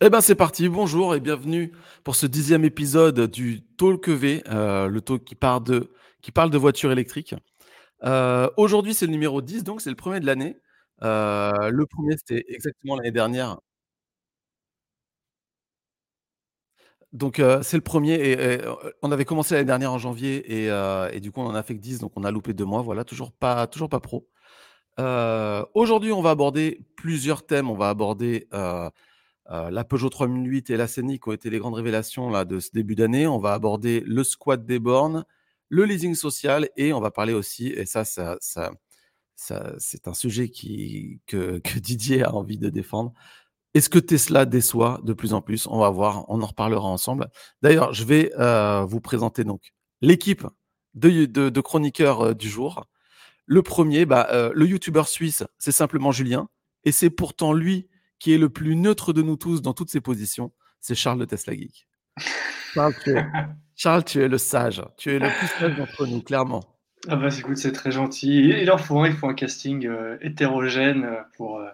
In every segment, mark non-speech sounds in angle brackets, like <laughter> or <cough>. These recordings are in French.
Eh ben c'est parti, bonjour et bienvenue pour ce dixième épisode du Talk V, euh, le talk qui, parle de, voitures électriques. Euh, aujourd'hui c'est le numéro 10, donc c'est le premier de l'année. Euh, le premier c'était exactement l'année dernière. Donc c'est le premier et, on avait commencé l'année dernière en janvier et, et, du coup on en a fait que 10, donc on a loupé deux mois, voilà, toujours pas, toujours pas pro. aujourd'hui on va aborder plusieurs thèmes, on va aborder euh, la Peugeot 3008 et la Scénic ont été les grandes révélations là, de ce début d'année. On va aborder le squat des bornes, le leasing social et on va parler aussi, et ça, ça, ça, c'est un sujet qui, <laughs> que, Didier a envie de défendre. Est-ce que Tesla déçoit de plus en plus? On va voir, on en reparlera ensemble. D'ailleurs, je vais euh, vous présenter donc l'équipe de, de, chroniqueurs euh, du jour. Le premier, bah, le youtubeur suisse, c'est simplement Julien. Et c'est pourtant lui qui est le plus neutre de nous tous dans toutes ses positions, c'est Charles de Tesla Geek. Charles tu, es, <laughs> le sage. Tu es le plus sage d'entre nous, clairement. Ah bah écoute, c'est très gentil. Il en faut un, il faut un casting euh, hétérogène pour, euh,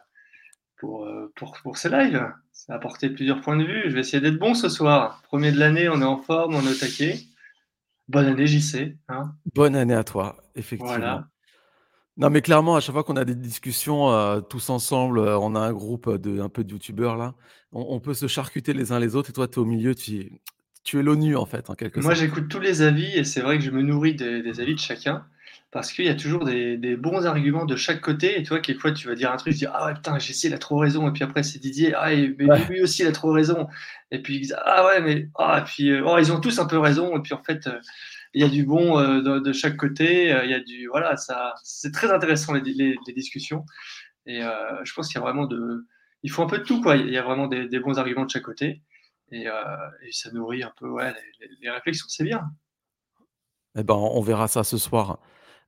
pour, euh, pour, pour, ces lives. Ça a apporté plusieurs points de vue. Je vais essayer d'être bon ce soir. Premier de l'année, on est en forme, on est au taquet. Bonne année, JC. Hein Bonne année à toi, effectivement. Voilà. Non, mais clairement, à chaque fois qu'on a des discussions euh, tous ensemble, euh, on a un groupe de un peu de youtubeurs là, on, peut se charcuter les uns les autres et toi, tu es au milieu, tu, tu es l'ONU en fait, en quelque Moi, j'écoute tous les avis et c'est vrai que je me nourris des, avis de chacun parce qu'il y a toujours des, bons arguments de chaque côté et toi, quelquefois, tu vas dire un truc, tu dis Ah ouais, putain, Jessie, il a trop raison. Et puis après, c'est Didier, Ah, mais lui aussi, il a trop raison. Et puis, Ah ouais, mais ah, et puis, euh, oh, ils ont tous un peu raison. Et puis en fait, il y a du bon euh, de, chaque côté. Euh, il y a du voilà, ça, c'est très intéressant les, les, discussions. Et euh, je pense qu'il y a vraiment de, il faut un peu de tout quoi. Il y a vraiment des, bons arguments de chaque côté. Et, ça nourrit un peu ouais, les, réflexions, c'est bien. Eh ben, on verra ça ce soir.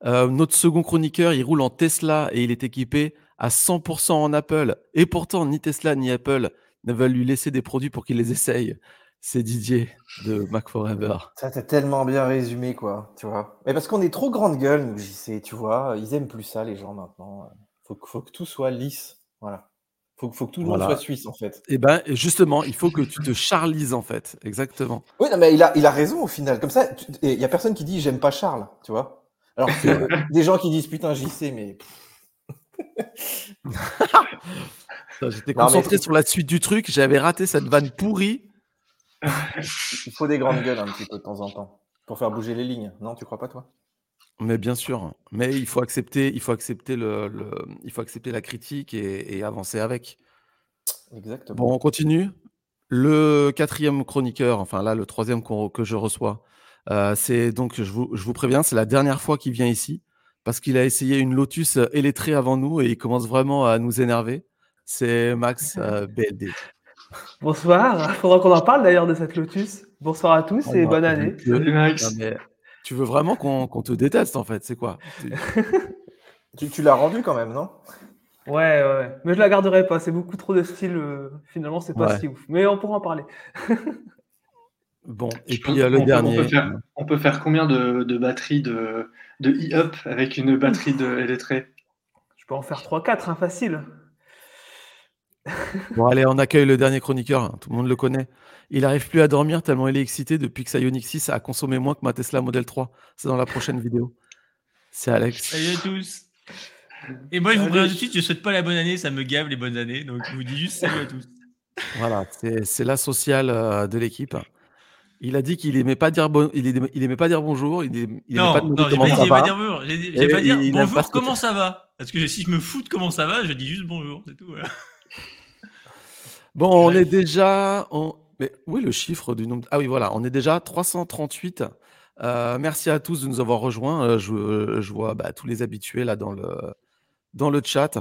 notre second chroniqueur, il roule en Tesla et il est équipé à 100% en Apple. Et pourtant, ni Tesla ni Apple ne veulent lui laisser des produits pour qu'il les essaye c'est Didier de Mac Forever. Ça t'as tellement bien résumé, quoi, tu vois. Mais parce qu'on est trop grande gueule, nous, JC, tu vois. Ils aiment plus ça, les gens, maintenant. Faut, faut que tout soit lisse. Voilà. Faut, faut que tout le monde soit suisse, en fait. Et eh ben, justement, il faut que tu te charlises, en fait. Exactement. Oui, non, mais il a, il a raison, au final. Comme ça, il y a personne qui dit j'aime pas Charles, tu vois. Alors des gens qui disent putain, JC, mais. <laughs> J'étais concentré sur la suite du truc, j'avais raté cette vanne pourrie. <laughs> Il faut des grandes gueules un petit peu de temps en temps pour faire bouger les lignes. Non, tu crois pas toi? Mais bien sûr. Mais il faut accepter, il faut accepter le, il faut accepter la critique et, avancer avec. Exactement. Bon, on continue. Le quatrième chroniqueur, enfin là, le troisième que je reçois, euh, c'est donc, je vous, je vous préviens, c'est la dernière fois qu'il vient ici parce qu'il a essayé une Lotus électrique avant nous et il commence vraiment à nous énerver. C'est Max euh, BLD. Bonsoir, il <laughs> faudra qu'on en parle d'ailleurs de cette Lotus. Bonsoir à tous et bonne année. tu veux vraiment qu'on te déteste en fait, c'est quoi? <laughs> Tu, l'as rendu quand même, non? Ouais, ouais, mais je la garderai pas, c'est beaucoup trop de style, euh, finalement c'est pas si ouf, mais on pourra en parler. <laughs> bon, et puis le dernier. On peut, faire, combien de, batteries de, de e-up avec une batterie de électrique Je peux en faire 3-4, hein, facile. Bon, allez, on accueille le dernier chroniqueur. Hein, tout le monde le connaît. Il n'arrive plus à dormir tellement il est excité depuis que sa Ioniq 6 a consommé moins que ma Tesla Model 3. C'est dans la prochaine vidéo. C'est Alex. Salut à tous. Et moi, je vous préviens tout de suite, je ne souhaite pas la bonne année, ça me gave les bonnes années. Donc, je vous dis juste salut à tous. Voilà, c'est la sociale euh, de l'équipe. Il a dit qu'il aimait pas dire bon, il, aimait, pas dire bonjour. Il, il non, pas non, pas dire bonjour. J'ai pas dire bonjour. Comment ça va? Parce que si je me fous de comment ça va, je dis juste bonjour, c'est tout. Voilà. Bon, on est déjà. Mais oui, le chiffre du nombre? Ah oui, voilà, on est déjà 338. Euh, merci à tous de nous avoir rejoints. Euh, je, vois bah, tous les habitués là dans le, dans le chat.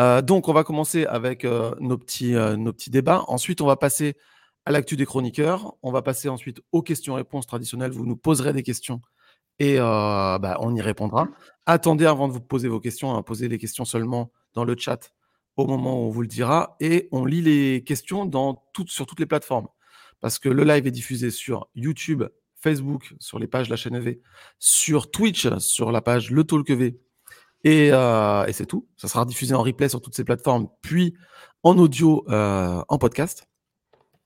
Euh, donc, on va commencer avec nos, petits, nos petits débats. Ensuite, on va passer à l'actu des chroniqueurs. On va passer ensuite aux questions-réponses traditionnelles. Vous nous poserez des questions et bah, on y répondra. Attendez avant de vous poser vos questions. Hein, posez les questions seulement dans le chat au moment où on vous le dira et on lit les questions sur toutes les plateformes. Parce que le live est diffusé sur YouTube, Facebook, sur les pages de la chaîne EV, sur Twitch, sur la page Le Talk EV. Et, euh, et c'est tout. Ça sera diffusé en replay sur toutes ces plateformes, puis en audio, euh, en podcast.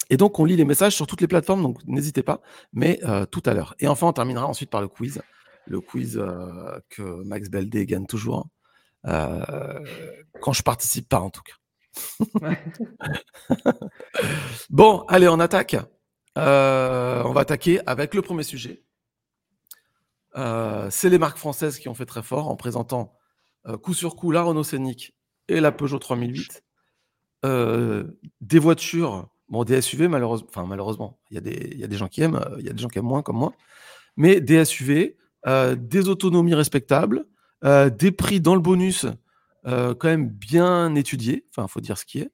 Et donc, on lit les messages sur toutes les plateformes, donc n'hésitez pas, mais tout à l'heure. Et enfin, on terminera ensuite par le quiz. Le quiz que Max Beldé gagne toujours, hein. quand je participe pas en tout cas. <laughs> bon, allez, on attaque. on va attaquer avec le premier sujet. c'est les marques françaises qui ont fait très fort en présentant coup sur coup la Renault Scénic et la Peugeot 3008. des voitures Bon, des SUV, malheureusement, enfin, malheureusement, il y, a des, il y a des gens qui aiment, il y a des gens qui aiment moins comme moi, mais des SUV, euh, des autonomies respectables, euh, des prix dans le bonus euh, quand même bien étudiés, enfin, il faut dire ce qui est.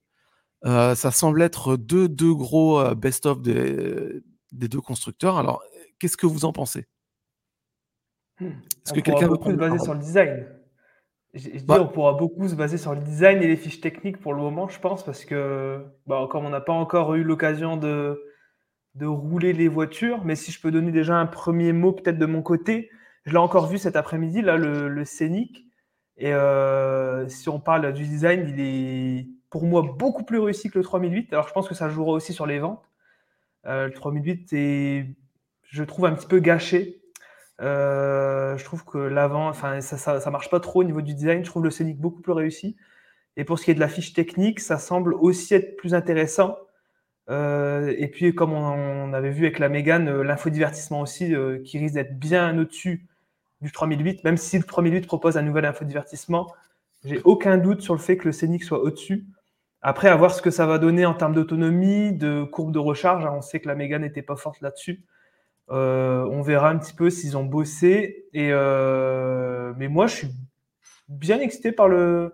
ça semble être deux, deux gros best-of des, des, deux constructeurs. Alors, qu'est-ce que vous en pensez? Est-ce que quelqu'un veut prendre basé sur le design je, dis, on pourra beaucoup se baser sur le design et les fiches techniques pour le moment, je pense, parce que bah, comme on n'a pas encore eu l'occasion de, de rouler les voitures, mais si je peux donner déjà un premier mot peut-être de mon côté, je l'ai encore vu cet après-midi, là, le, Scénic. Et euh, si on parle du design, il est pour moi beaucoup plus réussi que le 3008. Alors je pense que ça jouera aussi sur les ventes. Euh, le 3008 est, je trouve, un petit peu gâché euh, je trouve que l'avant, enfin, ça, ça, marche pas trop au niveau du design. Je trouve le Scénic beaucoup plus réussi. Et pour ce qui est de la fiche technique, ça semble aussi être plus intéressant. Et puis, comme on, avait vu avec la Mégane, l'infodivertissement aussi, qui risque d'être bien au-dessus du 3008, même si le 3008 propose un nouvel infodivertissement, j'ai aucun doute sur le fait que le Scénic soit au-dessus. Après, à voir ce que ça va donner en termes d'autonomie, de courbe de recharge. Hein, on sait que la Mégane n'était pas forte là-dessus. Euh, on verra un petit peu s'ils ont bossé. Et, euh, mais moi, je suis bien excité par le,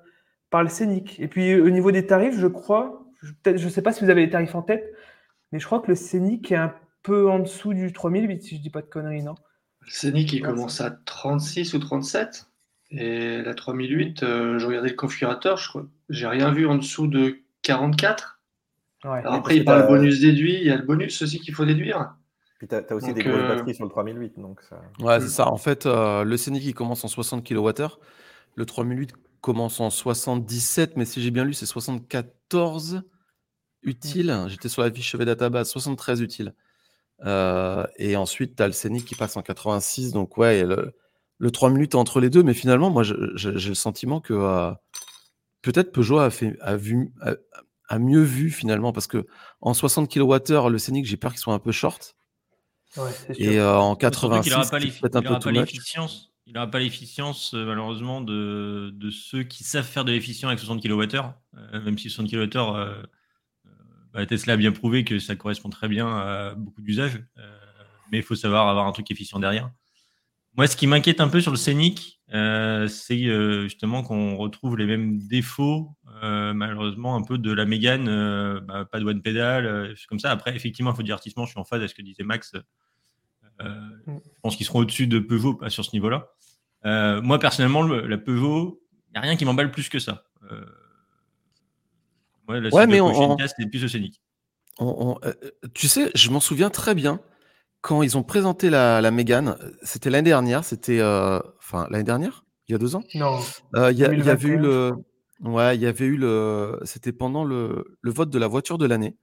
par le Scénic. Et puis, au niveau des tarifs, je crois, je ne sais pas si vous avez les tarifs en tête, mais je crois que le Scénic est un peu en dessous du 3008, si je dis pas de conneries, non? Scénic, il commence à 36 ou 37. Et la 3008, euh, je regardais le configurateur, je crois, j'ai rien vu en dessous de 44. après, il parle bonus déduit, il y a le bonus aussi qu'il faut déduire. Puis tu as, aussi des grosses euh, batteries sur le 3008. Donc ça... Ouais, c'est ça. En fait, euh, le Scénic, il commence en 60 kWh. Le 3008 commence en 77, mais si j'ai bien lu, c'est 74 utile. Mmh. J'étais sur la fiche chevet database, 73 utile. Euh, et ensuite, tu as le Scénic qui passe en 86. Donc, ouais, le, le 3 minutes entre les deux. Mais finalement, moi, j'ai le sentiment que peut-être Peugeot a, fait, a, vu, a, mieux vu finalement. Parce que en 60 kWh, le Scénic, j'ai peur qu'il soit un peu short. Et euh, en 86, il n'aura pas l'efficience. Il n'aura pas l'efficience, euh, malheureusement, de, de, ceux qui savent faire de l'efficience avec 60 kWh. Euh, même si 60 kWh, bah, Tesla a bien prouvé que ça correspond très bien à beaucoup d'usages. mais il faut savoir avoir un truc efficient derrière. Moi, ce qui m'inquiète un peu sur le Scénic, c'est justement qu'on retrouve les mêmes défauts, malheureusement, un peu de la Mégane, bah, pas de one pedal, comme ça. Après, effectivement, il faut divertissement, je suis en phase avec ce que disait Max euh, mm. je pense qu'ils seront au-dessus de Peugeot sur ce niveau-là. Euh, moi, personnellement, la Peugeot, il n'y a rien qui m'emballe plus que ça. Euh, ouais, mais on, plus scénique. tu sais, je m'en souviens très bien quand ils ont présenté la, la Mégane. C'était l'année dernière. C'était enfin l'année dernière, il y a deux ans? Non. Il y, avait eu le. Ouais, il y avait eu le. C'était pendant le, le, vote de la voiture de l'année.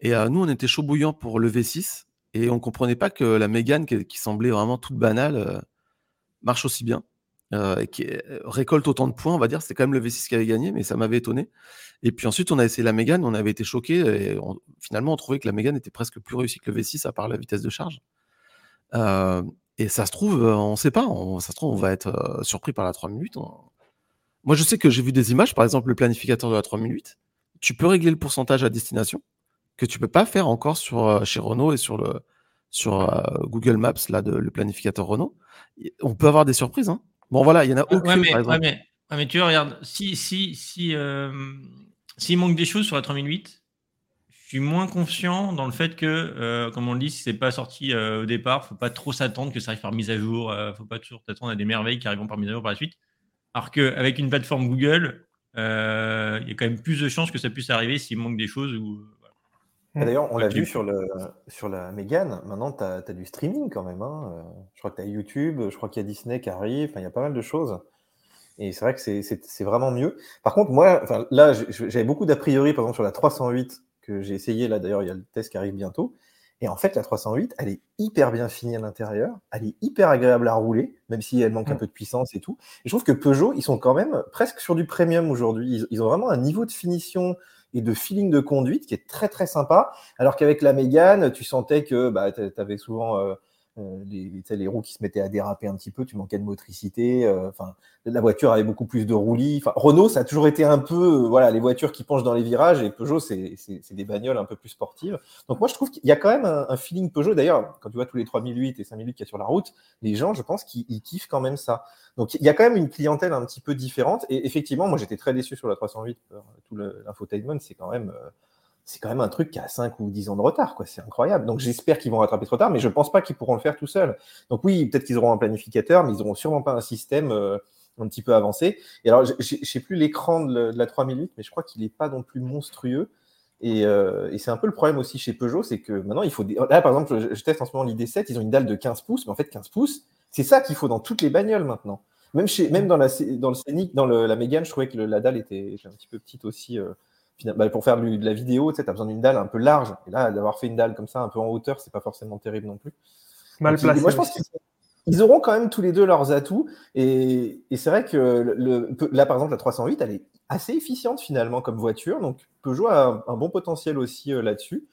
Et nous, on était chaud bouillant pour le V6. Et on ne comprenait pas que la Mégane, qui, semblait vraiment toute banale, euh, marche aussi bien. Euh, qui euh, récolte autant de points, on va dire. C'est quand même le V6 qui avait gagné, mais ça m'avait étonné. Et puis ensuite, on a essayé la Mégane, on avait été choqué. Et finalement, on trouvait que la Mégane était presque plus réussie que le V6, à part la vitesse de charge. et ça se trouve, on ne sait pas. ça se trouve, on va être surpris par la 3008. Moi, je sais que j'ai vu des images, par exemple, le planificateur de la 3008. Tu peux régler le pourcentage à destination que tu peux pas faire encore sur, euh, chez Renault et sur, le, sur euh, Google Maps, là, le planificateur Renault. On peut avoir des surprises. Hein. Bon, voilà, il y en a aucune. mais, mais, tu vois, regarde, si, si, si, euh, s'il manque des choses sur la 3008, je suis moins confiant dans le fait que, comme on le dit, si c'est pas sorti au départ, faut pas trop s'attendre que ça arrive par mise à jour. faut pas toujours t'attendre à des merveilles qui arriveront par mise à jour par la suite. Alors qu'avec une plateforme Google, il y a quand même plus de chances que ça puisse arriver s'il manque des choses ou Mmh. D'ailleurs, on l'a vu sur, le, sur la Mégane, maintenant tu as, du streaming quand même. Hein. Je crois que tu as YouTube, je crois qu'il y a Disney qui arrive, il y a pas mal de choses. Et c'est vrai que c'est vraiment mieux. Par contre, moi, là, j'avais beaucoup d'a priori, par exemple, sur la 308, que j'ai essayé là. D'ailleurs, il y a le test qui arrive bientôt. Et en fait, la 308, elle est hyper bien finie à l'intérieur. Elle est hyper agréable à rouler, même si elle manque un peu de puissance et tout. Et je trouve que Peugeot, ils sont quand même presque sur du premium aujourd'hui. ils, ont vraiment un niveau de finition et de feeling de conduite qui est très très sympa. Alors qu'avec la Mégane, tu sentais que bah, tu avais souvent euh, les, les, roues qui se mettaient à déraper un petit peu, tu manquais de motricité. Euh, enfin, la voiture avait beaucoup plus de roulis. Renault, ça a toujours été un peu, voilà, les voitures qui penchent dans les virages, et Peugeot, c'est des bagnoles un peu plus sportives. Donc moi, je trouve qu'il y a quand même un, feeling Peugeot. D'ailleurs, quand tu vois tous les 3008 et 5008 qu'il y a sur la route, les gens, je pense qu'ils kiffent quand même ça. Donc il y a quand même une clientèle un petit peu différente. Et effectivement, moi, j'étais très déçu sur la 308. Tout l'infotainment, c'est quand même c'est quand même un truc qui a 5 ou 10 ans de retard, quoi. C'est incroyable. Donc j'espère qu'ils vont rattraper ce retard, mais je ne pense pas qu'ils pourront le faire tout seuls. Donc oui, peut-être qu'ils auront un planificateur, mais ils n'auront sûrement pas un système euh, un petit peu avancé. Et alors, je ne sais plus l'écran de, la 3008, mais je crois qu'il n'est pas non plus monstrueux. Euh, et, c'est un peu le problème aussi chez Peugeot, c'est que maintenant, il faut. Là, par exemple, je, teste en ce moment l'ID7, ils ont une dalle de 15 pouces, mais en fait, 15 pouces, c'est ça qu'il faut dans toutes les bagnoles maintenant. Même, chez, même dans, la, dans le Scénic, dans la Mégane, je trouvais que la dalle était, un petit peu petite aussi. Euh, bah, pour faire de la vidéo, tu as besoin d'une dalle un peu large. Et là, d'avoir fait une dalle comme ça, un peu en hauteur, c'est pas forcément terrible non plus. Mal placé. Moi, je pense qu'ils auront quand même tous les deux leurs atouts. Et, c'est vrai que le, là, par exemple, la 308, elle est assez efficiente finalement comme voiture. Donc, Peugeot a un, bon potentiel aussi euh, là-dessus.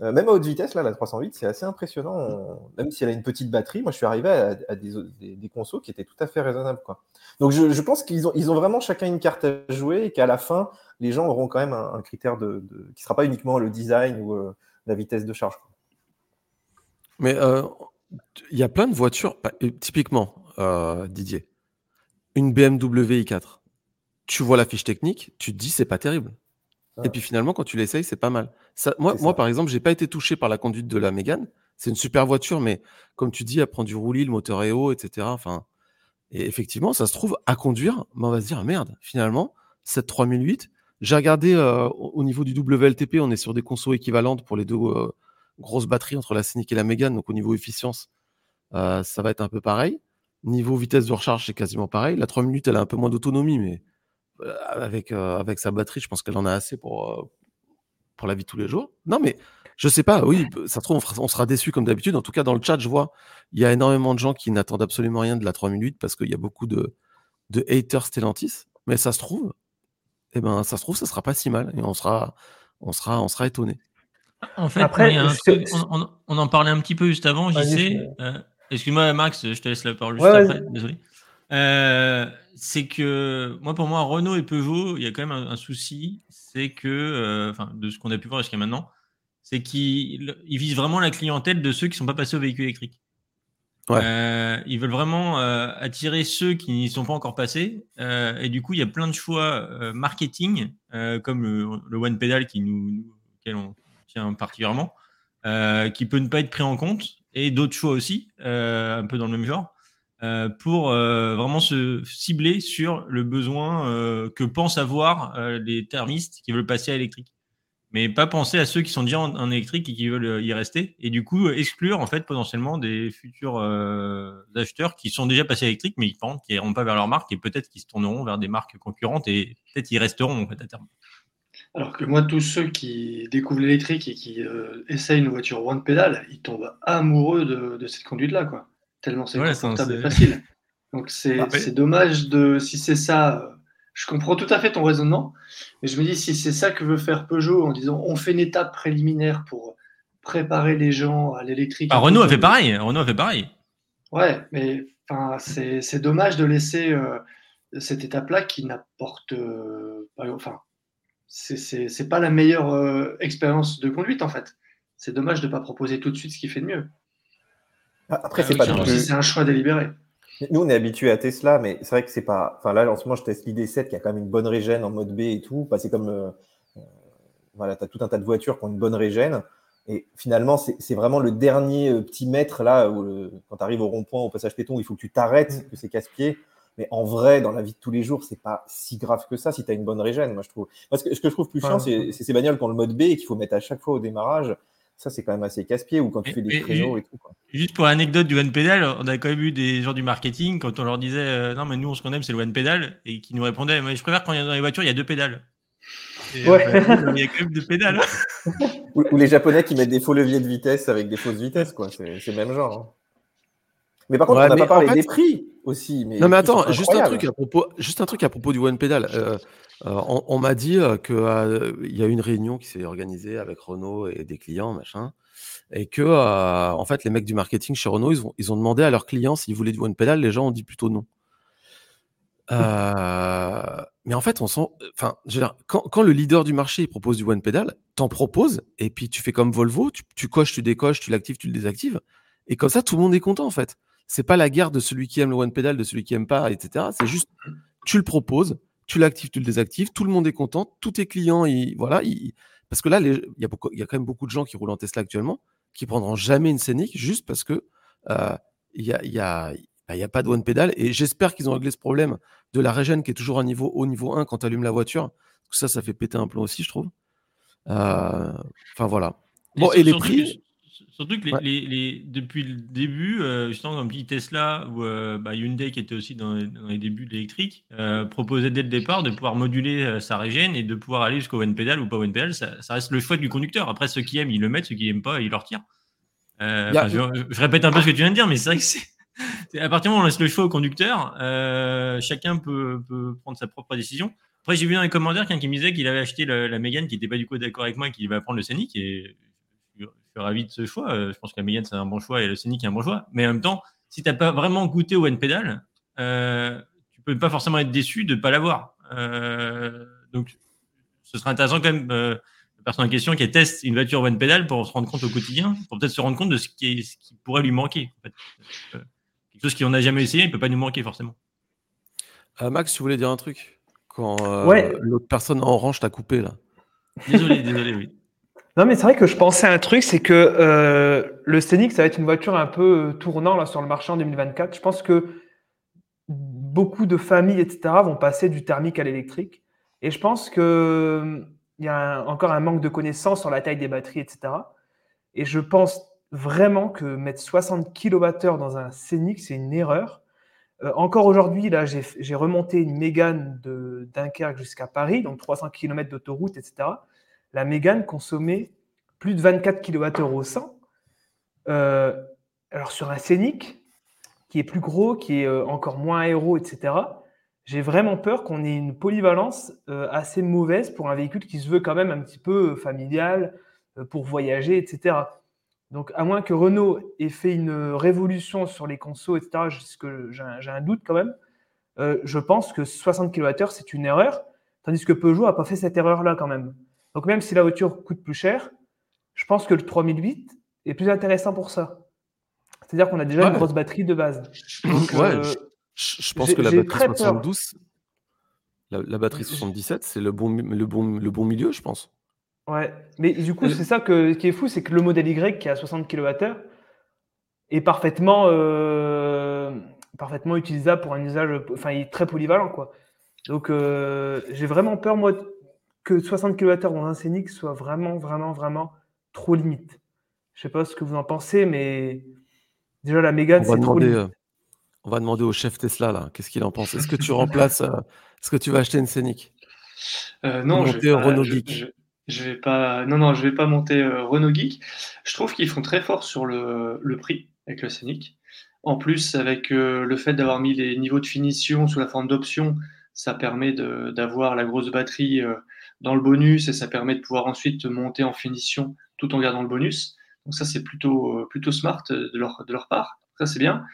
Euh, même à haute vitesse, là, la 308, c'est assez impressionnant. même si elle a une petite batterie, moi, je suis arrivé à, des, des, consos qui étaient tout à fait raisonnables. Quoi. Donc, je, pense qu'ils ont, ils ont vraiment chacun une carte à jouer et qu'à la fin, les gens auront quand même un, critère de, qui ne sera pas uniquement le design ou euh, la vitesse de charge. Mais euh, il y a plein de voitures, typiquement, Didier, une BMW i4. Tu vois la fiche technique, tu te dis c'est pas terrible. Et puis finalement, quand tu l'essayes, c'est pas mal. Ça, moi, moi par exemple, j'ai pas été touché par la conduite de la Mégane. C'est une super voiture, mais comme tu dis, elle prend du roulis, le moteur est haut, etc. Enfin, et effectivement, ça se trouve à conduire, mais on va se dire merde. Finalement, cette 3008, j'ai regardé euh, au niveau du WLTP, on est sur des consos équivalentes pour les deux euh, grosses batteries entre la Scénic et la Mégane. Donc au niveau efficience, euh, ça va être un peu pareil. Niveau vitesse de recharge, c'est quasiment pareil. La 3 minutes, elle a un peu moins d'autonomie, mais avec, euh, avec sa batterie, je pense qu'elle en a assez pour, euh, pour la vie de tous les jours. Non, mais je sais pas, oui, ça trouve, on, sera déçu comme d'habitude. En tout cas, dans le chat, je vois, il y a énormément de gens qui n'attendent absolument rien de la 3 minutes parce qu'il y a beaucoup de, de haters Stellantis. Mais ça se trouve, eh ben, ça se trouve, ça sera pas si mal et on sera, on sera, on sera étonné. En fait, on, en parlait un petit peu juste avant, j'y sais. Excuse-moi, Max, je te laisse la parole juste après. Désolé. Euh, c'est que moi, pour moi, Renault et Peugeot, il y a quand même un, souci, c'est que, euh, enfin, de ce qu'on a pu voir jusqu'à maintenant, c'est qu'ils visent vraiment la clientèle de ceux qui ne sont pas passés au véhicule électrique. Euh, ils veulent vraiment attirer ceux qui n'y sont pas encore passés. et du coup, il y a plein de choix marketing, comme le, One Pedal qui nous, auquel on tient particulièrement, qui peut ne pas être pris en compte, et d'autres choix aussi, un peu dans le même genre. Euh, pour euh, vraiment se cibler sur le besoin euh, que pensent avoir les thermistes qui veulent passer à l'électrique. Mais pas penser à ceux qui sont déjà en, électrique et qui veulent y rester. Et du coup, exclure en fait potentiellement des futurs acheteurs qui sont déjà passés à l'électrique, mais qui n'iront pas vers leur marque et peut-être qu'ils se tourneront vers des marques concurrentes et peut-être ils resteront en fait à terme. Alors que moi, tous ceux qui découvrent l'électrique et qui essayent une voiture one pédale, ils tombent amoureux de, de cette conduite-là, quoi tellement c'est confortable et facile. <laughs> Donc c'est dommage de si c'est ça. Je comprends tout à fait ton raisonnement, mais je me dis si c'est ça que veut faire Peugeot en disant on fait une étape préliminaire pour préparer les gens à l'électrique. Ah, Renault a fait pareil. Renault a fait pareil. Ouais, mais c'est dommage de laisser euh, cette étape-là qui n'apporte euh, pas. Enfin, c'est pas la meilleure euh, expérience de conduite en fait. C'est dommage de ne pas proposer tout de suite ce qui fait de mieux. Ah, après, c'est pas C'est un choix délibéré. Nous, on est habitué à Tesla, mais c'est vrai que c'est pas. Enfin, là, en ce moment, je teste l'ID7 qui a quand même une bonne régène en mode B et tout. c'est comme. Euh, euh, voilà, tu as tout un tas de voitures qui ont une bonne régène. Et finalement, c'est vraiment le dernier euh, petit mètre là, où quand tu arrives au rond-point, au passage péton, il faut que tu t'arrêtes, mm. que c'est casse-pied. Mais en vrai, dans la vie de tous les jours, c'est pas si grave que ça si tu as une bonne régène, moi je trouve. Parce que, ce que je trouve plus chiant, c'est ces bagnoles qui ont le mode B et qu'il faut mettre à chaque fois au démarrage ça c'est quand même assez casse-pied ou quand tu fais des créneaux et, tout. Juste pour l'anecdote du One Pedal, on a quand même eu des gens du marketing quand on leur disait euh, non mais nous ce qu'on aime c'est le One Pedal et qui nous répondaient mais je préfère quand il y a dans les voitures il y a deux pédales. Ouais. euh, il y a quand même de pédales. <laughs> Ou, ou les Japonais qui mettent des faux leviers de vitesse avec des fausses vitesses, quoi. C'est c'est le même genre. hein. Mais par contre, Ouais, on n'a pas parlé fait- des prix aussi. Mais Non mais attends, juste un truc à propos, juste un truc à propos du one pedal. Euh, euh, on on m'a dit euh, que euh, il y a eu une réunion qui s'est organisée avec Renault et des clients, machin, et que euh, en fait les mecs du marketing chez Renault, ils ont, ils ont demandé à leurs clients s'ils voulaient du one pedal. Les gens ont dit plutôt non. Euh, mais en fait, on sent, enfin, je veux dire, quand, quand le leader du marché il propose du one pedal, t'en proposes et puis tu fais comme Volvo, tu, tu coches, tu décoches, tu l'actives, tu le désactives, et comme ça tout le monde est content en fait. C'est pas la guerre de celui qui aime le one pedal, de celui qui aime pas, etc. C'est juste, tu le proposes, tu l'actives, tu le désactives, tout le monde est content, tous tes clients, ils, voilà, ils- parce que là, il y a beaucoup, il y a quand même beaucoup de gens qui roulent en Tesla actuellement, qui prendront jamais une Scénic juste parce que euh, il y a, il y a, bah, il a pas de one pedal et j'espère qu'ils ont réglé ce problème de la régène qui est toujours à niveau, au niveau 1 quand tu allumes la voiture. Parce que ça, ça fait péter un plomb aussi, je trouve. Euh, Enfin, voilà. Bon, et les prix Surtout que les, Ouais. les- les- depuis le début, euh, justement, comme dit Tesla ou euh, bah, Hyundai, qui était aussi dans, les- dans les débuts de l'électrique, euh, proposait dès le départ de pouvoir moduler euh, sa régène et de pouvoir aller jusqu'au one pedal ou pas one pedal. Ça, ça reste le choix du conducteur. Après, ceux qui aiment, ils le mettent, ceux qui n'aiment pas, ils le retirent. Y a- enfin, je, je répète un peu ce que tu viens de dire, mais c'est vrai que c'est. À partir du moment où on laisse le choix au conducteur, chacun peut, peut prendre sa propre décision. Après, j'ai vu dans les commentaires quelqu'un qui me disait qu'il avait acheté le- la Mégane, qui n'était pas du coup d'accord avec moi et qu'il va prendre le Scénic. Et suis- ravi de ce choix. Euh, Je pense que la Mégane, c'est un bon choix et le Scénic est un bon choix. Mais en même temps, si tu n'as pas vraiment goûté au one pedal, euh, tu peux pas forcément être déçu de ne pas l'avoir. Euh, donc, ce serait intéressant quand même, euh, la personne en question qui teste une voiture one pedal pour se rendre compte au quotidien, pour peut-être se rendre compte de ce qui, est- ce qui pourrait lui manquer. en fait. Euh, quelque chose qu'on n'a jamais essayé, il ne peut pas nous manquer forcément. Euh, Max, tu voulais dire un truc Quand euh, Ouais. l'autre personne en orange t'a coupé, là? Désolé, désolé, oui. Non, mais c'est vrai que je pensais à un truc, c'est que euh, le Scénic, ça va être une voiture un peu euh, tournant sur le marché en 2024. Je pense que beaucoup de familles, etc., vont passer du thermique à l'électrique. Et je pense qu'il y a encore un manque de connaissances sur la taille des batteries, etc. Et je pense vraiment que mettre 60 kWh dans un Scénic, c'est une erreur. Euh, encore aujourd'hui, là, j'ai remonté une Mégane de Dunkerque jusqu'à Paris, donc 300 km d'autoroute, etc. La Mégane consommait plus de 24 kWh au 100. Euh, alors sur un Scénic, qui est plus gros, qui est euh, encore moins aéro, etc., j'ai vraiment peur qu'on ait une polyvalence euh, assez mauvaise pour un véhicule qui se veut quand même un petit peu familial, pour voyager, etc. Donc, à moins que Renault ait fait une révolution sur les consos, etc., j'ai un, doute quand même, je pense que 60 kWh, c'est une erreur, tandis que Peugeot n'a pas fait cette erreur-là quand même. Donc, même si la voiture coûte plus cher, je pense que le 3008 est plus intéressant pour ça. C'est-à-dire qu'on a déjà Ouais. une grosse batterie de base. Donc, Ouais, euh, Je, je pense que la batterie très peur. 72, la, la batterie J- 77, c'est le bon, le, bon, le bon milieu, je pense. Ouais, mais du coup, c'est ça que, qui est fou, c'est que le modèle Y qui a 60 kWh est parfaitement, euh, parfaitement utilisable pour un usage, enfin, il est très polyvalent, quoi. Donc, euh, j'ai vraiment peur, moi, que 60 kWh dans un Scénic soit vraiment, vraiment, vraiment trop limite. Je sais pas ce que vous en pensez, mais déjà, la On Mégane, va c'est trop demander, limite. euh, on va demander au chef Tesla, là, qu'est-ce qu'il en pense? Est-ce que tu remplaces, euh, est-ce que tu vas acheter une Scénic? Euh, non, je vais, pas, Renault je, Geek. je- je vais pas. Non, non, je vais pas monter euh, Renault Geek. Je trouve qu'ils font très fort sur le, le prix avec le Scénic. En plus, avec euh, le fait d'avoir mis les niveaux de finition sous la forme d'options, ça permet d'avoir la grosse batterie euh, dans le bonus et ça permet de pouvoir ensuite monter en finition tout en gardant le bonus. Donc ça, c'est plutôt, euh, plutôt smart de leur, de leur part. Ça, c'est bien.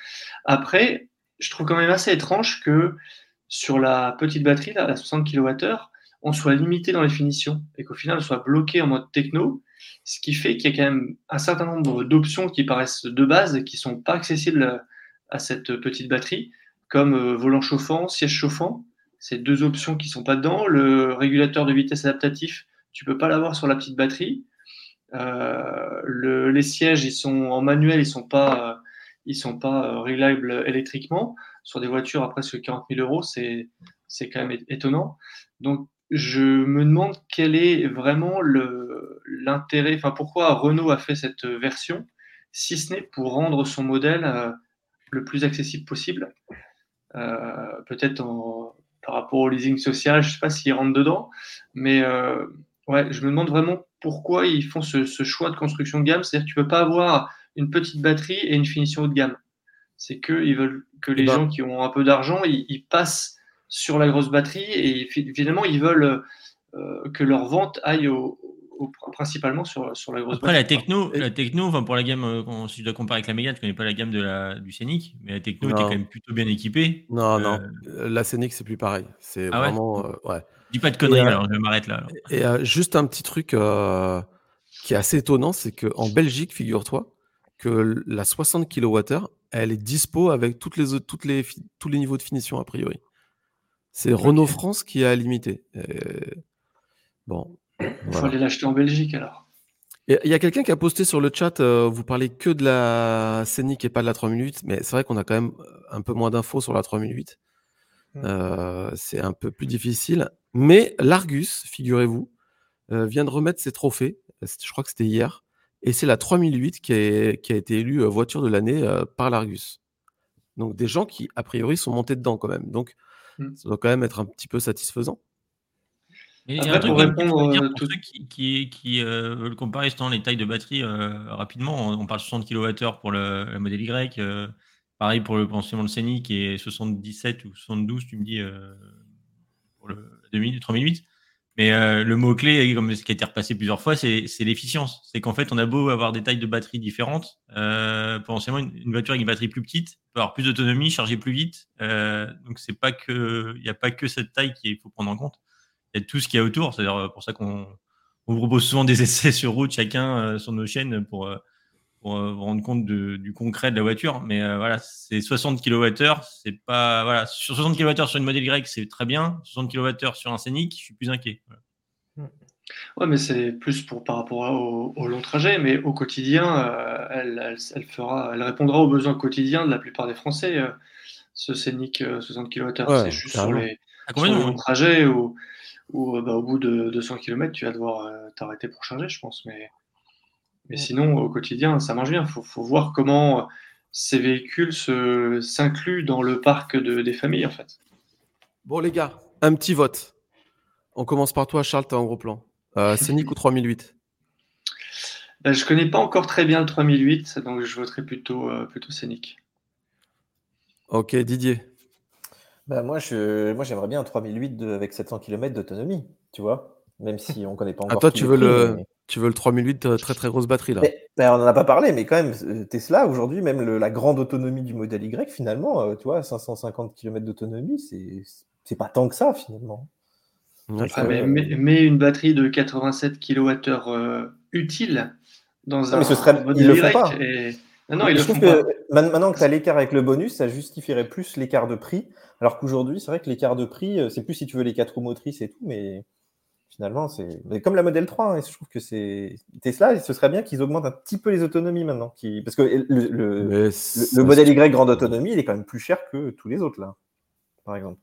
Après, je trouve quand même assez étrange que sur la petite batterie, là, la 60 kWh, on soit limité dans les finitions et qu'au final, on soit bloqué en mode techno, ce qui fait qu'il y a quand même un certain nombre d'options qui paraissent de base et qui sont pas accessibles à cette petite batterie, comme euh, volant chauffant, siège chauffant. C'est deux options qui sont pas dedans. Le régulateur de vitesse adaptatif, tu peux pas l'avoir sur la petite batterie. Euh, le- les sièges, ils sont en manuel, ils sont pas, sont pas euh, réglables électriquement. Sur des voitures à presque 40 000 euros, c'est c'est quand même étonnant. Donc, je me demande quel est vraiment l'intérêt, enfin, pourquoi Renault a fait cette version, si ce n'est pour rendre son modèle euh, le plus accessible possible. Peut-être en- par rapport au leasing social. Je ne sais pas s'ils rentrent dedans, mais ouais, je me demande vraiment pourquoi ils font ce, choix de construction de gamme. C'est-à-dire que tu ne peux pas avoir une petite batterie et une finition haut de gamme. C'est qu'ils veulent que les eh ben gens qui ont un peu d'argent, ils, passent sur la grosse batterie et finalement, ils veulent que leur vente aille au, principalement sur, sur la grosse Après, la techno, la techno enfin, pour la gamme, euh, si je dois comparer avec la Mégane, je ne connais pas la gamme de la, du Scénic, mais la techno était quand même plutôt bien équipée. Non, non, euh, la Scénic, c'est plus pareil. C'est ah vraiment. Ouais. Euh, Dis pas de conneries, alors je m'arrête là. Et juste un petit truc qui est assez étonnant, c'est qu'en Belgique, figure-toi, que la 60 kWh, elle est dispo avec toutes les, toutes les, tous les niveaux de finition, a priori. C'est Renault France qui a limité. Bon, il faut aller l'acheter en Belgique alors. Il y a quelqu'un qui a posté sur le chat, euh, vous parlez que de la Scénic et pas de la 3008, mais c'est vrai qu'on a quand même euh, un peu moins d'infos sur la 3008. Mm. Euh, c'est un peu plus difficile. Mais l'Argus, figurez-vous, vient de remettre ses trophées. Je crois que c'était hier. Et c'est la 3008 qui, qui a été élue voiture de l'année par l'Argus. Donc des gens qui, a priori, sont montés dedans quand même. Donc mm. ça doit quand même être un petit peu satisfaisant. Mais il y a un truc pour dire pour ceux qui, qui, qui euh, veulent comparer les tailles de batterie euh, rapidement. On parle 60 kWh pour le, le modèle Y. Euh, pareil pour le pensionnement le Scénic qui est 77 ou 72, tu me dis, pour le 2000, 3008. Mais le mot-clé, comme ce qui a été repassé plusieurs fois, c'est l'efficience. C'est qu'en fait, on a beau avoir des tailles de batterie différentes. potentiellement, une, une, voiture avec une batterie plus petite peut avoir plus d'autonomie, charger plus vite. donc, c'est pas que, il n'y a pas que cette taille qu'il faut prendre en compte il y a tout ce qu'il y a autour. C'est pour ça qu'on vous propose souvent des <laughs> essais sur route, chacun euh, sur nos chaînes, pour, euh, pour euh, vous rendre compte du concret de la voiture. Mais voilà, c'est 60 kWh. C'est pas, voilà, sur 60 kWh sur une modèle Y, c'est très bien. 60 kWh sur un Scénic, je suis plus inquiet. Ouais, mais c'est plus pour par rapport au, long trajet, mais au quotidien, elle, elle, fera, elle répondra aux besoins quotidiens de la plupart des Français. ce Scénic 60 kWh, c'est juste sur les, sur long trajet ou ou euh, bah, au bout de 200 km, tu vas devoir euh, t'arrêter pour charger, je pense. Mais, mais sinon, au quotidien, ça marche bien. Il faut, voir comment euh, ces véhicules s'incluent dans le parc de, des familles, en fait. Bon, les gars, un petit vote. On commence par toi, Charles, tu en gros plan. Euh, <laughs> Scénic ou 3008 ben, Je connais pas encore très bien le 3008, donc je voterai plutôt, plutôt Scénic. Ok, Didier bah, moi, je, moi, j'aimerais bien un 3008 avec 700 km d'autonomie, tu vois, même si on connaît pas encore. Ah, toi, tu veux, le, tu veux le 3008 euh, très très grosse batterie là on n'en a pas parlé, mais quand même, euh, Tesla aujourd'hui, même la grande autonomie du modèle Y, finalement, euh, tu vois, 550 km d'autonomie, c'est pas tant que ça finalement. Ah, mais, une batterie de 87 kWh utile dans un. Mais ce serait, ils le font pas. Non, il Que maintenant que tu as l'écart avec le bonus, ça justifierait plus l'écart de prix. Alors qu'aujourd'hui, c'est vrai que l'écart de prix, euh, c'est plus si tu veux les quatre roues motrices et tout, mais finalement, c'est comme la modèle 3. Hein, je trouve que c'est Tesla, ce serait bien qu'ils augmentent un petit peu les autonomies maintenant. Qui... Parce que le, le, modèle Y grande autonomie, il est quand même plus cher que tous les autres, là, par exemple.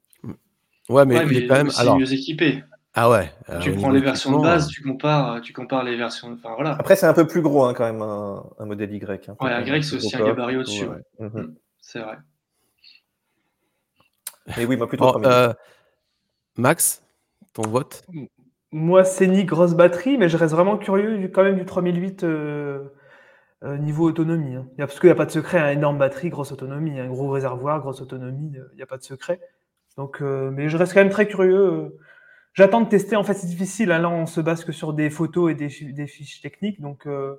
Ouais, mais, il est quand même alors... mieux équipé. Ah ouais. tu prends les versions de base, tu compares, tu compares les versions. Enfin, voilà. Après, c'est un peu plus gros hein, quand même, un, modèle Y. Hein, ouais, un Y, c'est aussi un gabarit au-dessus. Mhm. Mm, c'est vrai. Mais oui, moi plutôt. Euh, Max, ton vote? Moi, c'est ni grosse batterie, mais je reste vraiment curieux quand même du 3008 euh, euh, niveau autonomie. Hein. Parce qu'il n'y a pas de secret, une énorme batterie, grosse autonomie, un gros réservoir, grosse autonomie, il n'y a pas de secret. Donc, mais je reste quand même très curieux. J'attends de tester. En fait, c'est difficile. Hein. Là, on se base que sur des photos et des, fiches techniques. Donc, euh,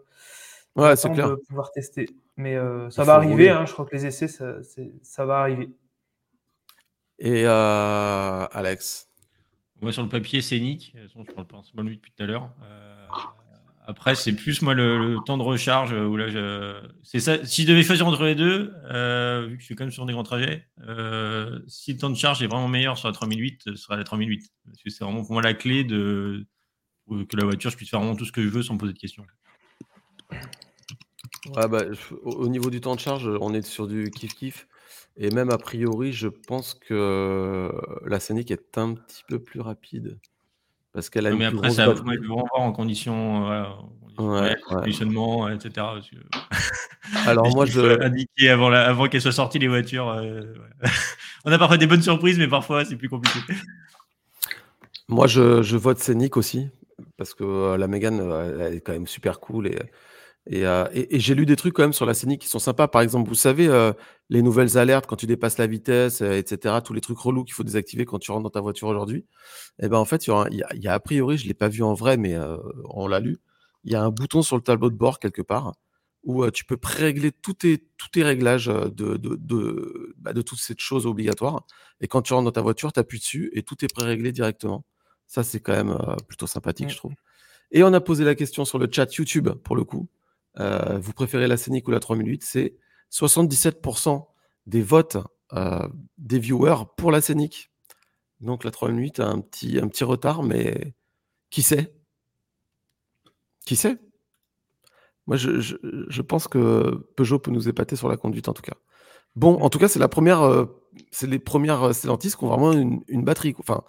ouais, c'est clair. De pouvoir tester. Mais euh, ça va arriver. Hein. Je crois que les essais, ça, ça va arriver. Et euh, Alex? Moi, sur le papier, c'est Nick. Je parle pas lui depuis tout à l'heure. Après, c'est plus moi le, temps de recharge où là, c'est ça. Si je devais choisir entre les deux, euh, vu que je suis quand même sur des grands trajets, euh, si le temps de charge est vraiment meilleur sur la 3008, ce sera la 3008. Parce que c'est vraiment pour moi la clé de que la voiture, je puisse faire vraiment tout ce que je veux sans me poser de questions. bah, au niveau du temps de charge, on est sur du kiff kiff. Et même a priori, je pense que la Scénic est un petit peu plus rapide. Parce qu'elle a mais après, ça va voir en conditions, euh, voilà, conditionnement, etc. <laughs> <laughs> Alors moi, je indiqué avant, avant qu'elles soient sorties les voitures. Euh, <laughs> on a parfois des bonnes surprises, mais parfois c'est plus compliqué. Moi, je, je vote Scénic aussi, parce que euh, la Mégane, euh, elle est quand même super cool. Et, et, euh, et- et j'ai lu des trucs quand même sur la Scénic qui sont sympas. Par exemple, vous savez, euh, les nouvelles alertes quand tu dépasses la vitesse, euh, etc., tous les trucs relous qu'il faut désactiver quand tu rentres dans ta voiture aujourd'hui. Et ben en fait, il y, il y a, y a a priori, je ne l'ai pas vu en vrai, mais euh, on l'a lu, il y a un bouton sur le tableau de bord quelque part où euh, tu peux pré-régler tous tes, tous tes réglages euh, de, de, de, bah, de toutes ces choses obligatoires. Et quand tu rentres dans ta voiture, tu appuies dessus et tout est pré-réglé directement. Ça, c'est quand même euh, plutôt sympathique, Mm. je trouve. Et on a posé la question sur le chat YouTube, pour le coup. Euh, vous préférez la Scénic ou la 3008 C'est 77% des votes euh, des viewers pour la Scénic. Donc la 3008 a un petit, un petit retard, mais qui sait? Qui sait? Moi, je, je- pense que Peugeot peut nous épater sur la conduite, en tout cas. Bon, en tout cas, c'est la première, euh, c'est les premières Stellantis qui ont vraiment une, une batterie, enfin,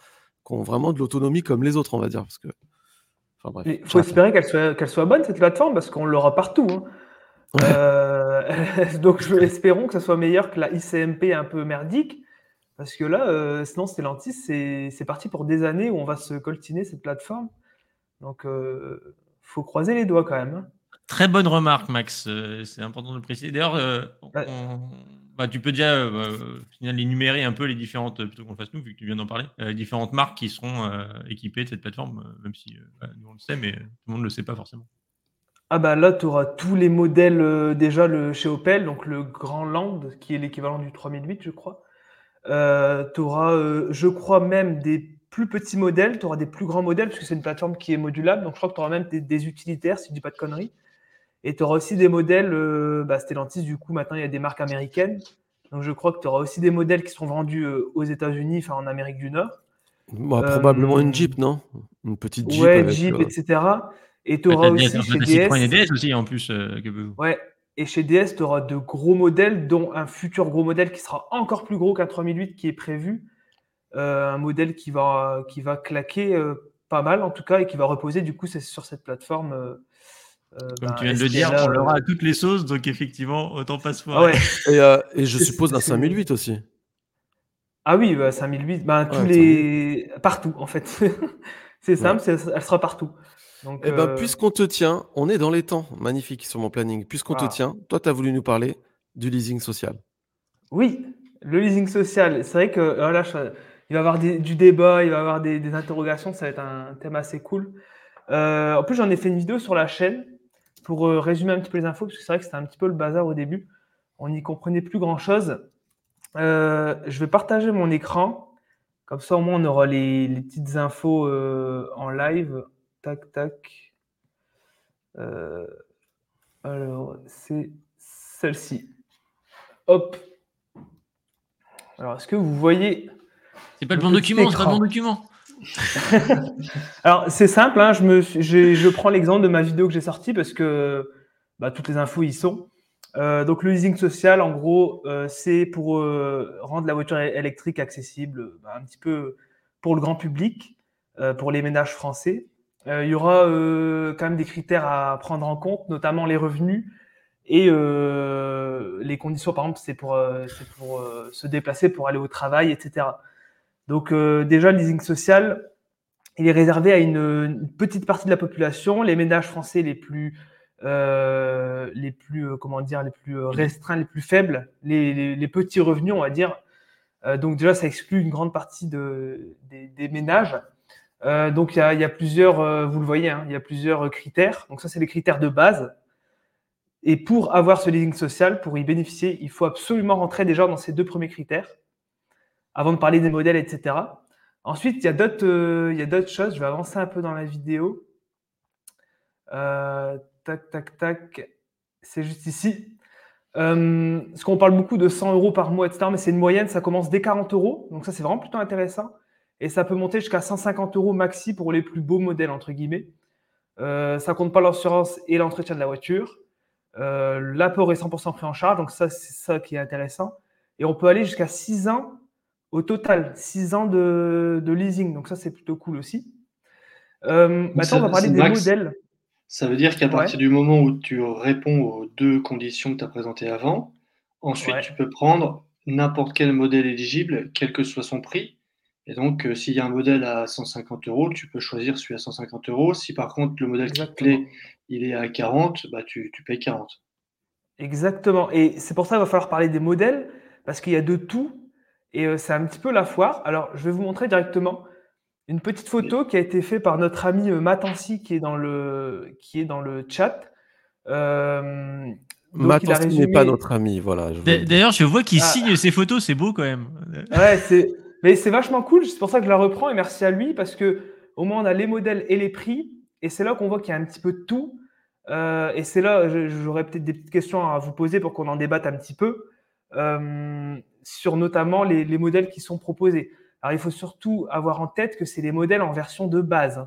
qui ont vraiment de l'autonomie comme les autres, on va dire, parce que. Enfin bref. Il faut espérer qu'elle soit, qu'elle soit bonne, cette plateforme, parce qu'on l'aura partout. hein. Ouais. Euh, <laughs> donc, je, espérons que ça soit meilleur que la ICMP un peu merdique. Parce que là, euh, sinon, Stellantis, c'est c'est parti pour des années où on va se coltiner cette plateforme. Donc, euh, faut croiser les doigts quand même. hein. Très bonne remarque, Max. euh, c'est important de le préciser. D'ailleurs, euh, Ouais. on- bah, tu peux déjà euh, énumérer un peu les différentes, euh, plutôt qu'on le fasse nous, vu que tu viens d'en parler, euh, les différentes marques qui seront euh, équipées de cette plateforme, même si bah, nous on le sait, mais tout le monde ne le sait pas forcément. Ah bah là, tu auras tous les modèles déjà le, chez Opel, donc le Grand Land, qui est l'équivalent du 3008, je crois. Tu auras, je crois, même des plus petits modèles, tu auras des plus grands modèles, parce que c'est une plateforme qui est modulable, donc je crois que tu auras même des, des utilitaires, si je dis pas de conneries. Et tu auras aussi des modèles, euh, bah, Stellantis, du coup, maintenant, il y a des marques américaines. Donc je crois que tu auras aussi des modèles qui seront vendus euh, aux États-Unis, enfin en Amérique du Nord. Bah, probablement Euh, une Jeep, non? Une petite Jeep. ouais, avec, Jeep, euh, etc. Et tu Ouais, auras DS, aussi chez Citroën et DS. DS aussi en plus euh, que. Ouais, et chez DS, tu auras de gros modèles, dont un futur gros modèle qui sera encore plus gros qu'un 3008 qui est prévu. Euh, un modèle qui va, qui va claquer euh, pas mal, en tout cas, et qui va reposer du coup sur cette plateforme. Euh, Comme ben, tu viens de le dire, on l'aura euh, à toutes les sauces, donc effectivement, autant pas se Ah foirer. ouais. <laughs> Et, euh, et je suppose que- 5008 aussi. <laughs> Ah oui, bah, 5008, ben, tous Ouais, les... partout en fait. <laughs> c'est simple, c'est- elle sera partout. Donc, Eh ben, puisqu'on te tient, on est dans les temps. Magnifique sur mon planning. Puisqu'on Ah. te tient, toi, tu as voulu nous parler du leasing social. Oui, le leasing social, c'est vrai que euh, là, je- il va y avoir des- du débat, il va y avoir des, des interrogations, ça va être un thème assez cool. Euh, en plus, j'en ai fait une vidéo sur la chaîne pour euh, résumer un petit peu les infos, parce que c'est vrai que c'était un petit peu le bazar au début. On n'y comprenait plus grand-chose. Euh, je vais partager mon écran, comme ça au moins on aura les, les petites infos euh, en live. Tac, tac. Euh, alors, c'est celle-ci. Hop. Alors, est-ce que vous voyez C'est pas le bon document, c'est pas le bon document. <laughs> Alors, c'est simple, hein, je, prends l'exemple de ma vidéo que j'ai sortie parce que bah, toutes les infos y sont. Euh, donc, le leasing social, en gros, euh, c'est pour euh, rendre la voiture électrique accessible bah, un petit peu pour le grand public, pour les ménages français. Il y aura quand même des critères à prendre en compte, notamment les revenus et les conditions. Par exemple, c'est pour, se déplacer, pour aller au travail, etc. Donc, euh, déjà, le leasing social, il est réservé à une, petite partie de la population, les ménages français les plus, euh, les plus, euh, comment dire, les plus restreints, les plus faibles, les, petits revenus, on va dire. Donc déjà, ça exclut une grande partie de, des, ménages. Donc il y a, plusieurs, vous le voyez, hein, il y a plusieurs critères. Donc ça, c'est les critères de base. Et pour avoir ce leasing social, pour y bénéficier, il faut absolument rentrer déjà dans ces deux premiers critères, avant de parler des modèles, etc. Ensuite, il y a d'autres euh, il y a d'autres choses. Je vais avancer un peu dans la vidéo. Euh, tac, tac, tac. C'est juste ici. Euh, parce qu'on parle beaucoup de 100 euros par mois, etc. Mais c'est une moyenne, ça commence dès 40 euros. Donc ça, c'est vraiment plutôt intéressant. Et ça peut monter jusqu'à 150 euros maxi pour les plus beaux modèles, entre guillemets. Euh, ça compte pas l'assurance et l'entretien de la voiture. Euh, L'apport est 100% pris en charge. Donc ça, c'est ça qui est intéressant. Et on peut aller jusqu'à 6 ans au total, 6 ans de, de leasing. Donc ça, c'est plutôt cool aussi. Euh, maintenant, ça- on va parler des max. modèles. Ça veut dire qu'à Ouais. partir du moment où tu réponds aux deux conditions que tu as présentées avant, ensuite Ouais. tu peux prendre n'importe quel modèle éligible, quel que soit son prix. Et donc, euh, s'il y a un modèle à 150 euros, tu peux choisir celui à 150 euros. Si par contre le modèle qui te plaît, il est à 40, bah, tu, tu payes 40. Exactement. Et c'est pour ça qu'il va falloir parler des modèles, parce qu'il y a de tout. Et euh, c'est un petit peu la foire. Alors, je vais vous montrer directement une petite photo qui a été faite par notre ami euh, Matancy qui est dans le, qui est dans le chat. Euh, Matancy n'est pas notre ami, voilà. D'ailleurs, je vois qu'il ah. signe ses photos, c'est beau quand même. Ouais, c'est, mais c'est vachement cool. C'est pour ça que je la reprends et merci à lui parce que au moins on a les modèles et les prix et c'est là qu'on voit qu'il y a un petit peu de tout. Euh, et c'est là, j'aurais peut-être des petites questions à vous poser pour qu'on en débatte un petit peu euh, sur notamment les, les, modèles qui sont proposés. Alors, il faut surtout avoir en tête que c'est des modèles en version de base.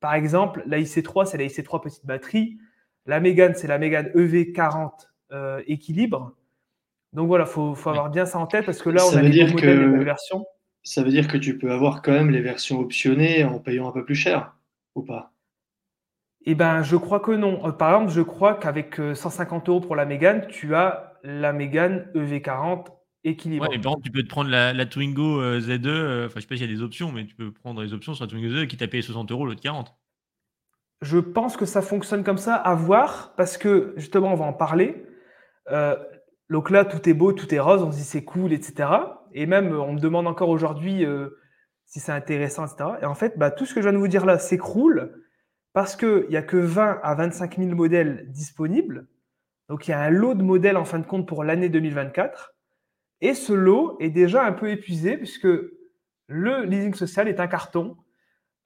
Par exemple, la IC3, c'est la IC3 petite batterie. La Mégane, c'est la Mégane EV40 euh, équilibre. Donc voilà, il faut, faut, avoir bien ça en tête parce que là, on a des modèles des versions. Ça veut dire que tu peux avoir quand même les versions optionnées en payant un peu plus cher, ou pas? Eh ben, je crois que non. Euh, par exemple, je crois qu'avec 150 euh, euros pour la Mégane, tu as la Mégane EV40 équilibre. Ouais, par exemple, tu peux te prendre la, Twingo euh, Z2, euh, enfin, je sais pas s'il y a des options, mais tu peux prendre les options sur la Twingo Z2 qui t'a payé 60 euros, l'autre 40. Je pense que ça fonctionne comme ça, à voir, parce que justement, on va en parler. Euh, donc là, tout est beau, tout est rose, on se dit c'est cool, etc. Et même, on me demande encore aujourd'hui si c'est intéressant, etc. Et en fait, bah, tout ce que je viens de vous dire là s'écroule parce qu'il n'y a que 20 à 25 000 modèles disponibles. Donc il y a un lot de modèles en fin de compte pour l'année 2024. Et ce lot est déjà un peu épuisé puisque le leasing social est un carton.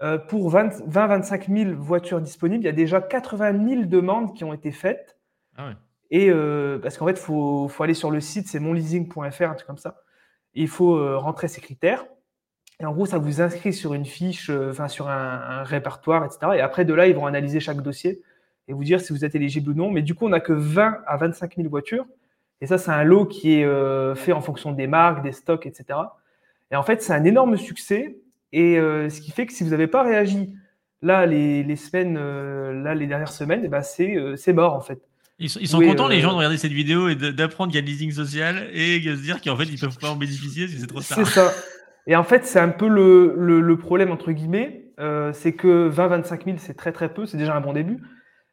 Euh, pour 20-25 000 voitures disponibles, il y a déjà 80 000 demandes qui ont été faites. Ah et euh, parce qu'en fait, il faut, aller sur le site, c'est monleasing.fr, un truc comme ça. il faut euh, rentrer ces critères. Et en gros, ça vous inscrit sur une fiche, enfin sur un, un, répertoire, etc. Et après, de là, ils vont analyser chaque dossier et vous dire si vous êtes éligible ou non. Mais du coup, on n'a que 20 à 25 000 voitures. Et ça, c'est un lot qui est euh, fait en fonction des marques, des stocks, etc. Et en fait, c'est un énorme succès. Et euh, ce qui fait que si vous n'avez pas réagi là, les, semaines, euh, là, les dernières semaines, eh ben, c'est mort en fait. Ils sont, contents, les gens, de regarder cette vidéo et d'apprendre qu'il y a le leasing social et de se dire qu'en fait, ils ne peuvent pas en bénéficier si c'est trop tard. C'est ça. Et en fait, c'est un peu le, le, problème, entre guillemets, c'est que 20-25 000, c'est très très peu, c'est déjà un bon début.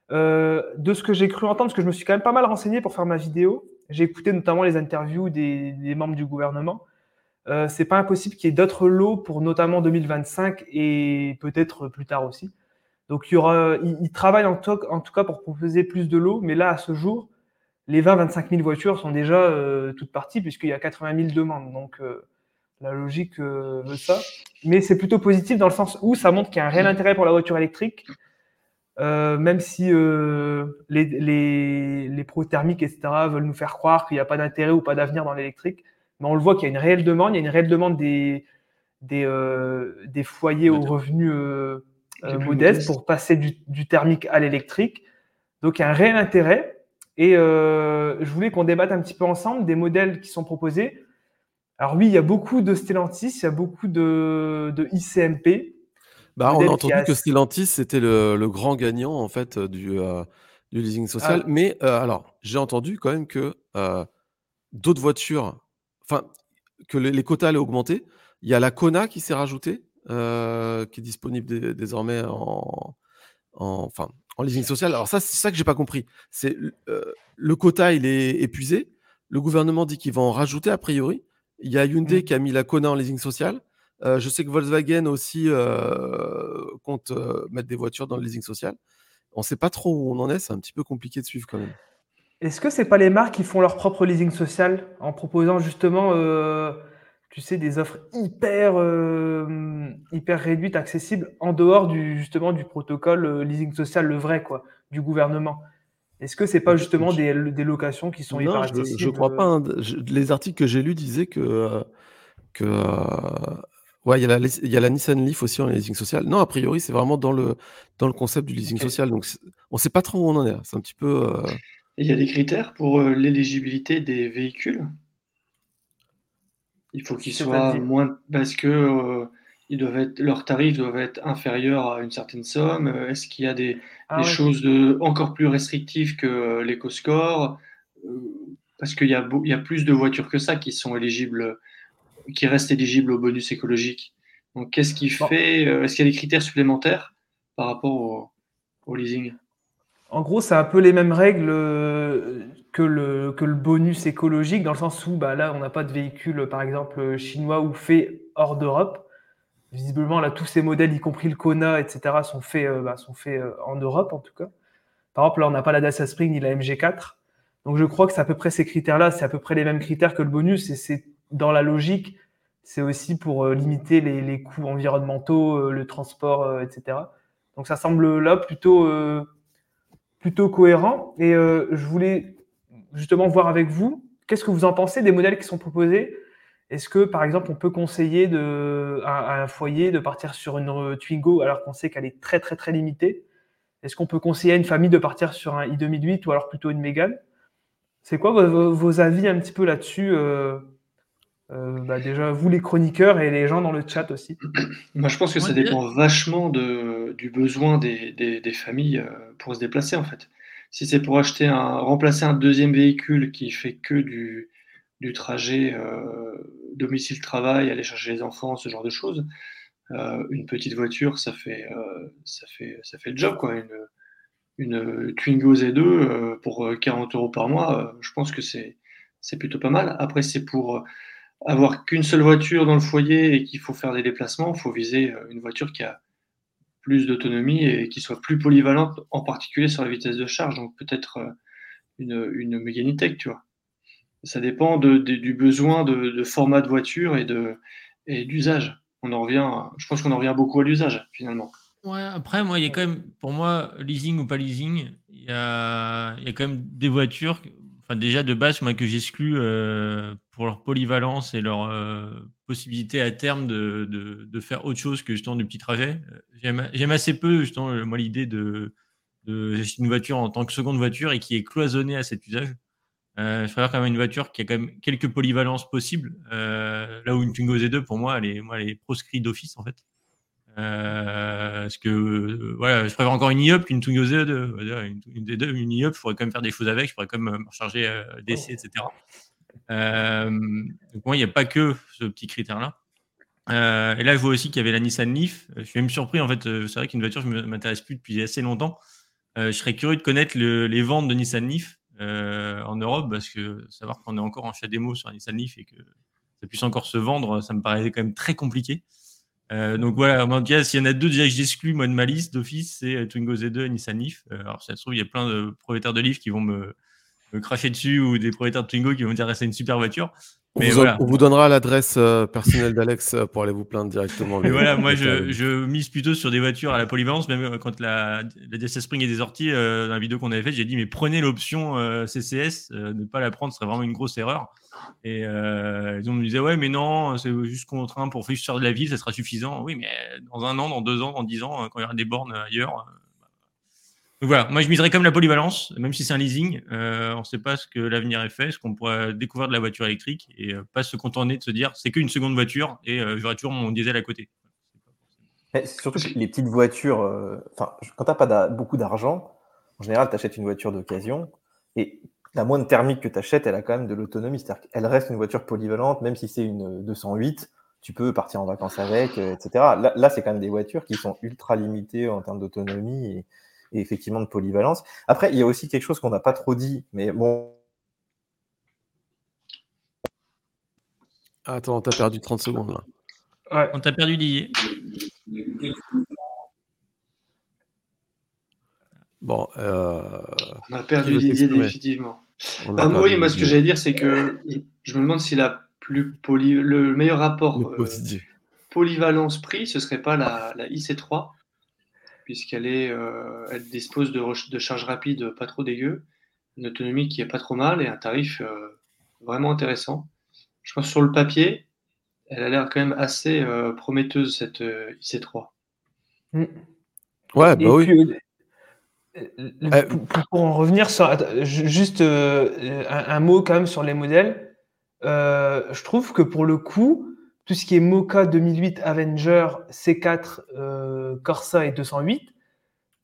De ce que j'ai cru entendre, parce que je me suis quand même pas mal renseigné pour faire ma vidéo, j'ai écouté notamment les interviews des, membres du gouvernement. Euh, c'est pas impossible qu'il y ait d'autres lots pour notamment 2025 et peut-être plus tard aussi. Donc il y aura, ils, travaillent en, tout cas pour proposer plus de lots, mais là à ce jour, les 20-25 000 voitures sont déjà euh, toutes parties puisqu'il y a 80 000 demandes. Donc euh, la logique euh, veut ça. Mais c'est plutôt positif dans le sens où ça montre qu'il y a un réel intérêt pour la voiture électrique euh, même si euh, les, les, les pros thermiques, etc., veulent nous faire croire qu'il n'y a pas d'intérêt ou pas d'avenir dans l'électrique, mais on le voit qu'il y a une réelle demande, il y a une réelle demande des, des, euh, des foyers aux revenus modestes pour passer du, du thermique à l'électrique. Donc il y a un réel intérêt. Et je voulais qu'on débatte un petit peu ensemble des modèles qui sont proposés. Alors oui, il y a beaucoup de Stellantis, il y a beaucoup de, de ICMP, bah, on a entendu que Stellantis, c'était le, le, grand gagnant en fait euh, du, euh, du leasing social. Ah. Mais euh, alors, j'ai entendu quand même que d'autres voitures, enfin, que les, quotas allaient augmenter. Il y a la Kona qui s'est rajoutée, qui est disponible désormais en, en, enfin, en leasing social. Alors ça, c'est ça que j'ai pas compris. C'est le quota, il est épuisé. Le gouvernement dit qu'il va en rajouter a priori. Il y a Hyundai mmh. qui a mis la Kona en leasing social. Euh, je sais que Volkswagen aussi euh, compte euh, mettre des voitures dans le leasing social. On ne sait pas trop où on en est, c'est un petit peu compliqué de suivre quand même. Est-ce que ce n'est pas les marques qui font leur propre leasing social en proposant justement, tu sais, des offres hyper, hyper réduites, accessibles, en dehors du, justement du protocole leasing social, le vrai, quoi, du gouvernement? Est-ce que ce n'est pas justement des, des, locations qui sont hyper accessibles Je ne crois pas. Hein. les articles que j'ai lus disaient que, que Ouais, il y, a la, il y a la Nissan Leaf aussi en leasing social. Non, a priori, c'est vraiment dans le, dans le concept du leasing social. Donc, on ne sait pas trop où on en est. C'est un petit peu. Euh, il y a des critères pour euh, l'éligibilité des véhicules? Il faut qu'ils soient moins. Parce que euh, ils doivent être, leurs tarifs doivent être inférieurs à une certaine somme. Est-ce qu'il y a des, ah des choses de, encore plus restrictives que l'éco-score? Parce qu'il y, a y a plus de voitures que ça qui sont éligibles, qui restent éligibles au bonus écologique. Donc, qu'est-ce qui fait Est-ce qu'il y a des critères supplémentaires par rapport au, au leasing? En gros, c'est un peu les mêmes règles que le, que le bonus écologique, dans le sens où bah, là, on n'a pas de véhicule, par exemple, chinois ou fait hors d'Europe. Visiblement, là, tous ces modèles, y compris le Kona, etc., sont faits, bah, sont faits en Europe, en tout cas. Par exemple, là, on n'a pas la Dacia Spring ni la MG4. Donc, je crois que c'est à peu près ces critères-là, c'est à peu près les mêmes critères que le bonus, et c'est dans la logique, c'est aussi pour limiter les, coûts environnementaux, le transport, etc. Donc, ça semble là plutôt, plutôt cohérent. Et je voulais justement voir avec vous, qu'est-ce que vous en pensez des modèles qui sont proposés? Est-ce que, par exemple, on peut conseiller de, à, un foyer de partir sur une Twingo alors qu'on sait qu'elle est très, très, très limitée? Est-ce qu'on peut conseiller à une famille de partir sur un i2008 ou alors plutôt une Mégane? C'est quoi vos, avis un petit peu là-dessus euh, euh, bah, déjà, vous les chroniqueurs et les gens dans le chat aussi. <clears throat> Moi, je pense que ça dépend vachement de, du besoin des, des, familles euh, pour se déplacer en fait. Si c'est pour acheter un, remplacer un deuxième véhicule qui fait que du, du trajet euh, domicile-travail, aller chercher les enfants, ce genre de choses, euh, une petite voiture, ça fait, euh, ça fait, ça fait le job. Quoi. Une, une Twingo Z2 pour 40 euros par mois, je pense que c'est, c'est plutôt pas mal. Après, c'est pour avoir qu'une seule voiture dans le foyer et qu'il faut faire des déplacements, il faut viser une voiture qui a plus d'autonomie et qui soit plus polyvalente, en particulier sur la vitesse de charge. Donc peut-être euh, une, une Meganitech, tu vois. Ça dépend de, du besoin de, format de voiture et de et d'usage. On en revient, je pense qu'on en revient beaucoup à l'usage finalement. Ouais, après, moi, il y a quand même, pour moi, leasing ou pas leasing, il y a, il y a quand même des voitures, enfin déjà de base, moi, que j'exclus euh, pour leur polyvalence et leur euh, possibilité à terme de, de, de, faire autre chose que justement du petit trajet. Euh, j'aime assez peu justement moi l'idée de, de une voiture en tant que seconde voiture et qui est cloisonnée à cet usage. Euh, je préfère quand même une voiture qui a quand même quelques polyvalences possibles. Euh, là où une Twingo Z2 pour moi elle est, moi, elle est proscrite d'office en fait. Euh, parce que euh, voilà, je préfère encore une IOP qu'une Twingo Z2. Une, une, une IOP, je pourrais quand même faire des choses avec, je pourrais quand même recharger euh, DC, etc. Euh, donc moi, il n'y a pas que ce petit critère-là. Euh, et là, je vois aussi qu'il y avait la Nissan Leaf. Je suis même surpris, en fait. C'est vrai qu'une voiture, je ne m'intéresse plus depuis assez longtemps. je serais curieux de connaître les ventes de Nissan Leaf en Europe, parce que savoir qu'on est encore en chat démo sur la Nissan Leaf et que ça puisse encore se vendre, ça me paraît quand même très compliqué. Euh, donc voilà, en tout cas, s'il y en a deux déjà que j'exclus moi de ma liste d'office, c'est Twingo Z2 et Nissan Leaf. alors, ça se trouve, il y a plein de propriétaires de Leaf qui vont me, me cracher dessus ou des propriétaires de Twingo qui vont me dire que c'est une super voiture. Mais on, vous, on vous donnera l'adresse euh, personnelle d'Alex euh, pour aller vous plaindre directement. Mais voilà, <laughs> moi je, je, mise plutôt sur des voitures à la polyvalence. Même euh, quand la, la DSS Spring est sortie, dans la vidéo qu'on avait faite, j'ai dit mais prenez l'option CCS, ne pas la prendre, ce serait vraiment une grosse erreur. Et ils me disaient ouais mais non, c'est juste contraint pour faire de la ville, ça sera suffisant. Oui mais dans un an, dans deux ans, dans dix ans, quand il y aura des bornes ailleurs, moi je miserais comme la polyvalence, même si c'est un leasing. Euh, on ne sait pas ce que l'avenir est fait, ce qu'on pourrait découvrir de la voiture électrique et euh, pas se contenter de se dire c'est qu'une seconde voiture et euh, j'aurai toujours mon diesel à côté. Surtout que les petites voitures, enfin, quand tu n'as pas beaucoup d'argent, en général, tu achètes une voiture d'occasion et la moindre thermique que tu achètes, elle a quand même de l'autonomie. C'est-à-dire qu'elle reste une voiture polyvalente, même si c'est une 208, tu peux partir en vacances avec, etc. Là, c'est quand même des voitures qui sont ultra limitées en termes d'autonomie et effectivement de polyvalence. Après, il y a aussi quelque chose qu'on n'a pas trop dit, mais bon. Attends, t'as perdu 30 secondes là. Ouais. On t'a perdu Didier. Bon, euh... on a perdu Didier définitivement. Ah, oui, moi ce que j'allais dire, c'est que je me demande si la plus poly... le meilleur rapport euh, polyvalence prix, ce serait pas la, la IC3 puisqu'elle est, euh, elle dispose de, de charge rapide pas trop dégueu, une autonomie qui est pas trop mal et un tarif euh, vraiment intéressant. Je pense sur le papier, elle a l'air quand même assez euh, prometteuse cette IC3. Mm. Ouais, bah oui. pour, en revenir sur juste un, mot quand même sur les modèles, je trouve que pour le coup, tout ce qui est Mocha 2008, Avenger, C4, euh, Corsa et 208,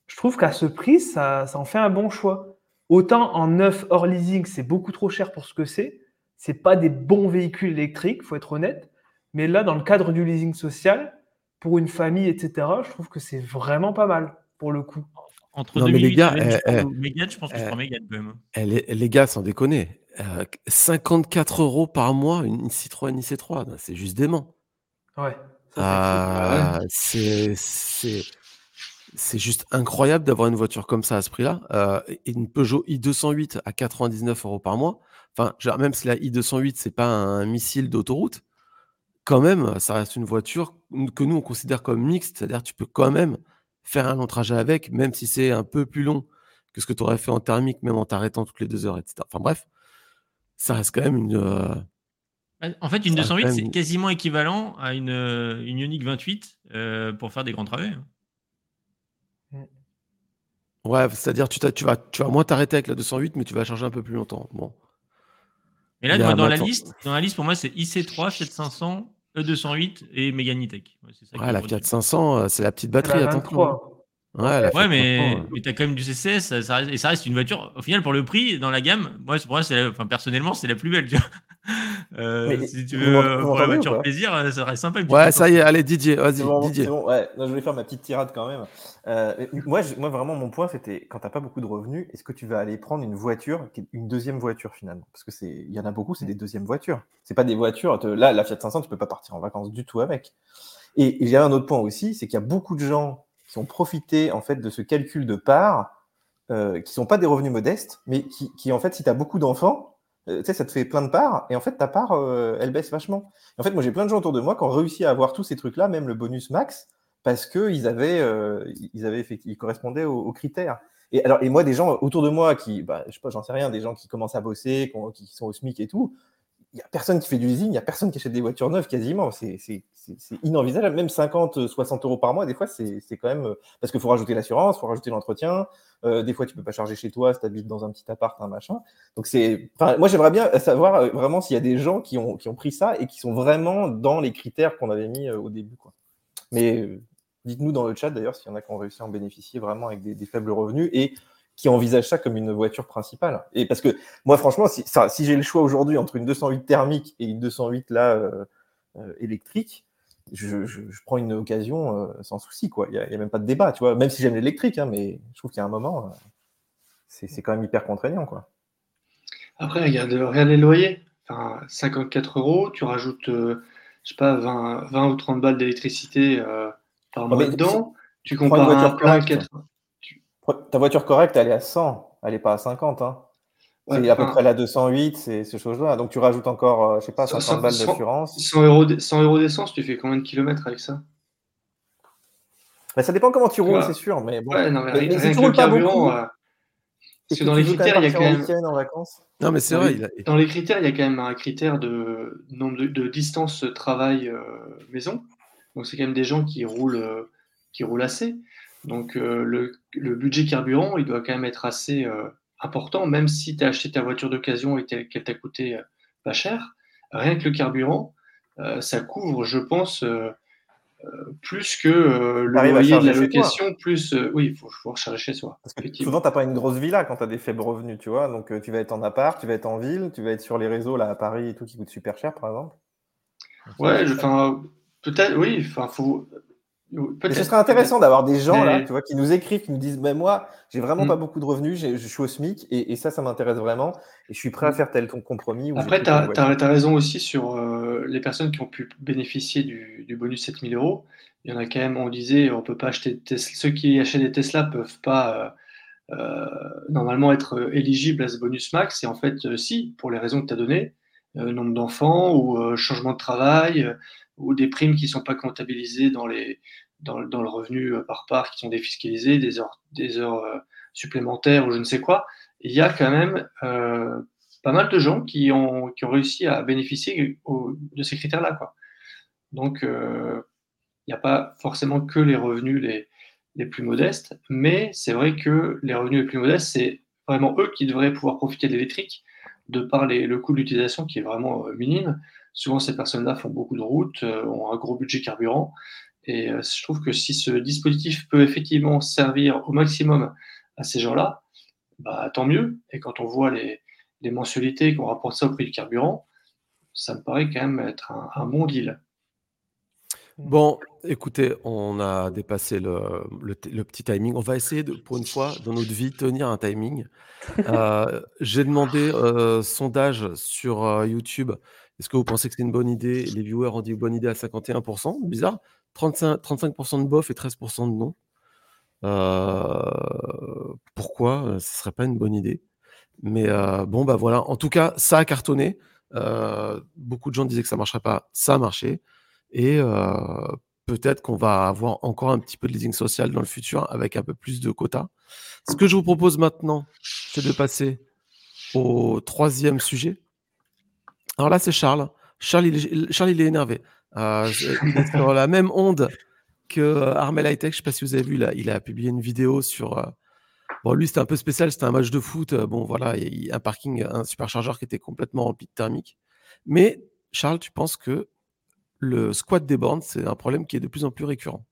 je trouve qu'à ce prix, ça, ça, en fait un bon choix. autant en neuf hors leasing, c'est beaucoup trop cher pour ce que c'est. C'est pas des bons véhicules électriques, faut être honnête. Mais là, dans le cadre du leasing social, pour une famille, etc., je trouve que c'est vraiment pas mal pour le coup. Entre Non, mais 2008 les gars, et eh, eh, Mégane, je pense que je eh, prends Mégane quand même. Eh, les, les gars, sans déconner, euh, 54 euros par mois, une Citroën IC3, non, c'est juste dément. Ouais. ça, c'est juste incroyable d'avoir une voiture comme ça à ce prix-là. Euh, une Peugeot i208 à 99 euros par mois. Enfin, genre, même si la i208 c'est pas un missile d'autoroute, quand même, ça reste une voiture que nous on considère comme mixte, c'est-à-dire tu peux quand même faire un long trajet avec, même si c'est un peu plus long que ce que tu aurais fait en thermique, même en t'arrêtant toutes les deux heures, etc. Enfin bref, ça reste quand même une. euh, En fait, une Ça reste 208, quand c'est même- quasiment équivalent à une, euh, une Ioniq 28 euh, pour faire des grands trajets. hein. Ouais, c'est-à-dire tu, tu vas, tu vas moins t'arrêter avec la 208, mais tu vas charger un peu plus longtemps. Bon. Mais là, moi, dans la liste, dans la liste, pour moi, c'est IC3, 7500, E208 et Mégane E-Tech. Ouais, Ouais, la. Fiat 500, euh, c'est la petite batterie, la attention. 23. Ouais, mais, 500, euh. mais tu as quand même du CCS, ça, ça reste, et ça reste une voiture, au final, pour le prix, dans la gamme, moi, c'est- pour moi, c'est la- enfin, personnellement, c'est la plus belle. Tu vois. <laughs> Euh, Mais si tu veux, vous pour la voiture plaisir, euh, ça reste sympa. Ouais, ça y est, allez, Didier, vas-y, bon, Didier. bon, ouais. Non, je voulais faire ma petite tirade quand même. Euh, moi, je- moi, vraiment, mon point, c'était quand tu n'as pas beaucoup de revenus, est-ce que tu vas aller prendre une voiture, une deuxième voiture finalement? Parce que c'est, il y en a beaucoup, c'est des deuxièmes voitures. C'est pas des voitures. te- Là, la Fiat 500, tu peux pas partir en vacances du tout avec. Et il y a un autre point aussi, c'est qu'il y a beaucoup de gens qui ont profité en fait de ce calcul de part, euh, qui sont pas des revenus modestes, mais qui, en fait, si tu as beaucoup d'enfants, euh, tu sais, ça te fait plein de parts, et en fait, ta part, euh, elle baisse vachement. En fait, moi, j'ai plein de gens autour de moi qui ont réussi à avoir tous ces trucs-là, même le bonus max, parce qu'ils avaient, euh, ils avaient effecti- ils correspondaient aux, critères. Et alors, et moi, des gens autour de moi qui, bah, je sais pas, j'en sais rien, des gens qui commencent à bosser, qui, ont- qui sont au SMIC et tout, il n'y a personne qui fait du leasing, il n'y a personne qui achète des voitures neuves quasiment. C'est- inenvisageable. Même 50, 60 euros par mois, des fois, c'est quand même. euh, Parce qu'il faut rajouter l'assurance, il faut rajouter l'entretien. Euh, des fois, tu peux pas charger chez toi si tu habites dans un petit appart, un machin. Donc, c'est. Moi, j'aimerais bien savoir euh, vraiment s'il y a des gens qui ont, qui ont pris ça et qui sont vraiment dans les critères qu'on avait mis euh, au début. Mais euh, dites-nous dans le chat d'ailleurs s'il y en a qui ont réussi à en bénéficier vraiment avec des, faibles revenus et qui envisagent ça comme une voiture principale. Et parce que moi, franchement, si, si j'ai le choix aujourd'hui entre une 208 thermique et une 208 là euh, euh, électrique, je, je- je prends une occasion euh, sans souci. quoi. Il n'y a, il y a même pas de débat, tu vois. Même si j'aime l'électrique, hein, mais je trouve qu'il y a un moment, euh, c'est quand même hyper contraignant. quoi. Après, regarde, regarde les loyers. Enfin, 54 euros, tu rajoutes, euh, je sais pas, 20, 20 ou 30 balles d'électricité par mois mais dedans. Tu compares un plein correcte. 80. Ta voiture correcte, elle est à 100, elle n'est pas à 50. Hein. Ouais, c'est à peu enfin, près la 208, c'est ces choses-là. Donc tu rajoutes encore, euh, je sais pas, 50 100, balles 100, d'assurance. 100 euros d'- 100 euros d'essence, tu fais combien de kilomètres avec ça? Mais ça dépend comment tu roules, c'est sûr. Mais bon. Ouais, non, mais Mais- rien, mais si rien tu roules pas beaucoup, euh, parce que que dans les critères, il y a quand même. en vacances Non, mais c'est Dans vrai. les, il a- dans les critères, il y a quand même un critère de nombre de, de distance travail-maison. Donc, c'est quand même des gens qui roulent, euh, qui roulent assez. Donc, euh, le, le budget carburant, il doit quand même être assez euh, important, même si tu as acheté ta voiture d'occasion et qu'elle t'a coûté euh, pas cher. Rien que le carburant, euh, ça couvre, je pense, euh, plus que euh, le loyer de la location, plus. oui, il faut, faut recharger chez soi. Parce que effectivement. souvent, tu n'as pas une grosse villa quand tu as des faibles revenus, tu vois. Donc, tu vas être en appart, tu vas être en ville, tu vas être sur les réseaux là à Paris et tout qui coûte super cher, par exemple. Ouais, enfin, peut-être, oui, enfin, faut. Mais ce serait intéressant d'avoir des gens là, tu vois, qui nous écrivent, qui nous disent, mais moi, j'ai vraiment Mm. pas beaucoup de revenus, je suis au SMIC et, et ça, ça m'intéresse vraiment et je suis prêt à Mm. faire tel ton compromis. Après, tu as, raison aussi sur euh, les personnes qui ont pu bénéficier du, du bonus 7000 euros. Il y en a quand même, on disait, on peut pas acheter Tesla. Ceux qui achètent des Tesla peuvent pas euh, euh, normalement être euh, éligibles à ce bonus max. Et en fait, si, pour les raisons que tu as données, nombre d'enfants ou euh, changement de travail euh, ou des primes qui sont pas comptabilisées dans, les, dans, le- revenu euh, par part, qui sont défiscalisées, des heures, des heures euh, supplémentaires ou je ne sais quoi. Il y a quand même euh, pas mal de gens qui ont, qui ont réussi à bénéficier de ces critères-là. Donc, euh, il n'y a pas forcément que les revenus les, les plus modestes, mais c'est vrai que les revenus les plus modestes, c'est vraiment eux qui devraient pouvoir profiter de l'électrique, de par le coût d'utilisation qui est vraiment euh, minime. Souvent, ces personnes-là font beaucoup de routes, euh, ont un gros budget carburant, et euh, je trouve que si ce dispositif peut effectivement servir au maximum à ces gens-là, bah, tant mieux. Et quand on voit les, les mensualités, qu'on rapporte ça au prix du carburant, ça me paraît quand même être un, bon deal. Bon, écoutez, on a dépassé le, petit timing. On va essayer de, pour une fois dans notre vie, tenir un timing. Euh, j'ai demandé euh, sondage sur euh, YouTube. Est-ce que vous pensez que c'est une bonne idée? Les viewers ont dit bonne idée à 51%. Bizarre. 35, 35% de bof et 13% de non. pourquoi? Ce ne serait pas une bonne idée Mais bon, bah voilà. En tout cas, ça a cartonné. beaucoup de gens disaient que ça ne marcherait pas. Ça a marché. Et peut-être qu'on va avoir encore un petit peu de leasing social dans le futur avec un peu plus de quotas. Ce que je vous propose maintenant, c'est de passer au troisième sujet. Alors là, c'est Charles. Charles, il est, Charles, il est énervé. Euh, sur la même onde que euh, Armel Hightech. Je ne sais pas si vous avez vu, il a publié une vidéo sur. Euh, bon, lui, c'était un peu spécial. C'était un match de foot. Bon, voilà, un parking, un superchargeur qui était complètement rempli de thermique. Mais Charles, tu penses que le squat des bornes, c'est un problème qui est de plus en plus récurrent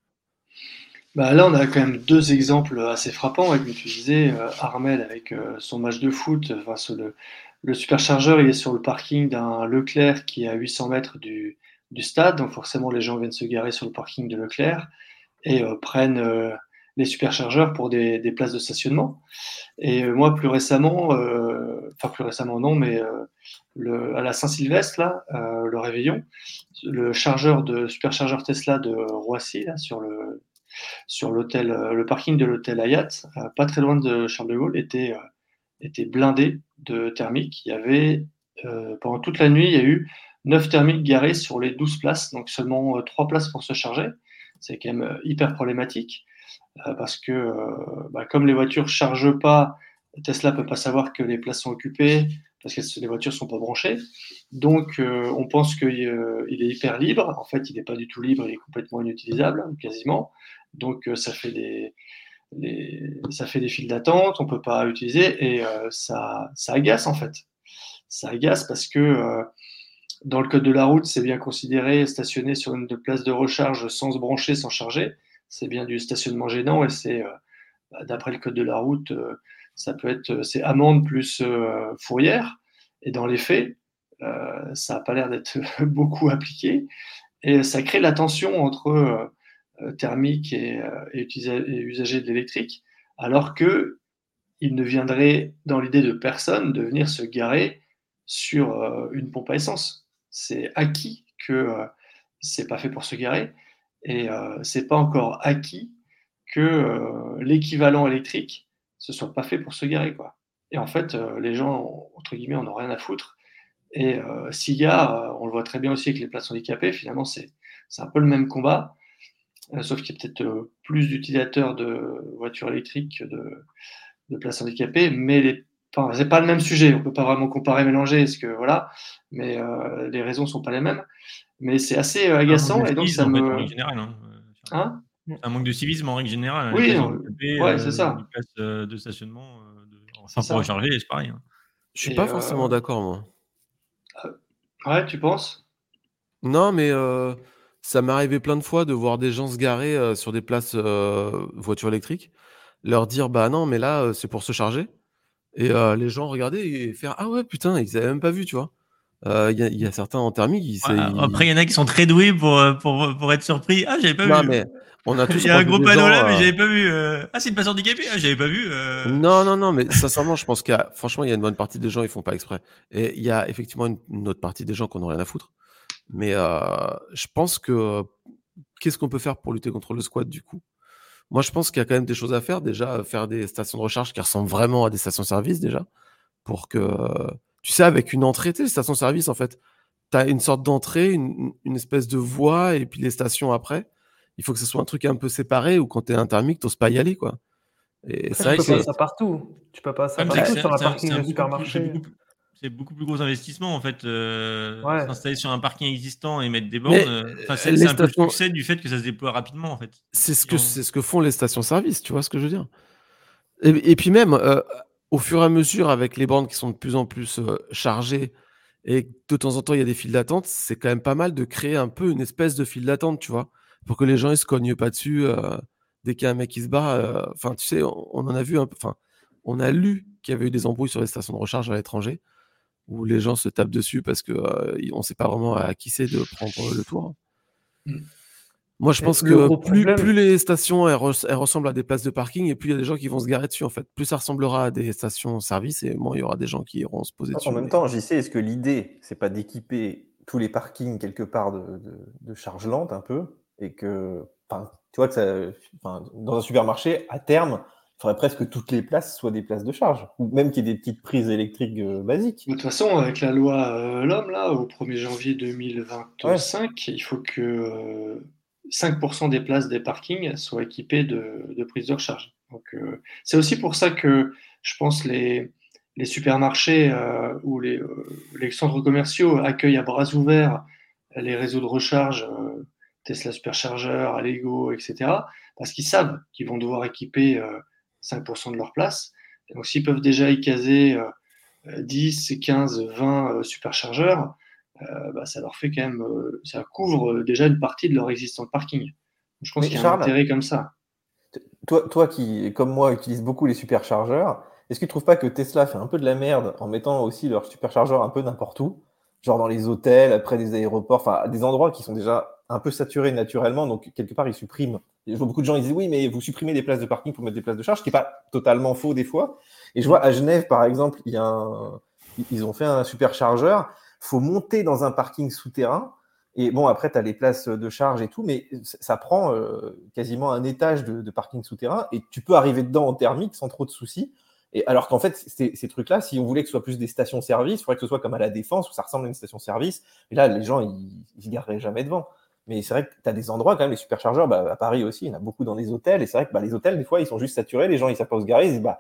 bah là, on a quand même deux exemples assez frappants. Comme tu disais, Armel avec son match de foot, enfin, le, superchargeur, il est sur le parking d'un Leclerc qui est à 800 mètres du, stade. Donc forcément, les gens viennent se garer sur le parking de Leclerc et euh, prennent euh, les superchargeurs pour des, places de stationnement. Et euh, moi, plus récemment, enfin plus récemment non, mais le, à la Saint-Sylvestre, là, le réveillon, le chargeur de superchargeur Tesla de Roissy, sur le sur l'hôtel, le parking de l'hôtel Hayat, pas très loin de Charles de Gaulle, était était blindé de thermiques. Il y avait, euh, pendant toute la nuit, il y a eu 9 thermiques garés sur les 12 places, donc seulement 3 euh, places pour se charger. C'est quand même euh, hyper problématique parce que, bah, comme les voitures ne chargent pas, Tesla ne peut pas savoir que les places sont occupées parce que les voitures ne sont pas branchées. Donc, on pense qu'il est hyper libre. En fait, il n'est pas du tout libre, il est complètement inutilisable, quasiment. Donc, ça fait des, ça fait des files d'attente, on ne peut pas utiliser et euh, ça, ça, agace en fait. Ça agace parce que euh, dans le code de la route, c'est bien considéré stationner sur une place de recharge sans se brancher, sans charger. C'est bien du stationnement gênant et c'est, euh, bah, d'après le code de la route, ça peut être, c'est amende plus fourrière. Et dans les faits, ça n'a pas l'air d'être <laughs> beaucoup appliqué. Et ça crée la tension entre euh, thermique et, euh, et, usager de l'électrique, alors que il ne viendrait dans l'idée de personne de venir se garer sur euh, une pompe à essence. C'est acquis que c'est pas fait pour se garer et c'est pas encore acquis que l'équivalent électrique ce soit pas fait pour se garer quoi. Et en fait, les gens entre guillemets en ont rien à foutre. Et s'il y a, on le voit très bien aussi avec les places handicapées, finalement c'est un peu le même combat. Euh, sauf qu'il y a peut-être euh, plus d'utilisateurs de voitures électriques que de, de places handicapées, mais les Enfin, c'est pas le même sujet, on peut pas vraiment comparer, mélanger, ce que voilà, mais euh, les raisons sont pas les mêmes. Mais c'est assez agaçant et donc ça me. En général, hein. hein? Un manque de civisme en règle générale. Oui, ouais, c'est ça. Les de stationnement, de... enfin pour recharger, c'est pareil. Hein. Je suis pas forcément d'accord moi. Ouais, tu penses? Non, mais ça m'est arrivé plein de fois de voir des gens se garer euh, sur des places euh, voitures électriques, leur dire bah non, mais là euh, c'est pour se charger. Et les gens regardaient et faire ah ouais putain, ils avaient même pas vu, tu vois. Il y, a certains en thermique. Après, il y en a qui sont très doués pour, pour, pour être surpris. Ah, j'avais pas non, vu. Mais on a il y a un gros panneau là, mais j'avais pas vu. Ah, c'est une place handicapée. Ah, j'avais pas vu. Non, non, non, mais sincèrement, je pense qu'il y a, franchement, il y a une bonne partie des gens, ils font pas exprès. Et il y a effectivement une, autre partie des gens qui n'ont rien à foutre. Mais je pense que qu'est-ce qu'on peut faire pour lutter contre le squat du coup? Moi, je pense qu'il y a quand même des choses à faire. Déjà, faire des stations de recharge qui ressemblent vraiment à des stations-service déjà, pour que tu sais, avec une entrée, tu sais, les stations-service, en fait, tu as une sorte d'entrée, une, espèce de voie, et puis les stations après. Il faut que ce soit un truc un peu séparé, ou quand tu es un thermique, tu n'oses pas y aller, quoi. Et c'est vrai que pas ça partout. Tu peux pas ça partout sur un parking de supermarché c'est beaucoup plus gros investissement en fait. Euh, s'installer sur un parking existant et mettre des bornes, euh, c'est un peu le succès du fait que ça se déploie rapidement en fait. C'est ce que c'est ce que font les stations-service, tu vois ce que je veux dire. Et, puis même euh, au fur et à mesure avec les bornes qui sont de plus en plus chargées et de temps en temps il y a des files d'attente, c'est quand même pas mal de créer un peu une espèce de file d'attente, tu vois, pour que les gens ils se cognent pas dessus dès qu'il y a un mec qui se bat. Enfin, tu sais, on, en a vu un peu. Enfin, on a lu qu'il y avait eu des embrouilles sur les stations de recharge à l'étranger, où les gens se tapent dessus parce qu'on ne sait pas vraiment à qui c'est de prendre le tour. Mm. Moi, je pense que plus, les stations elles, ressemblent à des places de parking et plus il y a des gens qui vont se garer dessus. En fait, plus ça ressemblera à des stations-service et moins il y aura des gens qui iront se poser dessus. En même temps, j'y sais, est-ce que l'idée, c'est pas d'équiper tous les parkings quelque part de, charge lente un peu et que, tu vois que ça, dans un supermarché, à terme, il faudrait presque que toutes les places soient des places de charge, ou même qu'il y ait des petites prises électriques euh, basiques. De toute façon, avec la loi euh, L'Homme, là, au 1er janvier 2025, il faut que euh, 5% des places des parkings soient équipées de, de prises de recharge. Donc, euh, c'est aussi pour ça que je pense les, les supermarchés euh, ou les, euh, les, centres commerciaux accueillent à bras ouverts les réseaux de recharge, Tesla Supercharger, Allego, etc. Parce qu'ils savent qu'ils vont devoir équiper 5% de leurs places. donc, s'ils peuvent déjà y caser 10, 15, 20 superchargeurs, euh, bah, ça leur fait quand même, euh, ça couvre déjà une partie de leur existant de parking. Je pense qu'il y a un intérêt comme ça. Toi, toi qui, comme moi, utilise beaucoup les superchargeurs, est-ce que tu ne trouves pas que Tesla fait un peu de la merde en mettant aussi leurs superchargeurs un peu n'importe où? Genre dans les hôtels, près des aéroports, enfin des endroits qui sont déjà un peu saturés naturellement, donc quelque part ils suppriment. Je vois beaucoup de gens ils disent oui, mais vous supprimez des places de parking pour mettre des places de charge, ce qui n'est pas totalement faux des fois. Et je vois à Genève par exemple, il y a ils ont fait un superchargeur faut monter dans un parking souterrain. Et bon, après, tu as les places de charge et tout, mais ça prend euh, quasiment un étage de, parking souterrain et tu peux arriver dedans en thermique sans trop de soucis. Et alors qu'en fait, ces, trucs-là, si on voulait que ce soit plus des stations-service, il faudrait que ce soit comme à la Défense où ça ressemble à une station-service. Et là, les gens, ils ne gareraient jamais devant. Mais c'est vrai que tu as des endroits, quand même, les superchargeurs, bah, à Paris aussi, il y en a beaucoup dans les hôtels. Et c'est vrai que bah, les hôtels, des fois, ils sont juste saturés, les gens, ils savent pas où se garer. Bah,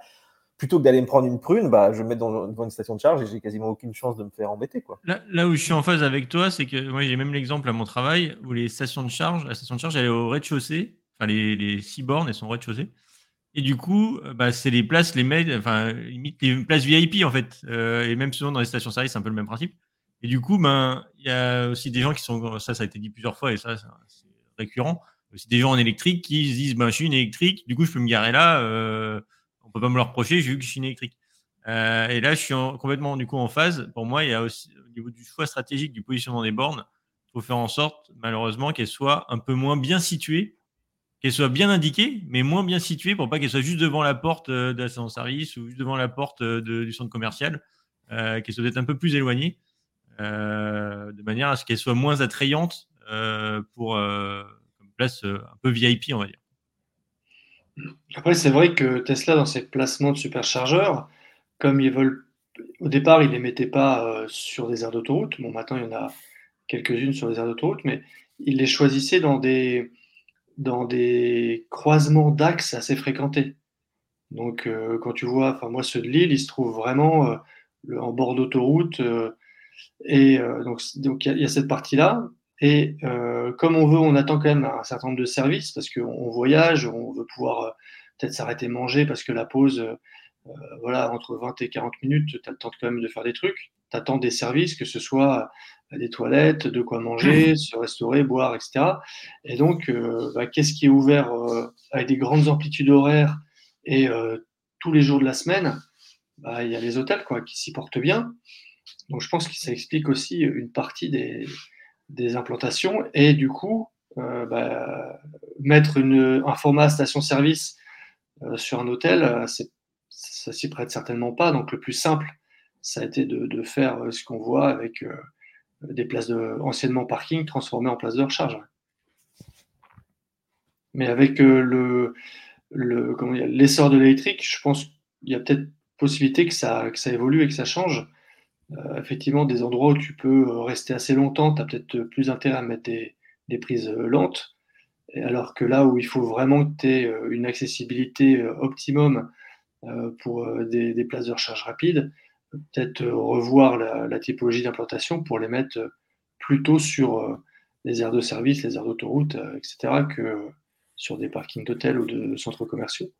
plutôt que d'aller me prendre une prune, bah, je vais me mettre dans, une station de charge et j'ai quasiment aucune chance de me faire embêter. Quoi. Là, où je suis en phase avec toi, c'est que moi j'ai même l'exemple à mon travail où les stations de charge, la station de charge elle est au rez-de-chaussée, enfin les, les six bornes elles sont au rez-de-chaussée. Et du coup, bah, c'est les places, les mails, enfin limite les places VIP en fait. Euh, et même souvent dans les stations service, c'est un peu le même principe. Et du coup, ben il y a aussi des gens qui sont, ça ça a été dit plusieurs fois et ça c'est récurrent, aussi des gens en électrique qui se disent ben je suis une électrique, du coup je peux me garer là. Euh, on peut pas me le reprocher, j'ai vu que je suis une électrique. Euh, et là, je suis complètement du coup en phase. Pour moi, il y a aussi au niveau du choix stratégique du positionnement des bornes, il faut faire en sorte, malheureusement, qu'elles soient un peu moins bien situées, qu'elles soient bien indiquées, mais moins bien situées pour pas qu'elles soient juste devant la porte euh, de la service ou juste devant la porte euh, du centre commercial, qu'elles soient peut-être un peu plus éloignées, de manière à ce qu'elles soient moins attrayantes pour une place un peu VIP, on va dire. Après, c'est vrai que Tesla, dans ses placements de superchargeurs, comme ils veulent. Au départ, ils ne les mettaient pas euh, sur des aires d'autoroute. Bon, maintenant, il y en a quelques-unes sur des aires d'autoroute, mais ils les choisissaient dans des, dans des croisements d'axes assez fréquentés. Donc, euh, quand tu vois, enfin, moi, ceux de Lille, ils se trouvent vraiment euh, en bord d'autoroute. Et donc, donc il y, a cette partie-là. Et euh, comme on veut, on attend quand même un certain nombre de services parce qu'on voyage, on veut pouvoir euh, peut-être s'arrêter manger parce que la pause, euh, voilà, entre 20 et 40 minutes, tu as le temps quand même de faire des trucs. Tu attends des services, que ce soit des toilettes, de quoi manger, se restaurer, boire, etc. Et donc, bah, qu'est-ce qui est ouvert avec des grandes amplitudes horaires et tous les jours de la semaine? Bah, Il y a les hôtels quoi, qui s'y portent bien. Donc, je pense que ça explique aussi une partie des, implantations et du coup, euh, bah, mettre un format station-service euh, sur un hôtel, euh, ça s'y prête certainement pas. Donc le plus simple, ça a été de, faire ce qu'on voit avec des places de, anciennement parking transformées en places de recharge. Mais avec le, l'essor de l'électrique, je pense qu'il y a peut-être possibilité que ça évolue et que ça change. Euh, effectivement, des endroits où tu peux euh, rester assez longtemps, tu as peut-être plus intérêt à mettre des, prises euh, lentes. alors que là où il faut vraiment que tu aies une accessibilité optimum pour des, places de recharge rapide, peut-être revoir la, typologie d'implantation pour les mettre plutôt sur les aires de service, les aires d'autoroute, etc., que sur des parkings d'hôtels ou de centres commerciaux.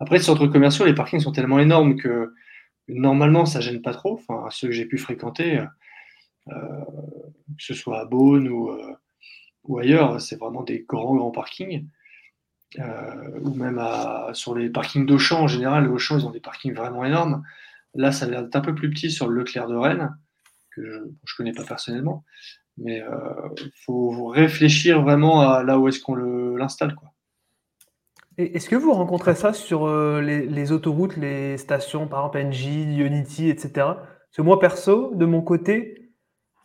Après, les centres commerciaux, les parkings sont tellement énormes que Normalement, ça gêne pas trop. Enfin, ceux que j'ai pu fréquenter, euh, euh, que ce soit à Beaune ou, euh, ou ailleurs, c'est vraiment des grands, grands parkings. ou même sur les parkings d'Auchan en général. Les Auchan, ils ont des parkings vraiment énormes. Là, ça a l'air d'être un peu plus petit sur le Leclerc de Rennes, que je ne connais pas personnellement. Mais il euh, faut réfléchir vraiment à là où est-ce qu'on l'installe. quoi. Est-ce que vous rencontrez ça sur euh, les, autoroutes, les stations, par exemple NJ, Unity, etc. Parce que moi, perso, de mon côté,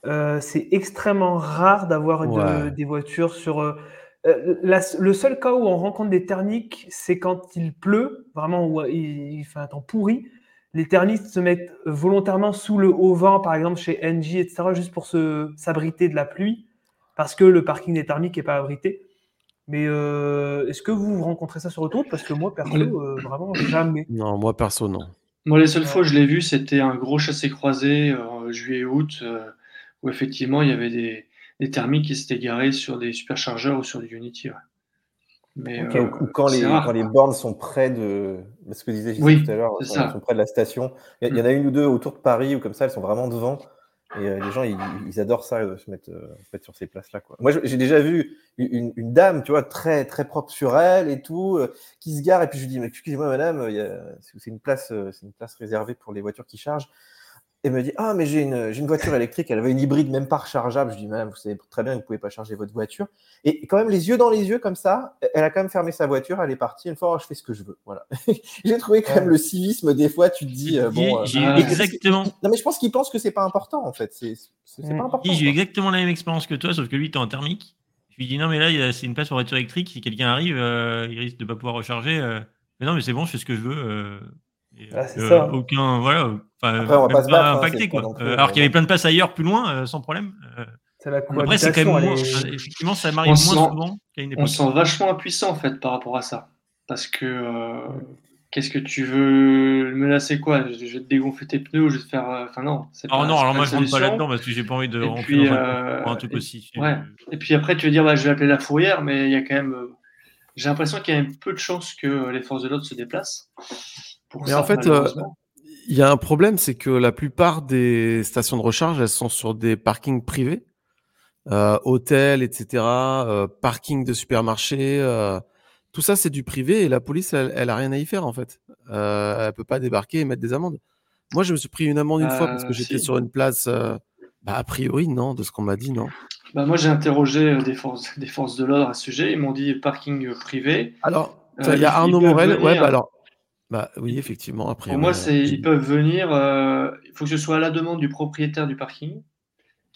euh, c'est extrêmement rare d'avoir des voitures sur. le seul cas où on rencontre des thermiques, c'est quand il pleut, vraiment où il, il fait un temps pourri les ternistes se mettent volontairement sous le haut vent, par exemple chez NJ, etc., juste pour s'abriter de la pluie, parce que le parking des thermiques n'est pas abrité. Mais euh, est-ce que vous rencontrez ça sur autoroute? Parce que moi, perso, euh, vraiment jamais. Non, moi, perso, non. Moi, les seules fois que je l'ai vu, c'était un gros chassé-croisé en juillet-août, euh, où effectivement, il y avait des, thermiques qui s'étaient garés sur des superchargeurs ou sur du Unity. Mais, euh, ou quand, les, quand, les, bornes sont près de ce que disait Gisèle tout à l'heure, sont près de la station. Il y, en a une ou deux autour de Paris ou comme ça, elles sont vraiment devant. Et euh, les gens, ils, adorent ça, euh, se mettre, mettre sur ces places-là. Moi, j'ai déjà vu une, dame, tu vois, très très propre sur elle et tout, qui se gare. Et puis je lui dis, mais excusez-moi, madame, c'est une place, c'est une place réservée pour les voitures qui chargent et me dit Ah, mais j'ai une, une, voiture électrique, elle avait une hybride même pas rechargeable. Je dis Madame, vous savez très bien que vous ne pouvez pas charger votre voiture. Et quand même, les yeux dans les yeux, comme ça, elle a quand même fermé sa voiture, elle est partie. Une fois, oh, je fais ce que je veux. Voilà. <laughs> j'ai trouvé quand même le civisme, des fois, tu te dis euh, Bon. J'ai euh, exactement. Non, mais je pense qu'il pense que c'est pas important, en fait. C'est pas important. J'ai exactement la même expérience que toi, sauf que lui, tu es en thermique. Je lui dis Non, mais là, c'est une place pour voiture électrique. Si quelqu'un arrive, euh, il risque de ne pas pouvoir recharger. Mais non, mais c'est bon, je fais ce que je veux. Ah, ça. Aucun, voilà, Après, on va pas se battre, hein, impacté, quoi. Euh, alors qu'il y avait plein de places ailleurs, plus loin, euh, sans problème. Euh. La Après, c'est quand même moins, effectivement, ça m'arrive moins souvent qu'à une époque. On se sent vachement impuissant, en fait, par rapport à ça. Parce que qu'est-ce que tu veux menacer quoi? Je vais te dégonfler tes pneus ou je vais te faire. Enfin, non. Alors, non, alors moi, je rentre pas là-dedans parce que j'ai pas envie de rentrer puis, dans un, truc aussi. Ouais. Et puis après, tu veux dire, bah, je vais appeler la fourrière, mais il y a quand même. J'ai l'impression qu'il y a un peu de chances que les forces de l'ordre se déplacent. Mais en fait, euh, il y a un problème, c'est que la plupart des stations de recharge, elles sont sur des parkings privés, euh, hôtels, etc., euh, parking de supermarchés. tout ça, c'est du privé et la police, elle, elle a rien à y faire en fait. elle peut pas débarquer et mettre des amendes. Moi, je me suis pris une amende une fois parce que j'étais sur une place. Bah, a priori, non, de ce qu'on m'a dit, non. Bah, moi, j'ai interrogé des forces, des forces de l'ordre à ce sujet. Ils m'ont dit parking privé. Alors, il y a Arnaud Morel. Ouais, bah alors, bah oui, effectivement. Après, Pour moi, c'est ils peuvent venir. Euh, il faut que ce soit à la demande du propriétaire du parking.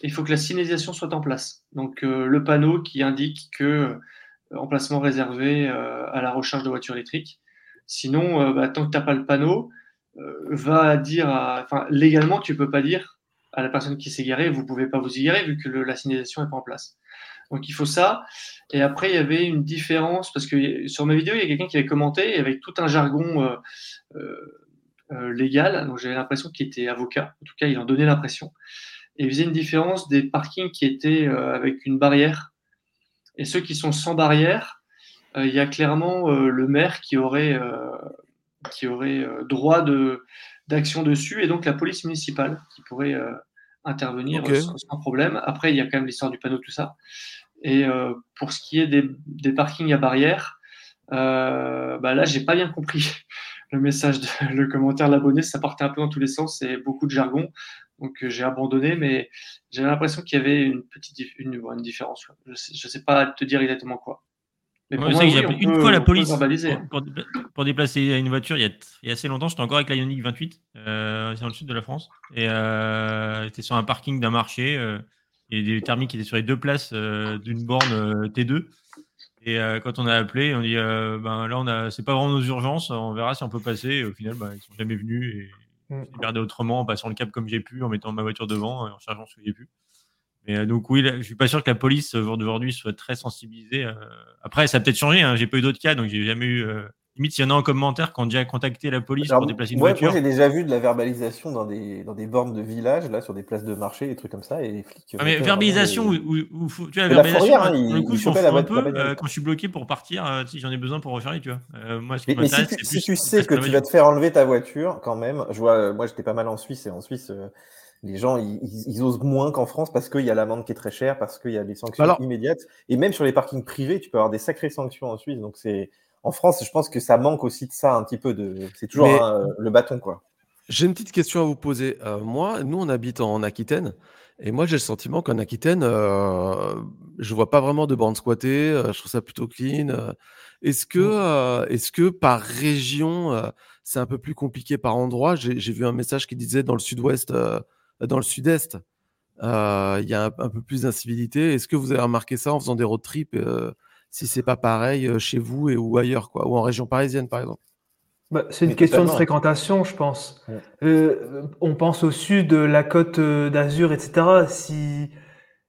il faut que la signalisation soit en place. Donc euh, le panneau qui indique que euh, emplacement réservé à la recharge de voitures électriques. Sinon, bah, tant que tu n'as pas le panneau, va dire, enfin légalement, tu peux pas dire à la personne qui s'est garée, vous pouvez pas vous y garer vu que la signalisation n'est pas en place. Donc il faut ça. Et après, il y avait une différence, parce que sur ma vidéo, il y a quelqu'un qui avait commenté avec tout un jargon euh, euh, euh, légal. Donc j'avais l'impression qu'il était avocat. En tout cas, il en donnait l'impression. Et il faisait une différence des parkings qui étaient avec une barrière et ceux qui sont sans barrière. il y a clairement le maire qui aurait, qui aurait droit d'action dessus et donc la police municipale qui pourrait intervenir sans, problème. Après, il y a quand même l'histoire du panneau, tout ça. Et euh, pour ce qui est des, parkings à barrière, euh, bah là, j'ai pas bien compris <laughs> le message, le commentaire de l'abonné. Ça partait un peu dans tous les sens c'est beaucoup de jargon. Donc euh, j'ai abandonné, mais j'ai l'impression qu'il y avait une petite une, une différence. Je sais, sais pas te dire exactement quoi. Mais pour moi, une fois la police pour, déplacer une voiture il y a, assez longtemps, j'étais encore avec la Ioniq 28, euh, c'est dans le sud de la France, et euh, j'étais sur un parking d'un marché. Euh, et des thermiques qui étaient sur les deux places euh, d'une borne euh, T2. Et euh, quand on a appelé, on dit ben là, on a, c'est pas vraiment nos urgences, on verra si on peut passer. Et au final, ben, ils sont jamais venus et mm. j'ai gardé autrement en passant le cap comme j'ai pu, en mettant ma voiture devant et en chargeant ce que j'ai pu. Mais donc oui, je suis pas sûr que la police aujourd'hui soit très sensibilisée. après, ça a peut-être changé. Hein, j'ai pas eu d'autres cas, donc j'ai jamais eu Limite, s'il y en a en commentaire qui ont déjà contacté la police pour déplacer une voiture. Moi, j'ai déjà vu de la verbalisation dans des, dans des bornes de village, là, sur des places de marché, des trucs comme ça, et les flics. Ah, mais verbalisation, où, tu vois, la verbalisation, hein, le coup, je un peu euh, quand je suis bloqué pour partir, euh, si j'en ai besoin pour recharger, tu vois. Euh, moi, ce qui mais, si, tu, si tu sais que tu vas te faire enlever ta voiture, quand même, je vois, moi, j'étais pas mal en Suisse, et en Suisse, les gens, ils, osent moins qu'en France parce qu'il y a l'amende qui est très chère, parce qu'il y a des sanctions immédiates. Et même sur les parkings privés, tu peux avoir des sacrées sanctions en Suisse. Donc, c'est en France, je pense que ça manque aussi de ça un petit peu. De... C'est toujours le bâton, quoi. J'ai une petite question à vous poser. Euh, moi, nous, on habite en Aquitaine. Et moi, j'ai le sentiment qu'en Aquitaine, euh, je vois pas vraiment de bandes squattées. Euh, je trouve ça plutôt clean. Euh. Est-ce que, mmh. est-ce que par région, c'est un peu plus compliqué par endroit? J'ai vu un message qui disait dans le sud-ouest, dans le sud-est, il y a un, peu plus d'incivilité. Est-ce que vous avez remarqué ça en faisant des road trips Si c'est pas pareil chez vous et ou ailleurs, quoi, ou en région parisienne, par exemple bah, c'est une question de fréquentation, je pense. Euh, on pense au sud, de la côte euh, d'Azur, etc. Si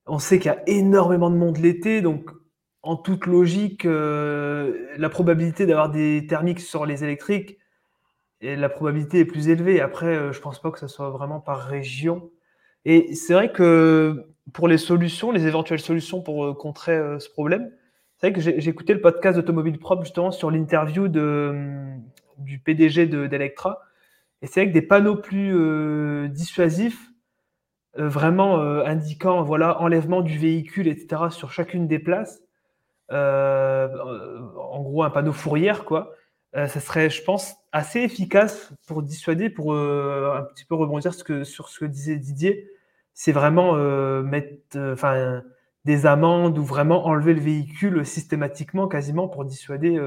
on sait qu'il y a énormément de monde l'été, donc en toute logique, euh, la probabilité d'avoir des thermiques sur les électriques, et la probabilité est plus élevée. Après, je pense pas que ça soit vraiment par région. Et c'est vrai que pour les solutions, les éventuelles solutions pour contrer ce problème, c'est vrai que j'ai écouté le podcast d'Automobile Propre justement sur l'interview de du PDG d'Electra. Et c'est avec des panneaux plus euh, dissuasifs, euh, vraiment euh, indiquant voilà enlèvement du véhicule, etc. sur chacune des places. en gros, un panneau fourrière, quoi. ça serait, je pense, assez efficace pour dissuader, pour un petit peu rebondir ce que, sur ce que disait Didier. C'est vraiment mettre enfin des amendes ou vraiment enlever le véhicule systématiquement, quasiment, pour dissuader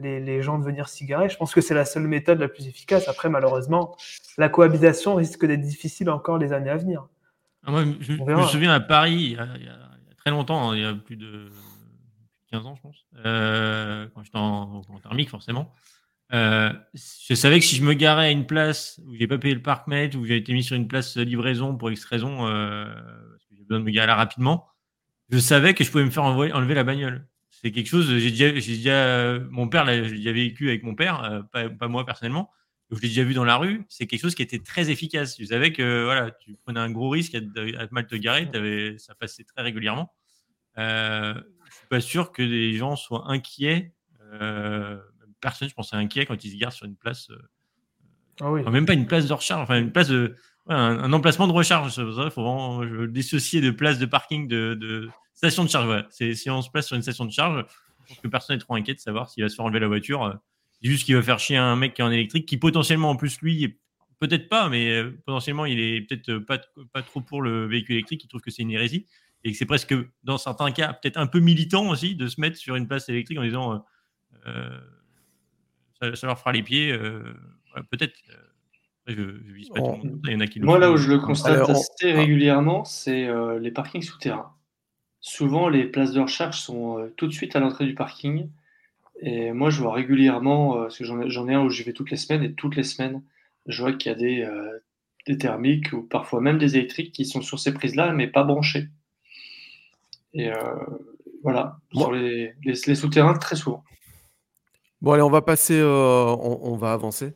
les, gens de venir s'y garer. Je pense que c'est la seule méthode la plus efficace. Après, malheureusement, la cohabitation risque d'être difficile encore les années à venir. Ah, je, me souviens à Paris, il y, a, très longtemps, hein, il y a plus de 15 ans, je pense, euh, quand j'étais en, thermique, forcément. Euh, je savais que si je me garais à une place où j'ai pas payé le parc-mètre, où j'ai été mis sur une place livraison pour X raison, euh, parce que j'ai besoin de me garer rapidement, je savais que je pouvais me faire enlever la bagnole c'est quelque chose. J'ai déjà, j'ai déjà, mon père, j'ai déjà vécu avec mon père, euh, pas, pas, moi personnellement. Je l'ai déjà vu dans la rue. C'est quelque chose qui était très efficace. Tu savais que voilà, tu prenais un gros risque à, mal te garer. Ça passait très régulièrement. Euh, je suis pas sûr que les gens soient inquiets. Euh, personne, je pense, est inquiet quand ils se garent sur une place. Euh, ah oui. même pas une place de recharge, enfin une place de, un, emplacement de recharge. Il faut vraiment dissocier de place de parking de, Station de charge, ouais. C'est, si on se place sur une station de charge, je pense que personne n'est trop inquiet de savoir s'il va se faire enlever la voiture. C'est juste qu'il va faire chier un mec qui est en électrique, qui potentiellement, en plus, lui, peut-être pas, mais euh, potentiellement, il est peut-être pas, pas trop pour le véhicule électrique, il trouve que c'est une hérésie. Et que c'est presque, dans certains cas, peut-être un peu militant aussi de se mettre sur une place électrique en disant euh, euh, ça, leur fera les pieds. peut-être. Moi, là où je le constate assez régulièrement, c'est les parkings souterrains. Souvent, les places de recharge sont euh, tout de suite à l'entrée du parking. Et moi, je vois régulièrement, euh, parce que j'en ai, un où je vais toutes les semaines, et toutes les semaines, je vois qu'il y a des, euh, des thermiques ou parfois même des électriques qui sont sur ces prises-là, mais pas branchées. Et voilà, sur les, souterrains, très souvent. Bon, allez, on va passer, on, va avancer.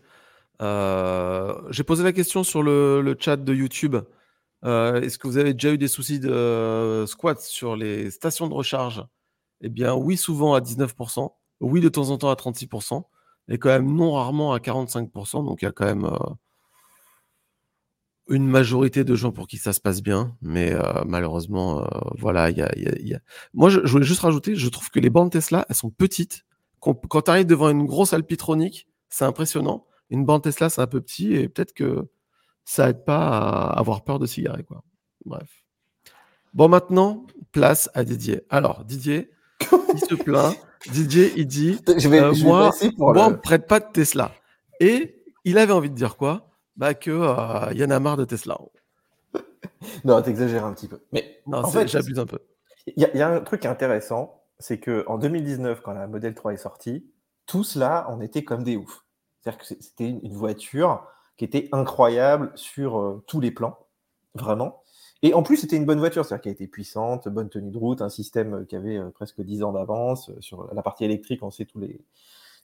J'ai posé la question sur le, chat de YouTube. Euh, est-ce que vous avez déjà eu des soucis de euh, squat sur les stations de recharge? Eh bien, oui, souvent à 19%. Oui, de temps en temps à 36%. Et quand même non rarement à 45%. Donc, il y a quand même euh, une majorité de gens pour qui ça se passe bien. Mais malheureusement, voilà, il y a, Moi, je, voulais juste rajouter, je trouve que les bandes Tesla, elles sont petites. Quand, quand tu arrives devant une grosse alpitronique, c'est impressionnant. Une bande Tesla, c'est un peu petit et peut-être que ça aide pas à avoir peur de s'y quoi. Bref. Bon, maintenant, place à Didier. Alors, Didier, il se plaint. <laughs> Didier, il dit je vais, euh, Moi, moi on me prête pas de Tesla. Et il avait envie de dire quoi? Bah, que euh, y en a marre de Tesla. <laughs> non, t'exagères un petit peu. Mais non, en fait, j'abuse un peu. Il y, a un truc intéressant, c'est qu'en 2019, quand la Model 3 est sortie, tous là, on était comme des oufs. C'est-à-dire que c'était une voiture qui était incroyable sur euh, tous les plans, vraiment. Et en plus, c'était une bonne voiture, c'est-à-dire qu'elle était puissante, bonne tenue de route, un système qui avait euh, presque 10 ans d'avance. Euh, sur la partie électrique, on sait tous les,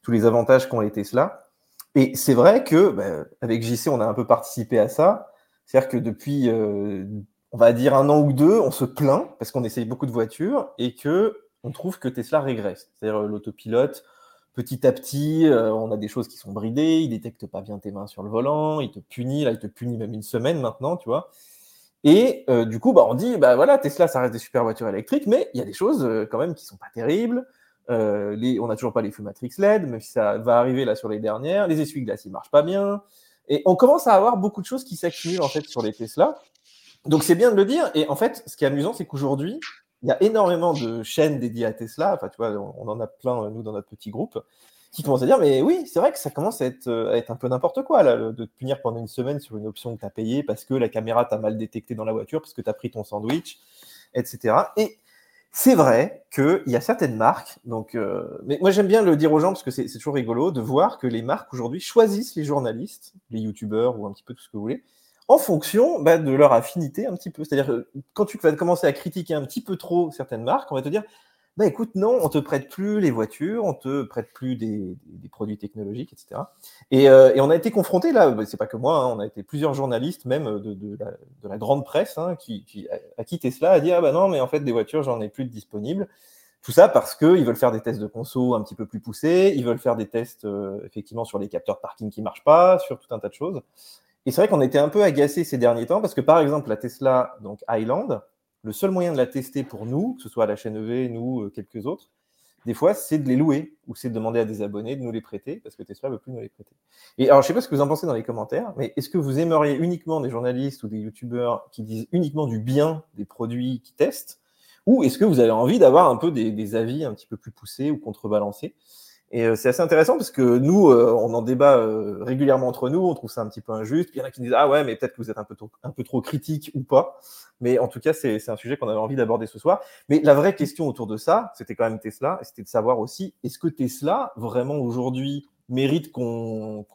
tous les avantages qu'ont les Tesla. Et c'est vrai que, bah, avec JC, on a un peu participé à ça. C'est-à-dire que depuis, on va dire un an ou deux, on se plaint parce qu'on essaye beaucoup de voitures et que on trouve que Tesla régresse. C'est-à-dire l'autopilote, petit à petit, euh, on a des choses qui sont bridées, il détecte pas bien tes mains sur le volant, il te punit, là, il te punit même une semaine maintenant, tu vois. Et euh, du coup, bah, on dit, bah voilà, Tesla, ça reste des super voitures électriques, mais il y a des choses euh, quand même qui sont pas terribles. les, on n'a toujours pas les Matrix LED, même si ça va arriver là sur les dernières. Les essuie-glaces, ils marchent pas bien. Et on commence à avoir beaucoup de choses qui s'accumulent en fait sur les Tesla. Donc c'est bien de le dire. Et en fait, ce qui est amusant, c'est qu'aujourd'hui, il y a énormément de chaînes dédiées à Tesla. Enfin, tu vois, on en a plein, nous, dans notre petit groupe, qui commencent à dire Mais oui, c'est vrai que ça commence à être, être un peu n'importe quoi, là, de te punir pendant une semaine sur une option que tu as payée parce que la caméra t'a mal détecté dans la voiture, parce que tu as pris ton sandwich, etc. Et c'est vrai qu'il y a certaines marques, donc, euh, mais moi j'aime bien le dire aux gens parce que c'est toujours rigolo de voir que les marques aujourd'hui choisissent les journalistes, les youtubeurs ou un petit peu tout ce que vous voulez, en fonction bah, de leur affinité un petit peu. C'est-à-dire, quand tu vas commencer à critiquer un petit peu trop certaines marques, on va te dire, bah écoute, non, on te prête plus les voitures, on te prête plus des, produits technologiques, etc. Euh, et, on a été confronté là, bah, c'est pas que moi, hein, on a été plusieurs journalistes, même de, la, grande presse, hein, qui, qui, a quitté cela, a dit ah bah non, mais en fait des voitures, j'en ai plus de disponibles. Tout ça parce qu'ils veulent faire des tests de conso un petit peu plus poussés, ils veulent faire des tests euh, effectivement sur les capteurs de parking qui marchent pas, sur tout un tas de choses. Et c'est vrai qu'on était un peu agacé ces derniers temps parce que, par exemple, la Tesla donc Highland, le seul moyen de la tester pour nous, que ce soit à la chaîne EV, nous, euh, quelques autres, des fois, c'est de les louer ou c'est de demander à des abonnés de nous les prêter parce que Tesla ne veut plus nous les prêter. Et alors, je ne sais pas ce que vous en pensez dans les commentaires, mais est-ce que vous aimeriez uniquement des journalistes ou des youtubeurs qui disent uniquement du bien des produits qu'ils testent ou est-ce que vous avez envie d'avoir un peu des, des, avis un petit peu plus poussés ou contrebalancés? Et euh, c'est assez intéressant parce que nous, euh, on en débat euh, régulièrement entre nous, on trouve ça un petit peu injuste. Il y en a qui disent Ah ouais, mais peut-être que vous êtes un peu, trop, un peu trop critique ou pas. Mais en tout cas, c'est un sujet qu'on avait envie d'aborder ce soir. Mais la vraie question autour de ça, c'était quand même Tesla. C'était de savoir aussi est-ce que Tesla, vraiment aujourd'hui, mérite qu'on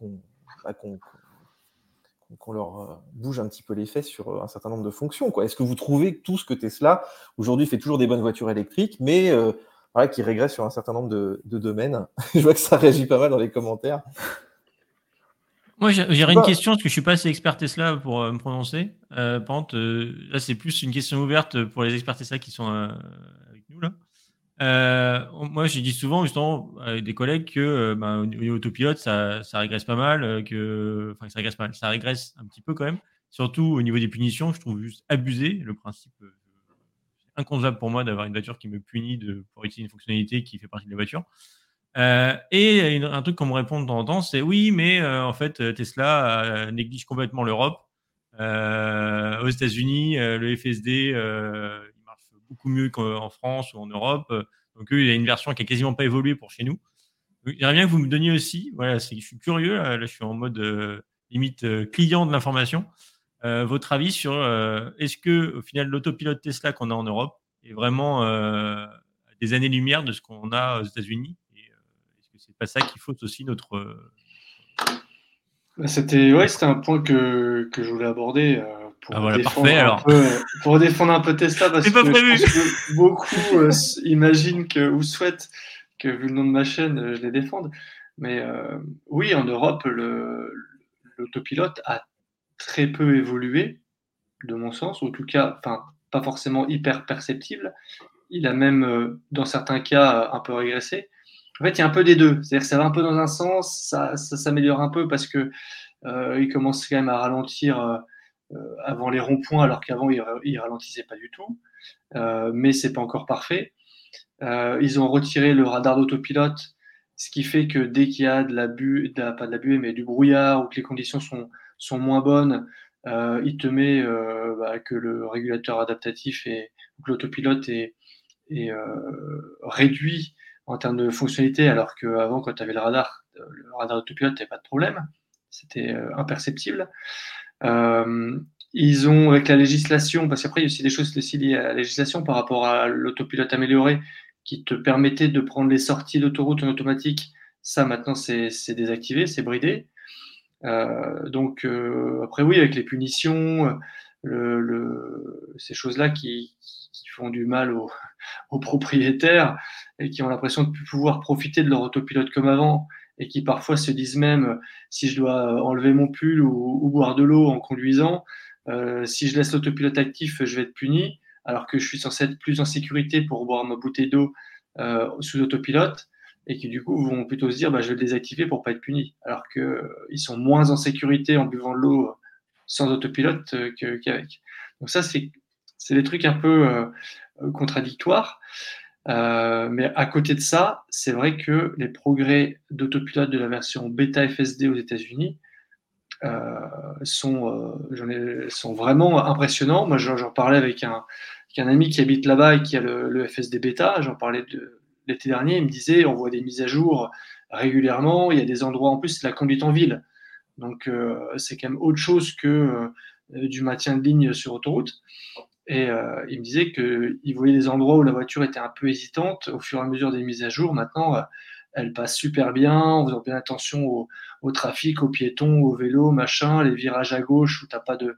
bah, qu'on leur bouge un petit peu les fesses sur un certain nombre de fonctions. Est-ce que vous trouvez tout ce que Tesla aujourd'hui fait toujours des bonnes voitures électriques, mais qui régresse sur un certain nombre de, domaines. <laughs> je vois que ça réagit pas mal dans les commentaires. Moi, j'aurais une question, parce que je suis pas assez expert Tesla pour euh, me prononcer. Euh, par contre, euh, là, c'est plus une question ouverte pour les experts Tesla qui sont avec nous. là. moi, je dis souvent, justement, avec des collègues que ben, au niveau autopilote, ça, ça, régresse pas mal, que, enfin, ça régresse pas mal, ça régresse un petit peu quand même. Surtout au niveau des punitions, je trouve juste abusé le principe inconcevable pour moi d'avoir une voiture qui me punit de, pour utiliser une fonctionnalité qui fait partie de la voiture. Euh, et un truc qu'on me répond de temps en temps, c'est oui, mais euh, en fait, Tesla euh, néglige complètement l'Europe. aux États-Unis, le FSD, il marche beaucoup mieux qu'en France ou en Europe. Donc, il y a une version qui a quasiment pas évolué pour chez nous. J'aimerais bien que vous me donniez aussi, voilà, je suis curieux, là, je suis en mode limite client de l'information. Euh, votre avis sur euh, est-ce que au final l'autopilote Tesla qu'on a en Europe est vraiment euh, des années-lumière de ce qu'on a aux États-Unis? Est-ce que c'est pas ça qui fausse aussi notre bah, c'était ouais, c'était un point que, que je voulais aborder pour, ah, défendre un peu, pour défendre un peu Tesla parce que, beaucoup imaginent que ou souhaitent que vu le nom de ma chaîne, je les défende. Mais oui, en Europe, l'autopilote a très peu évolué, de mon sens, en tout cas, pas forcément hyper perceptible. Il a même, euh, dans certains cas, un peu régressé. En fait, il y a un peu des deux. C'est-à-dire que ça va un peu dans un sens, ça, s'améliore un peu parce que euh, il commence quand même à ralentir euh, avant les ronds-points, alors qu'avant il, il, ralentissait pas du tout. mais c'est pas encore parfait. ils ont retiré le radar d'autopilote, ce qui fait que dès qu'il y a de la pas de la buée, mais du brouillard ou que les conditions sont sont moins bonnes, euh, il te met euh, bah, que le régulateur adaptatif et que l'autopilote est, euh, réduit en termes de fonctionnalité, alors qu'avant, quand tu avais le radar, le radar autopilote, n'avait pas de problème. C'était imperceptible. ils ont, avec la législation, parce qu'après, il y a aussi des choses aussi liées à la législation par rapport à l'autopilote amélioré qui te permettait de prendre les sorties d'autoroute en automatique. Ça, maintenant, c'est désactivé, c'est bridé. Euh, donc euh, après oui, avec les punitions, le, ces choses-là qui, qui, font du mal aux, <laughs> aux, propriétaires et qui ont l'impression de pouvoir profiter de leur autopilote comme avant et qui parfois se disent même si je dois enlever mon pull ou, ou boire de l'eau en conduisant, euh, si je laisse l'autopilote actif, je vais être puni, alors que je suis censé être plus en sécurité pour boire ma bouteille d'eau euh, sous autopilote. Et qui du coup vont plutôt se dire bah, je vais le désactiver pour pas être puni, alors qu'ils euh, sont moins en sécurité en buvant de l'eau sans autopilote euh, qu'avec. Donc ça, c'est des trucs un peu euh, contradictoires. mais à côté de ça, c'est vrai que les progrès d'autopilote de la version bêta FSD aux États-Unis sont, vraiment impressionnants. Moi, j'en parlais avec un, ami qui habite là-bas et qui a le FSD bêta. J'en parlais de, l'été dernier, il me disait on voit des mises à jour régulièrement. Il y a des endroits en plus, la conduite en ville. Donc, euh, c'est quand même autre chose que euh, du maintien de ligne sur autoroute. Et euh, il me disait qu'il voyait des endroits où la voiture était un peu hésitante au fur et à mesure des mises à jour. Maintenant, elle passe super bien, en faisant bien attention au, trafic, aux piétons, aux vélos, machin, les virages à gauche où tu n'as pas de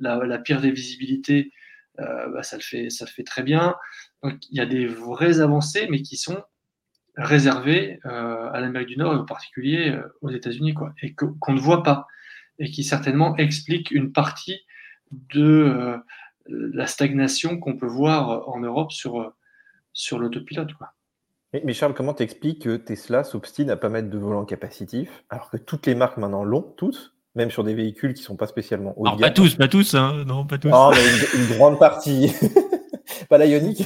la, pire des visibilités, bah, ça, le fait, ça le fait très bien. Donc il y a des vraies avancées, mais qui sont réservées euh, à l'Amérique du Nord et en particulier euh, aux États-Unis, quoi, et qu'on ne voit pas, et qui certainement expliquent une partie de euh, la stagnation qu'on peut voir en Europe sur, sur l'autopilote. Quoi. Mais Charles, comment t'expliques que Tesla s'obstine à pas mettre de volant capacitif, alors que toutes les marques maintenant l'ont, toutes, même sur des véhicules qui sont pas spécialement haut Alors, pas tous, pas tous, hein. non, pas tous. Oh, mais une grande partie. <laughs> pas la Ioniq.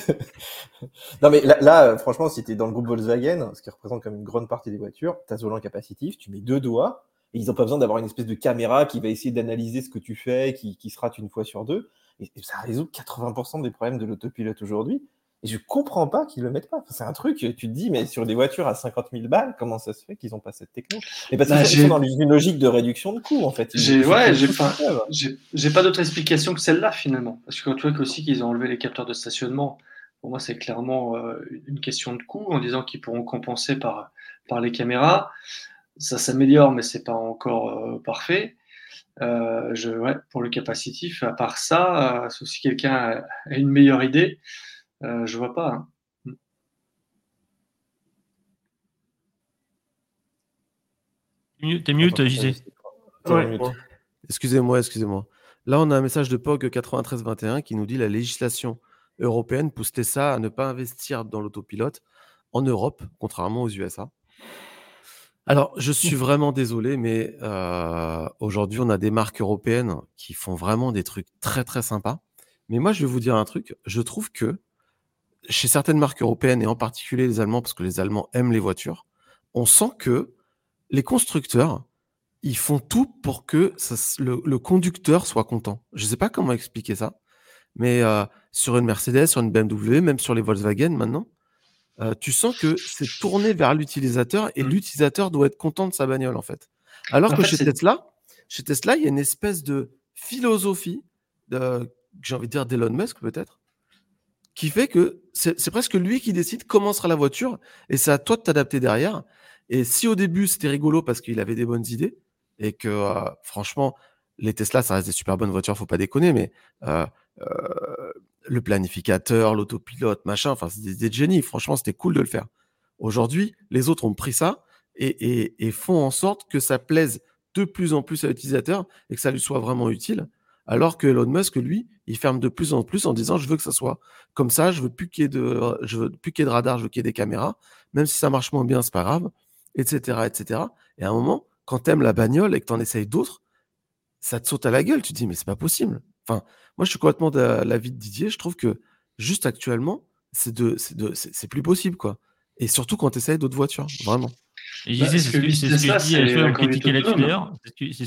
<laughs> non, mais là, franchement, si tu dans le groupe Volkswagen, ce qui représente comme une grande partie des voitures, tu as ce volant capacitif, tu mets deux doigts, et ils n'ont pas besoin d'avoir une espèce de caméra qui va essayer d'analyser ce que tu fais, qui, qui se rate une fois sur deux. Et, ça résout 80% des problèmes de l'autopilote aujourd'hui. Et je comprends pas qu'ils le mettent pas. c'est un truc, tu te dis, mais sur des voitures à 50 000 balles, comment ça se fait qu'ils n'ont pas cette techno Mais parce qu'ils sont dans une logique de réduction de coûts, en fait. J'ai, ouais, j'ai pas, j'ai, pas d'autre explication que celle-là, finalement. Parce que tu vois aussi qu'ils ont enlevé les capteurs de stationnement, pour moi, c'est clairement euh, une question de coût, en disant qu'ils pourront compenser par, par les caméras. Ça s'améliore, mais c'est pas encore euh, parfait. Euh, je, ouais, pour le capacitif, à part ça, si quelqu'un a une meilleure idée, euh, je vois pas. Hein. T'es mute, JC. Excusez-moi, excusez-moi. Là, on a un message de POG 9321 qui nous dit la législation européenne pousse Tesla à ne pas investir dans l'autopilote en Europe, contrairement aux USA. Alors, je suis <laughs> vraiment désolé, mais euh, aujourd'hui, on a des marques européennes qui font vraiment des trucs très très sympas. Mais moi, je vais vous dire un truc. Je trouve que chez certaines marques européennes et en particulier les Allemands, parce que les Allemands aiment les voitures, on sent que les constructeurs, ils font tout pour que le, conducteur soit content. Je ne sais pas comment expliquer ça, mais euh, sur une Mercedes, sur une BMW, même sur les Volkswagen maintenant, euh, tu sens que c'est tourné vers l'utilisateur et mmh. l'utilisateur doit être content de sa bagnole en fait. Alors que chez Tesla, chez Tesla, il y a une espèce de philosophie, j'ai envie de dire d'Elon Musk peut-être, qui fait que c'est presque lui qui décide comment sera la voiture et c'est à toi de t'adapter derrière. Et si au début c'était rigolo parce qu'il avait des bonnes idées et que euh, franchement les Tesla ça reste des super bonnes voitures, faut pas déconner, mais euh, euh, le planificateur, l'autopilote, machin, enfin c'est des, des génies. Franchement c'était cool de le faire. Aujourd'hui les autres ont pris ça et, font en sorte que ça plaise de plus en plus à l'utilisateur et que ça lui soit vraiment utile. Alors que Elon Musk, lui, il ferme de plus en plus en disant je veux que ça soit comme ça, je veux plus qu'il y ait de, je veux plus qu'il y ait de radar, je veux qu'il y ait des caméras, même si ça marche moins bien, c'est pas grave, etc., etc. Et à un moment, quand tu aimes la bagnole et que tu en essayes d'autres, ça te saute à la gueule. Tu te dis mais c'est pas possible. Enfin, moi je suis complètement de l'avis de Didier. Je trouve que juste actuellement, c'est de, c'est de, c'est plus possible quoi. Et surtout quand tu essayes d'autres voitures, vraiment. Et bah, c'est ce que, je dis, c'est ce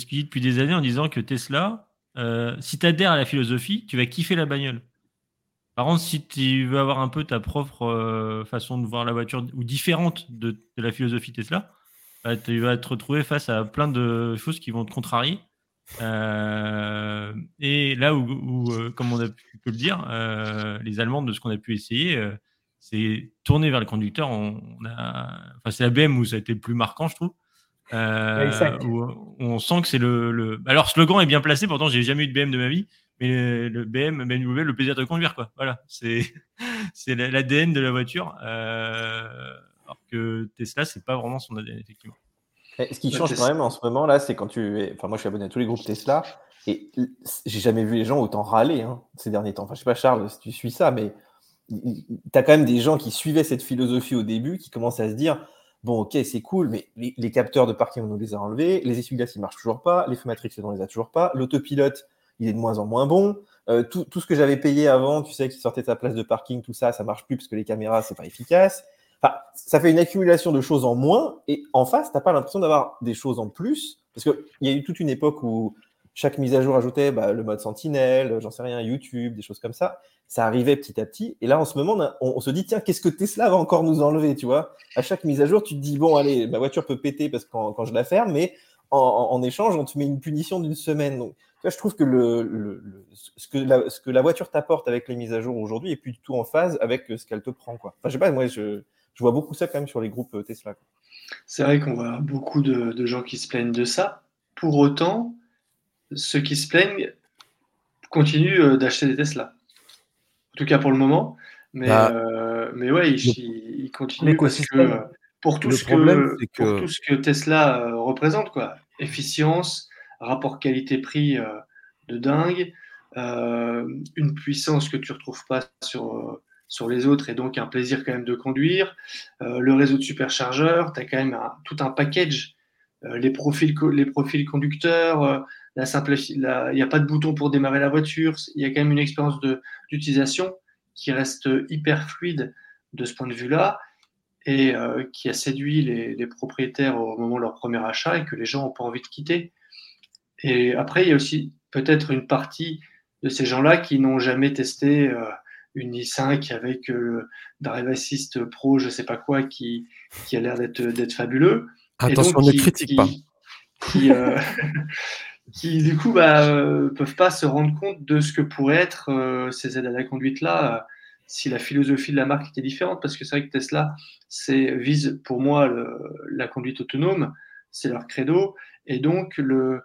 qu'il dit depuis des années en disant que Tesla, euh, si tu adhères à la philosophie, tu vas kiffer la bagnole. Par contre, si tu veux avoir un peu ta propre euh, façon de voir la voiture ou différente de, la philosophie Tesla, bah, tu vas te retrouver face à plein de choses qui vont te contrarier. Euh, et là où, comme on a pu le dire, les Allemands, de ce qu'on a pu essayer, c'est tourner vers le conducteur. On, enfin, c'est la BM où ça a été le plus marquant, je trouve. Euh, où, on sent que c'est le, le, Alors, slogan est bien placé, pourtant, j'ai jamais eu de BM de ma vie, mais le, BM, BMW, le plaisir de conduire, quoi. Voilà, c'est <laughs> l'ADN de la voiture. Euh, alors que Tesla, c'est pas vraiment son ADN, effectivement. ce qui change quand même en ce moment, là, c'est quand tu es. Enfin, moi, je suis abonné à tous les groupes Tesla, et j'ai jamais vu les gens autant râler hein, ces derniers temps. Enfin, je sais pas, Charles, si tu suis ça, mais tu as quand même des gens qui suivaient cette philosophie au début, qui commencent à se dire Bon, ok, c'est cool, mais les, capteurs de parking, on nous les a enlevés. Les essuie-glaces, ils marchent toujours pas. Les feux Matrix, on les a toujours pas. L'autopilote, il est de moins en moins bon. Euh, tout, ce que j'avais payé avant, tu sais, qui sortait de ta place de parking, tout ça, ça marche plus parce que les caméras, c'est pas efficace. Enfin, ça fait une accumulation de choses en moins. Et en face, t'as pas l'impression d'avoir des choses en plus. Parce qu'il y a eu toute une époque où chaque mise à jour ajoutait bah, le mode sentinelle, j'en sais rien, YouTube, des choses comme ça. Ça arrivait petit à petit. Et là, en ce moment, on, se dit, tiens, qu'est-ce que Tesla va encore nous enlever, tu vois? À chaque mise à jour, tu te dis, bon, allez, ma voiture peut péter parce que quand, je la ferme, mais en, échange, on te met une punition d'une semaine. Donc, je trouve que, le, ce, que la, ce que la voiture t'apporte avec les mises à jour aujourd'hui est plus du tout en phase avec ce qu'elle te prend. Quoi. Enfin, je sais pas, moi, je, je, vois beaucoup ça quand même sur les groupes euh, Tesla. C'est vrai qu'on voit beaucoup de gens qui se plaignent de ça. Pour autant, ceux qui se plaignent continuent euh, d'acheter des Tesla. En tout cas pour le moment. Mais, bah, euh, mais ouais, ils, continuent parce que, euh, pour, tout ce que, pour tout ce que Tesla représente, quoi. Efficience, rapport qualité-prix de dingue, une puissance que tu ne retrouves pas sur, sur les autres et donc un plaisir quand même de conduire, le réseau de superchargeurs, tu as quand même tout un package, les, profils, les profils conducteurs, la simple, il n'y a pas de bouton pour démarrer la voiture. Il y a quand même une expérience d'utilisation qui reste hyper fluide de ce point de vue-là et euh, qui a séduit les, propriétaires au moment de leur premier achat et que les gens n'ont pas envie de quitter. Et après, il y a aussi peut-être une partie de ces gens-là qui n'ont jamais testé euh, une i5 avec euh, Drive Assist Pro, je ne sais pas quoi, qui, qui a l'air d'être fabuleux. Attention, ne critique pas. Qui, <laughs> qui du coup bah, euh, peuvent pas se rendre compte de ce que pourraient être euh, ces aides à la conduite là euh, si la philosophie de la marque était différente. Parce que c'est vrai que Tesla c'est vise pour moi la conduite autonome c'est leur credo. Et donc le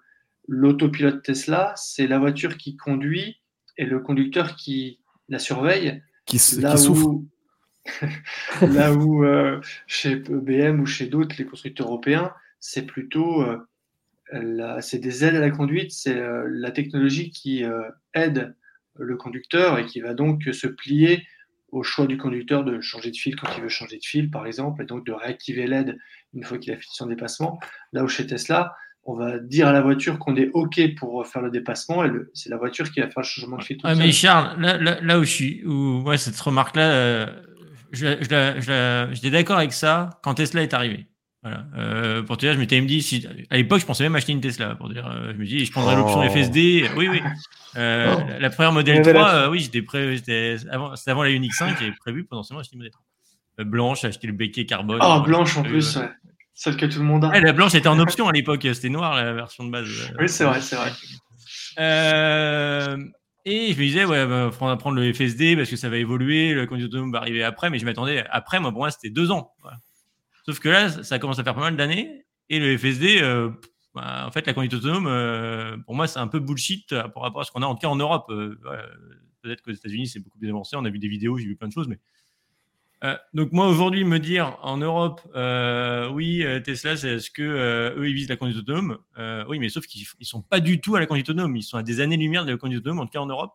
l'autopilote Tesla c'est la voiture qui conduit et le conducteur qui la surveille. Qui, là qui souffre. où, <laughs> là où chez BM ou chez d'autres les constructeurs européens c'est plutôt c'est des aides à la conduite, c'est euh, la technologie qui euh, aide le conducteur et qui va donc se plier au choix du conducteur de changer de fil quand il veut changer de fil, par exemple, et donc de réactiver l'aide une fois qu'il a fini son dépassement. Là où chez Tesla, on va dire à la voiture qu'on est OK pour faire le dépassement et c'est la voiture qui va faire le changement de fil. Ah, mais Charles, là, où je suis, où, ouais, cette remarque-là, euh, j'étais d'accord avec ça quand Tesla est arrivé. Voilà. Euh, pour te dire, je m'étais dit, si, à l'époque, je pensais même acheter une Tesla. Pour dire, euh, je me dis, je prendrais l'option oh. FSD. Oui, oui. Euh, oh. La première modèle 3, oui, j'étais prêt. C'était avant, avant, la Unix 5, j'avais prévu potentiellement acheter une modèle 3. blanche, acheter le béquet carbone. Oh, blanche en plus, ouais. Celle que tout le monde a. la blanche était en option à l'époque, c'était noir la version de base. Oui, c'est vrai, c'est vrai. et je me disais, ouais, bah, on va prendre le FSD parce que ça va évoluer, le conduite autonome va arriver après, mais je m'attendais après, moi, pour moi, c'était deux ans. Voilà. Sauf que là, ça commence à faire pas mal d'années. Et le FSD, euh, bah, en fait, la conduite autonome, euh, pour moi, c'est un peu bullshit euh, par rapport à ce qu'on a en tout cas en Europe. Peut-être qu'aux États-Unis, c'est beaucoup plus avancé. On a vu des vidéos, j'ai vu plein de choses. Mais... donc, moi, aujourd'hui, me dire en Europe, oui, Tesla, c'est ce que eux, ils visent la conduite autonome Oui, mais sauf qu'ils ne sont pas du tout à la conduite autonome. Ils sont à des années-lumière de la conduite autonome, en tout cas en Europe.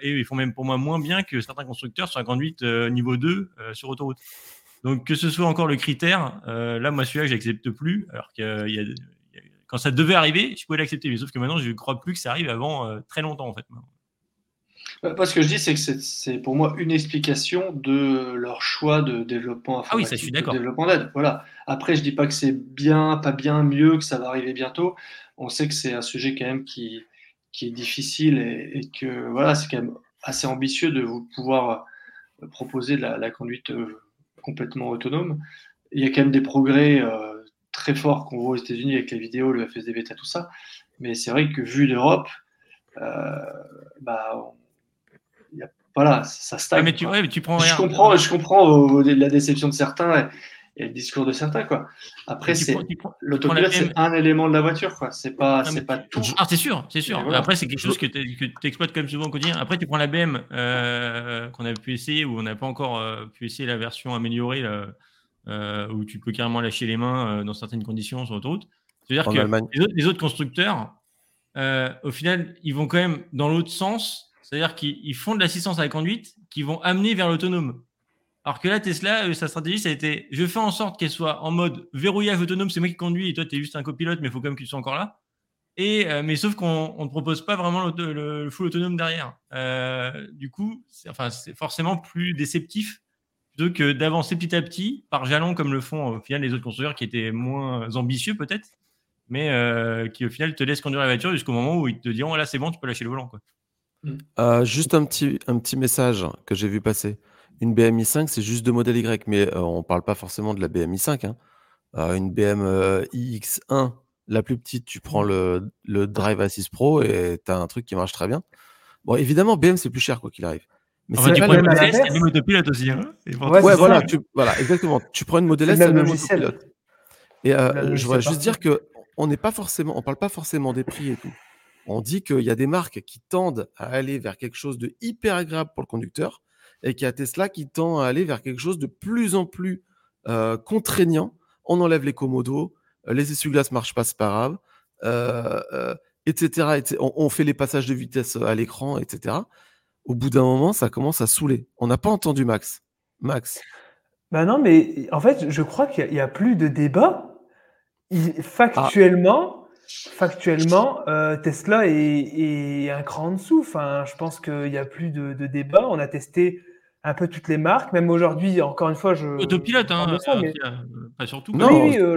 et ils font même pour moi moins bien que certains constructeurs sur la conduite niveau 2 sur autoroute. Donc que ce soit encore le critère, euh, là moi celui-là j'accepte plus, alors que y a, quand ça devait arriver, je pouvais l'accepter, mais sauf que maintenant je ne crois plus que ça arrive avant euh, très longtemps en fait. Parce ce que je dis, c'est que c'est pour moi une explication de leur choix de développement informatique, ah oui, ça, je suis d'accord. développement d'aide. Voilà. Après, je dis pas que c'est bien, pas bien, mieux, que ça va arriver bientôt. On sait que c'est un sujet quand même qui, qui est difficile et, que voilà, c'est quand même assez ambitieux de vous pouvoir proposer de la, la conduite euh, complètement autonome. Il y a quand même des progrès euh, très forts qu'on voit aux États-Unis avec les vidéos, le FSD bêta, tout ça. Mais c'est vrai que vu d'Europe, euh, bah, voilà, ça stagne. mais tu, tu prends Je comprends, je comprends la déception de certains et, le discours de certains. Quoi. Après, c'est l'autopilote, c'est un élément de la voiture. Quoi. C'est pas, c'est pas tout. Ah, c'est sûr, c'est sûr. Après, c'est quelque chose que tu exploites comme souvent au quotidien. Après, tu prends la BM euh, qu'on a pu essayer ou on n'a pas encore euh, pu essayer la version améliorée euh, où tu peux carrément lâcher les mains dans certaines conditions sur l'autoroute. C'est-à-dire que les autres, constructeurs, au final, ils vont quand même dans l'autre sens. C'est-à-dire qu'ils font de l'assistance à la conduite qui vont amener vers l'autonome. Alors que là, Tesla, sa stratégie, ça a été je fais en sorte qu'elle soit en mode verrouillage autonome, c'est moi qui conduis et toi, tu es juste un copilote, mais il faut quand même que tu sois encore là. Et, mais sauf qu'on ne propose pas vraiment le, full autonome derrière. du coup, c'est forcément plus déceptif que d'avancer petit à petit par jalons comme le font au final les autres constructeurs qui étaient moins ambitieux peut-être, mais euh, qui au final te laissent conduire la voiture jusqu'au moment où ils te diront là c'est bon, tu peux lâcher le volant. Euh, juste un petit, un petit message que j'ai vu passer. Une BMI 5, c'est juste deux modèles Y, mais euh, on ne parle pas forcément de la BMI 5. Hein. une BM iX1, la plus petite, tu prends le, le Drive Assist Pro et tu as un truc qui marche très bien. Bon, évidemment, BM, c'est plus cher quoi qu'il arrive. Mais c'est pas le Model S, il y a même autopilote aussi. Hein ouais, voilà, tu, voilà, exactement. Tu prends une Model S, c'est le même autopilote. Et euh, je voudrais juste dire que on n'est pas forcément, on parle pas forcément des prix et tout. On dit qu'il y a des marques qui tendent à aller vers quelque chose de hyper agréable pour le conducteur et qu'il y a Tesla qui tend à aller vers quelque chose de plus en plus euh, contraignant. On enlève les commodos, les essuie-glaces marchent pas, c'est pas grave, euh, etc. On, on, fait les passages de vitesse à l'écran, etc au bout d'un moment, ça commence à saouler. On n'a pas entendu Max. Max. Ben non, mais en fait, je crois qu'il n'y a, plus de débat. factuellement, factuellement euh, Tesla est, un cran en dessous. Enfin, je pense qu'il n'y a plus de, débat. On a testé un peu toutes les marques. Même aujourd'hui, encore une fois, je. Autopilote, hein, pas surtout. Non, oui, euh,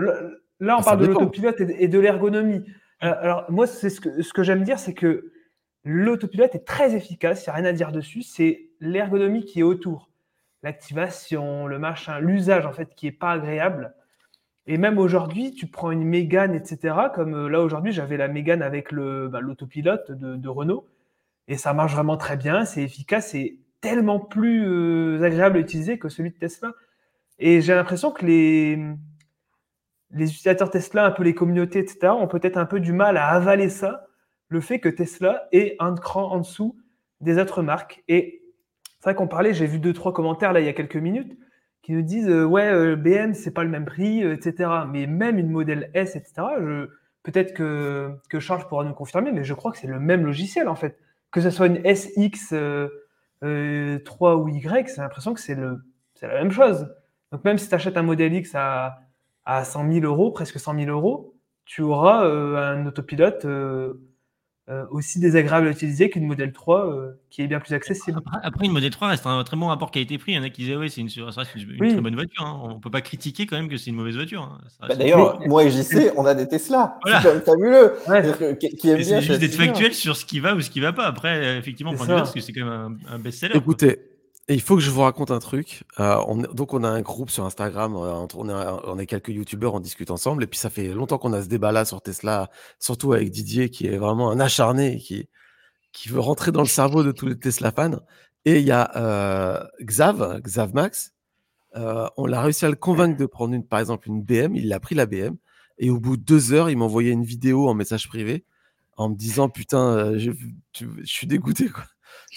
là, on ah, parle de l'autopilote et, de l'ergonomie. Alors, moi, c'est ce que, ce que j'aime dire, c'est que L'autopilote est très efficace, il n'y a rien à dire dessus. C'est l'ergonomie qui est autour. L'activation, le machin, l'usage en fait qui n'est pas agréable. Et même aujourd'hui, tu prends une Mégane, etc. Comme euh, là aujourd'hui, j'avais la Mégane avec bah, l'autopilote de, Renault. Et ça marche vraiment très bien, c'est efficace, c'est tellement plus euh, agréable à utiliser que celui de Tesla. Et j'ai l'impression que les, les utilisateurs Tesla, un peu les communautés, etc., ont peut-être un peu du mal à avaler ça le fait que Tesla est un cran en dessous des autres marques. Et c'est vrai qu'on parlait, j'ai vu deux, trois commentaires là il y a quelques minutes qui nous disent euh, ouais, euh, BM, c'est pas le même prix, euh, etc. Mais même une modèle S, etc. Peut-être que, que Charles pourra nous confirmer, mais je crois que c'est le même logiciel en fait. Que ce soit une SX 3 ou Y, c'est l'impression que c'est la même chose. Donc même si tu achètes un modèle X à, à 100 000 euros, presque 100 000 euros, tu auras un autopilote euh, aussi désagréable à utiliser qu'une modèle 3 euh, qui est bien plus accessible. Après, une modèle 3 reste un très bon rapport qualité-prix. Il y en a qui disaient, oui, c'est une, une, très bonne voiture. Hein. On ne peut pas critiquer quand même que c'est une mauvaise voiture. Hein. Bah, d'ailleurs, moi et JC, on a des Tesla. C'est fabuleux. C'est juste d'être factuel sur ce qui va ou ce qui ne va pas. Après, effectivement, on parce que c'est quand même un, un best-seller. Écoutez, il faut que je vous raconte un truc. Euh, on, donc, on a un groupe sur Instagram. Euh, on, est, quelques youtubeurs, on discute ensemble. Et puis, ça fait longtemps qu'on a ce débat-là sur Tesla, surtout avec Didier, qui est vraiment un acharné qui, qui veut rentrer dans le cerveau de tous les Tesla fans. Et il y a euh, Xav, Xav Max. Euh, on l'a réussi à le convaincre de prendre, une, par exemple, une BM. Il a pris la BM. Et au bout de deux heures, il m'a envoyé une vidéo en message privé en me disant Putain, je, je suis dégoûté. Quoi.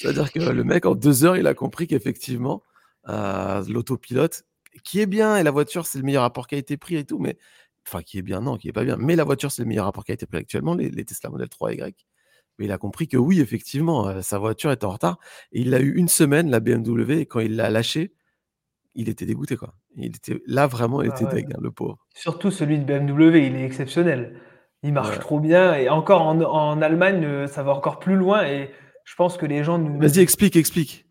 C'est-à-dire que le mec, en deux heures, il a compris qu'effectivement, euh, l'autopilote, qui est bien, et la voiture, c'est le meilleur rapport qualité-prix et tout, mais enfin, qui est bien, non, qui est pas bien, mais la voiture, c'est le meilleur rapport qualité-prix actuellement, les, Tesla Model 3 Y. Mais il a compris que oui, effectivement, euh, sa voiture est en retard. Et il a eu une semaine, la BMW, et quand il l'a lâché, il était dégoûté, quoi. Il était là vraiment, il ah était hein, le pauvre. Surtout celui de BMW, il est exceptionnel. Il marche trop bien. Et encore en, en, Allemagne, euh, ça va encore plus loin. Et je pense que les gens nous. Vas-y, explique, explique.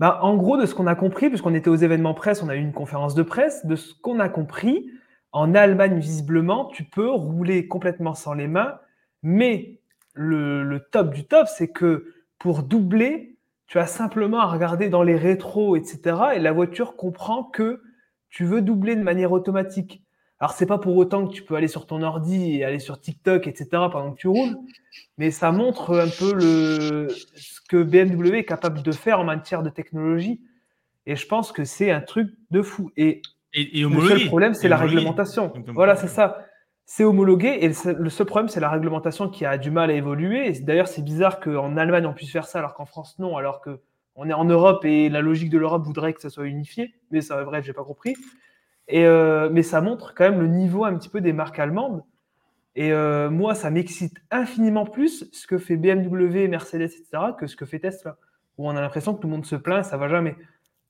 Bah, en gros, de ce qu'on a compris, puisqu'on était aux événements presse, on a eu une conférence de presse, de ce qu'on a compris, en Allemagne, visiblement, tu peux rouler complètement sans les mains, mais le, top du top, c'est que pour doubler, tu as simplement à regarder dans les rétros, etc. Et la voiture comprend que tu veux doubler de manière automatique. Alors, c'est pas pour autant que tu peux aller sur ton ordi et aller sur TikTok, etc. pendant que tu roules, mais ça montre un peu le, ce que BMW est capable de faire en matière de technologie. Et je pense que c'est un truc de fou. Et, le seul problème, c'est la réglementation. Voilà, c'est ça. C'est homologué et le seul problème, c'est la réglementation qui a du mal à évoluer. D'ailleurs, c'est bizarre qu'en Allemagne, on puisse faire ça alors qu'en France, non, alors qu'on est en Europe et la logique de l'Europe voudrait que ça soit unifié. Mais ça, bref, j'ai pas compris. Euh, mais ça montre quand même le niveau un petit peu des marques allemandes. Et euh, moi, ça m'excite infiniment plus ce que fait BMW, Mercedes, etc., que ce que fait Tesla, où on a l'impression que tout le monde se plaint, ça va jamais.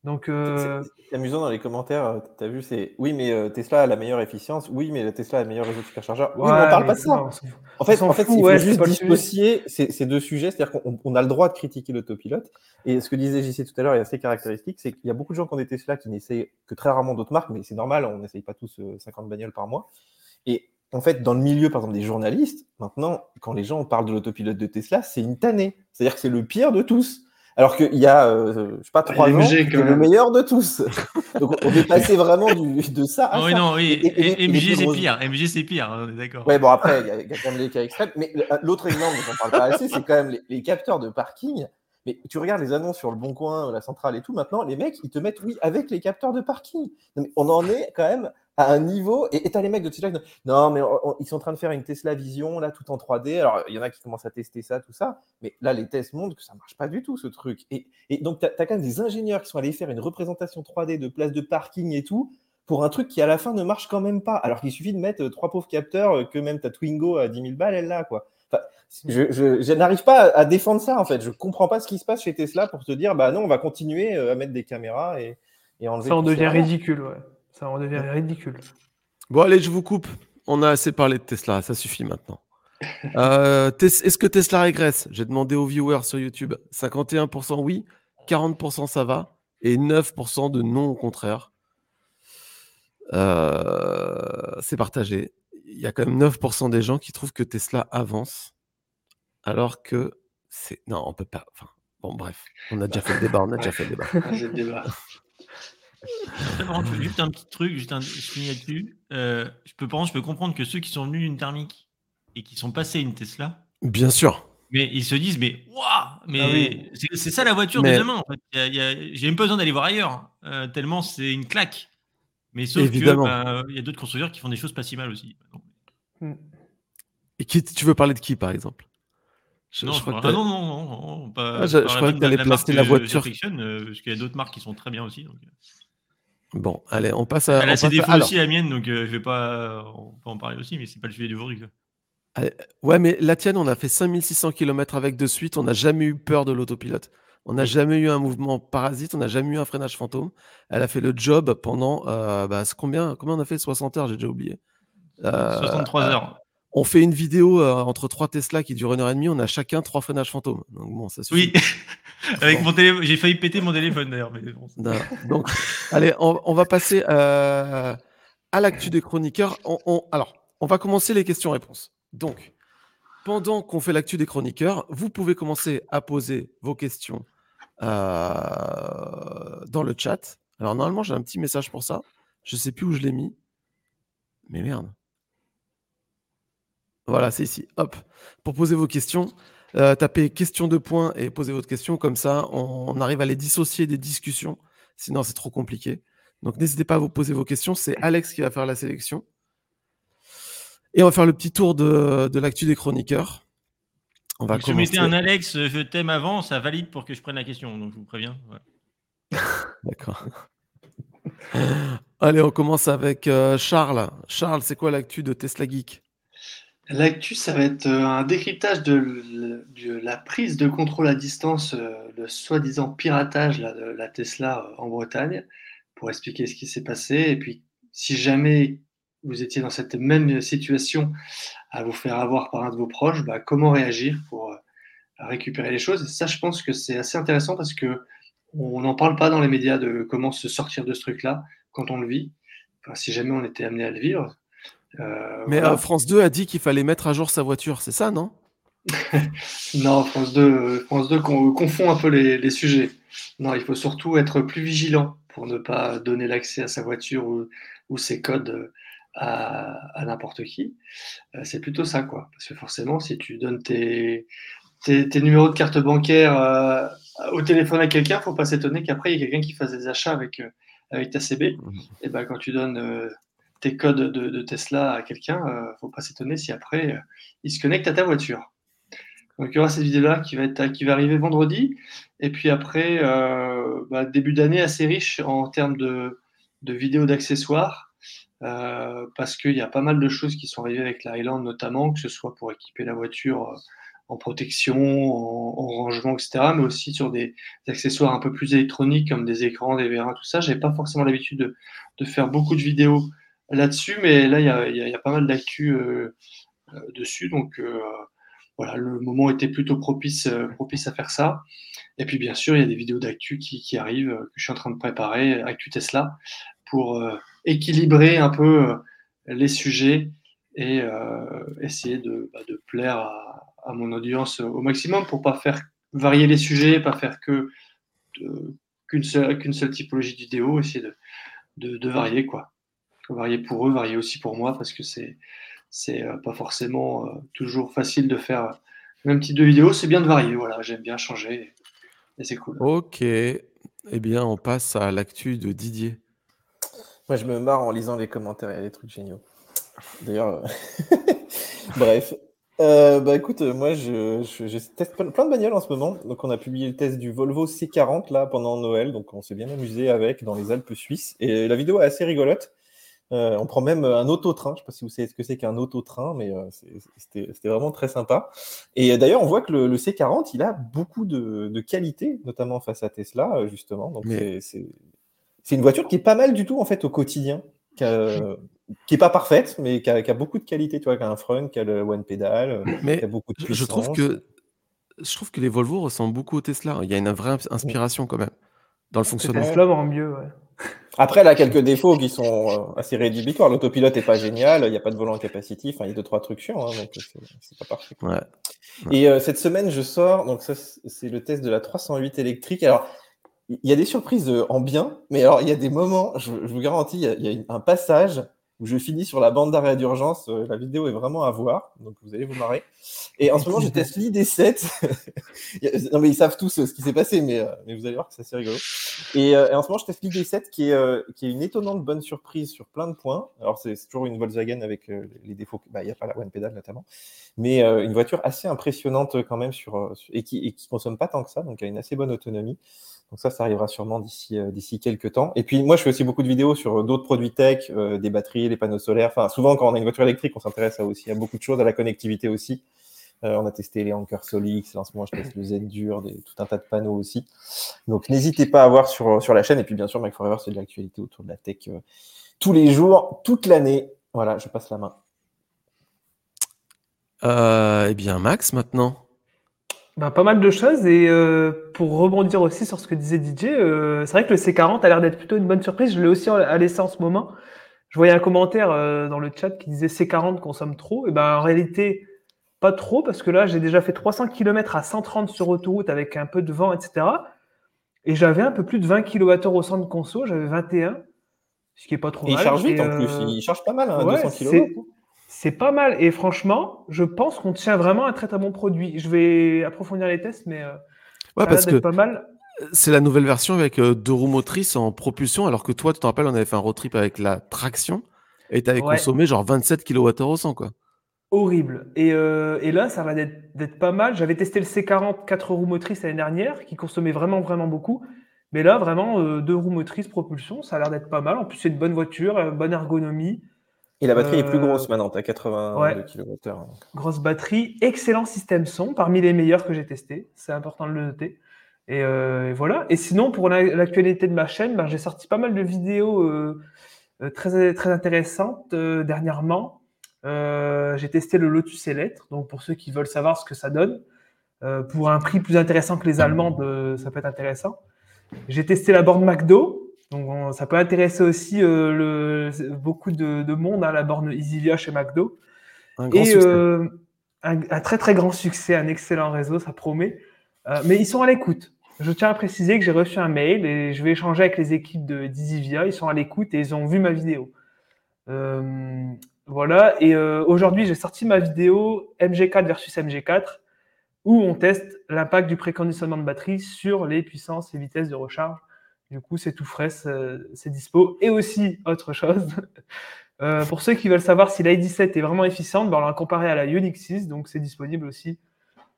Donc, euh, c'est amusant dans les commentaires, tu as vu, c'est oui, mais euh, Tesla a la meilleure efficience, oui, mais la Tesla a le meilleur réseau de superchargeurs. Oui, mais on parle mais pas de ça. non. En fait, en fait, fout, il faut ouais, juste dissocier ces, ces deux sujets, c'est-à-dire qu'on on a le droit de critiquer l'autopilote. Et ce que disait JC tout à l'heure est assez caractéristique, c'est qu'il y a beaucoup de gens qui ont des Tesla qui n'essayent que très rarement d'autres marques, mais c'est normal, on n'essaye pas tous euh, 50 bagnoles par mois. Et en fait, dans le milieu, par exemple, des journalistes, maintenant, quand les gens parlent de l'autopilote de Tesla, c'est une tannée. C'est-à-dire que c'est le pire de tous. Alors qu'il y a, euh, je sais pas, trois ans, c'était le meilleur de tous. <laughs> Donc on est passé vraiment du- de ça à Ah oui, ça. non, oui. Et- et- c'est pire. MG, c'est pire, on est d'accord. Ouais, bon, après, il y, y a quand même les cas extrêmes. Mais le- l'autre exemple dont on parle pas assez, c'est quand même les, les capteurs de parking. Mais tu regardes les annonces sur le Bon Coin, la centrale et tout, maintenant, les mecs, ils te mettent, oui, avec les capteurs de parking. Non, mais on en est quand même à un niveau. Et t'as les mecs de Tesla qui non, mais on- on- ils sont en train de faire une Tesla Vision, là, tout en 3D. Alors, il y en a qui commencent à tester ça, tout ça. Mais là, les tests montrent que ça marche pas du tout, ce truc. Et, et donc, tu as, quand même des ingénieurs qui sont allés faire une représentation 3D de place de parking et tout pour un truc qui, à la fin, ne marche quand même pas. Alors qu'il suffit de mettre euh, trois pauvres capteurs euh, que même ta Twingo à 10 000 balles, elle l'a, quoi. Enfin, je, je- je n'arrive pas à, à défendre ça, en fait. Je comprends pas ce qui se passe chez Tesla pour te dire, bah non, on va continuer euh, à mettre des caméras et, et enlever Ça en ça. devient ridicule, ouais. Ça en devient ridicule. Bon, allez, je vous coupe. On a assez parlé de Tesla, ça suffit maintenant. Euh, Est-ce que Tesla régresse? J'ai demandé aux viewers sur YouTube. 51% oui, 40% ça va, et 9% de non au contraire. Euh, C'est partagé. Il y a quand même 9% des gens qui trouvent que Tesla avance, alors que c'est... Non, on peut pas... Enfin, bon, bref, on a déjà fait le débat, on a déjà fait le débat. <laughs> <laughs> juste un petit truc, juste un, je finis là-dessus. Euh, je peux, par contre, je peux comprendre que ceux qui sont venus d'une thermique et qui sont passés une Tesla, Bien sûr. mais ils se disent, mais waouh, mais Ah oui. c'est ça la voiture Mais- de demain. En fait. Il y a- il y a- J'ai même pas besoin d'aller voir ailleurs, euh, tellement c'est une claque. Mais sauf Évidemment. que bah, il y a d'autres constructeurs qui font des choses pas si mal aussi. Hmm. Et qui, tu veux parler de qui, par exemple? Je- non, je crois que non, non, non, non, non, pas, Ah, je- même que de t'allais la placer la que voiture. euh, parce qu'il y a d'autres marques qui sont très bien aussi. Donc. Bon, allez, on passe à... Elle a ses défauts aussi, la mienne, donc euh, je vais pas, on peut en parler aussi, mais c'est pas le sujet d'aujourd'hui. Ouais, mais la tienne, on a fait 5600 km avec de suite, on n'a jamais eu peur de l'autopilote. On n'a jamais eu un mouvement parasite, on n'a jamais eu un freinage fantôme. Elle a fait le job pendant euh, bah, combien, combien on a fait? 60 heures, j'ai déjà oublié. Euh, 63 euh, heures. On fait une vidéo euh, entre trois Tesla qui dure une heure et demie, on a chacun trois freinages fantômes. Donc bon, ça suffit. Oui, <laughs> avec mon téléphone, j'ai failli péter mon téléphone d'ailleurs. Mais bon. Donc, allez, on, on va passer euh, à l'actu des chroniqueurs. On- on- alors, on va commencer les questions-réponses. Donc, pendant qu'on fait l'actu des chroniqueurs, vous pouvez commencer à poser vos questions euh, dans le chat. Alors, normalement, j'ai un petit message pour ça. Je sais plus où je l'ai mis. Mais merde. Voilà, c'est ici. Hop. Pour poser vos questions, euh, tapez question de points et posez votre question. Comme ça, on, on arrive à les dissocier des discussions. Sinon, c'est trop compliqué. Donc, n'hésitez pas à vous poser vos questions. C'est Alex qui va faire la sélection. Et on va faire le petit tour de, de l'actu des chroniqueurs. On va Donc, si vous mettez commencer. un Alex, euh, je t'aime avant, ça valide pour que je prenne la question. Donc je vous préviens. <laughs> D'accord. Allez, on commence avec euh, Charles. Charles, c'est quoi l'actu de Tesla Geek? L'actu, ça va être euh, un décryptage de, la prise de contrôle à distance, euh, le soi-disant piratage de la Tesla euh, en Bretagne, pour expliquer ce qui s'est passé. Et puis, si jamais vous étiez dans cette même situation à vous faire avoir par un de vos proches, bah, comment réagir pour récupérer les choses? Et ça, je pense que c'est assez intéressant parce que on n'en parle pas dans les médias de comment se sortir de ce truc-là quand on le vit. Enfin, si jamais on était amené à le vivre. Euh, Mais voilà. euh, France 2 a dit qu'il fallait mettre à jour sa voiture, c'est ça, non? <laughs> Non, France 2, euh, France 2 con- confond un peu les, les sujets. Non, il faut surtout être plus vigilant pour ne pas donner l'accès à sa voiture ou, ou ses codes euh, à, à n'importe qui. Euh, C'est plutôt ça, quoi. Parce que forcément, si tu donnes tes, tes, tes numéros de carte bancaire euh, au téléphone à quelqu'un, faut pas s'étonner qu'après, il y ait quelqu'un qui fasse des achats avec, euh, avec ta CB. Et ben, quand tu donnes euh, tes codes de, Tesla à quelqu'un, euh, faut pas s'étonner si après, euh, il se connecte à ta voiture. Donc il y aura cette vidéo-là qui va, être, qui va arriver vendredi. Et puis après, euh, bah, début d'année assez riche en termes de, vidéos d'accessoires, parce qu'il y a pas mal de choses qui sont arrivées avec la Highland notamment, que ce soit pour équiper la voiture en protection, en, rangement, etc., mais aussi sur des, accessoires un peu plus électroniques comme des écrans, des vérins, tout ça. J'avais pas forcément l'habitude de, de, faire beaucoup de vidéos là-dessus, mais là, il y a, pas mal d'actu euh, euh, dessus, donc euh, voilà, le moment était plutôt propice, propice à faire ça. Et puis, bien sûr, il y a des vidéos d'actu qui, arrivent, que je suis en train de préparer, Actu Tesla, pour équilibrer un peu les sujets et essayer de, bah, de plaire à, mon audience au maximum pour pas faire varier les sujets, pas faire que qu'une seule, seule typologie de vidéo, essayer de, de, varier quoi. Varier pour eux, varier aussi pour moi parce que c'est c'est euh, pas forcément euh, toujours facile de faire le même type de vidéo. C'est bien de varier, voilà. J'aime bien changer et c'est cool. Ok. Eh bien, on passe à l'actu de Didier. Moi, je me marre en lisant les commentaires. Il y a des trucs géniaux. D'ailleurs, euh, <laughs> bref, euh, bah écoute, moi je, je, teste plein de bagnoles en ce moment. Donc on a publié le test du Volvo C40 là pendant Noël, donc on s'est bien amusé avec dans les Alpes suisses. Et la vidéo est assez rigolote. Euh, on prend même un autotrain. Je ne sais pas si vous savez ce que c'est qu'un autotrain, mais euh, c'était vraiment très sympa. Et d'ailleurs, on voit que le, C40, il a beaucoup de, de qualités, notamment face à Tesla, justement. Donc c'est une voiture qui est pas mal du tout en fait au quotidien qui est pas parfaite, mais qui a, beaucoup de qualité, tu vois, qui a un front, qui a le one pedal, euh, mais qui a beaucoup de je trouve que je trouve que les Volvo ressemblent beaucoup au Tesla. Il y a une vraie inspiration quand même dans le fonctionnement. Tesla en mieux, ouais. Après, elle a quelques défauts qui sont euh, assez rédhibitoires. L'autopilote n'est pas génial, il n'y a pas de volant capacitif, il y a deux, trois trucs chiants, hein, donc c'est pas parfait. Ouais. Et euh, cette semaine, je sors, donc ça, c'est le test de la 308 électrique. Alors, il y a des surprises en bien, mais alors il y a des moments, je, vous garantis, il y, a, un passage où je finis sur la bande d'arrêt d'urgence. Euh, la vidéo est vraiment à voir, donc vous allez vous marrer. Et en ce moment, je teste l'ID7. <laughs> non, mais ils savent tous euh, ce qui s'est passé, mais, euh, mais, vous allez voir que c'est assez rigolo. Et, en ce moment, je teste l'ID7 qui est, qui est une étonnante bonne surprise sur plein de points. Alors, c'est toujours une Volkswagen avec les défauts. Bah, il n'y a pas la one pedal notamment, mais une voiture assez impressionnante quand même sur, et qui ne consomme pas tant que ça, donc a une assez bonne autonomie. Donc ça, ça arrivera sûrement d'ici euh, d'ici quelques temps. Et puis moi, je fais aussi beaucoup de vidéos sur d'autres produits tech, euh, des batteries, les panneaux solaires. Enfin, souvent quand on a une voiture électrique, on s'intéresse à aussi à beaucoup de choses, à la connectivité aussi. Euh, on a testé les Anker Solix, en ce moment je teste le Z-Dur, tout un tas de panneaux aussi. Donc n'hésitez pas à voir sur, sur la chaîne. Et puis bien sûr, Mike Forever, c'est de l'actualité autour de la tech tous les jours, toute l'année. Voilà, je passe la main. eh bien, Max, maintenant. Bah, pas mal de choses et euh, pour rebondir aussi sur ce que disait DJ, euh, c'est vrai que le C40 a l'air d'être plutôt une bonne surprise. Je l'ai aussi à l'essai en ce moment. Je voyais un commentaire euh, dans le chat qui disait C40 consomme trop. Et ben en réalité, pas trop parce que là, j'ai déjà fait 300 km à 130 sur autoroute avec un peu de vent, etc. Et j'avais un peu plus de 20 kWh au centre de conso, j'avais 21, ce qui est pas trop mal. Il charge vite en plus, il charge pas mal, hein, 200 km. C'est pas mal. Et franchement, je pense qu'on tient vraiment un très très bon produit. Je vais approfondir les tests, mais euh, ouais, parce que pas mal. C'est la nouvelle version avec euh, deux roues motrices en propulsion, alors que toi, tu te rappelles, on avait fait un road trip avec la traction et tu avais consommé genre 27 kWh au 100. Quoi. Horrible. Et, euh, et là, ça va d'être pas mal. J'avais testé le C40 4 roues motrices l'année dernière, qui consommait vraiment vraiment beaucoup. Mais là, vraiment, deux roues motrices propulsion, ça a l'air d'être pas mal. En plus, c'est une bonne voiture, bonne ergonomie. Et la batterie est plus grosse euh, maintenant, à 80 kWh. Grosse batterie, excellent système son, parmi les meilleurs que j'ai testés. C'est important de le noter. Et, euh, voilà. Et sinon, pour l'actualité de ma chaîne, ben, j'ai sorti pas mal de vidéos euh, très, très intéressantes dernièrement. j'ai testé le Lotus Elect, donc pour ceux qui veulent savoir ce que ça donne, pour un prix plus intéressant que les Allemandes, ça peut être intéressant. J'ai testé la borne McDo, donc ça peut intéresser aussi euh, le, beaucoup de, monde à hein, la borne Isilia chez McDo. Un grand et euh, un, très très grand succès, un excellent réseau, ça promet. Euh, mais ils sont à l'écoute. Je tiens à préciser que j'ai reçu un mail et je vais échanger avec les équipes de d'Isivia. Ils sont à l'écoute et ils ont vu ma vidéo. voilà. Et aujourd'hui, j'ai sorti ma vidéo MG4 versus MG4 où on teste l'impact du préconditionnement de batterie sur les puissances et vitesses de recharge du coup, c'est tout frais, c'est dispo. Et aussi, autre chose, <laughs> euh, pour ceux qui veulent savoir si l'ID7 est vraiment efficiente, ben, on l'a comparé à la Ioniq 6, donc c'est disponible aussi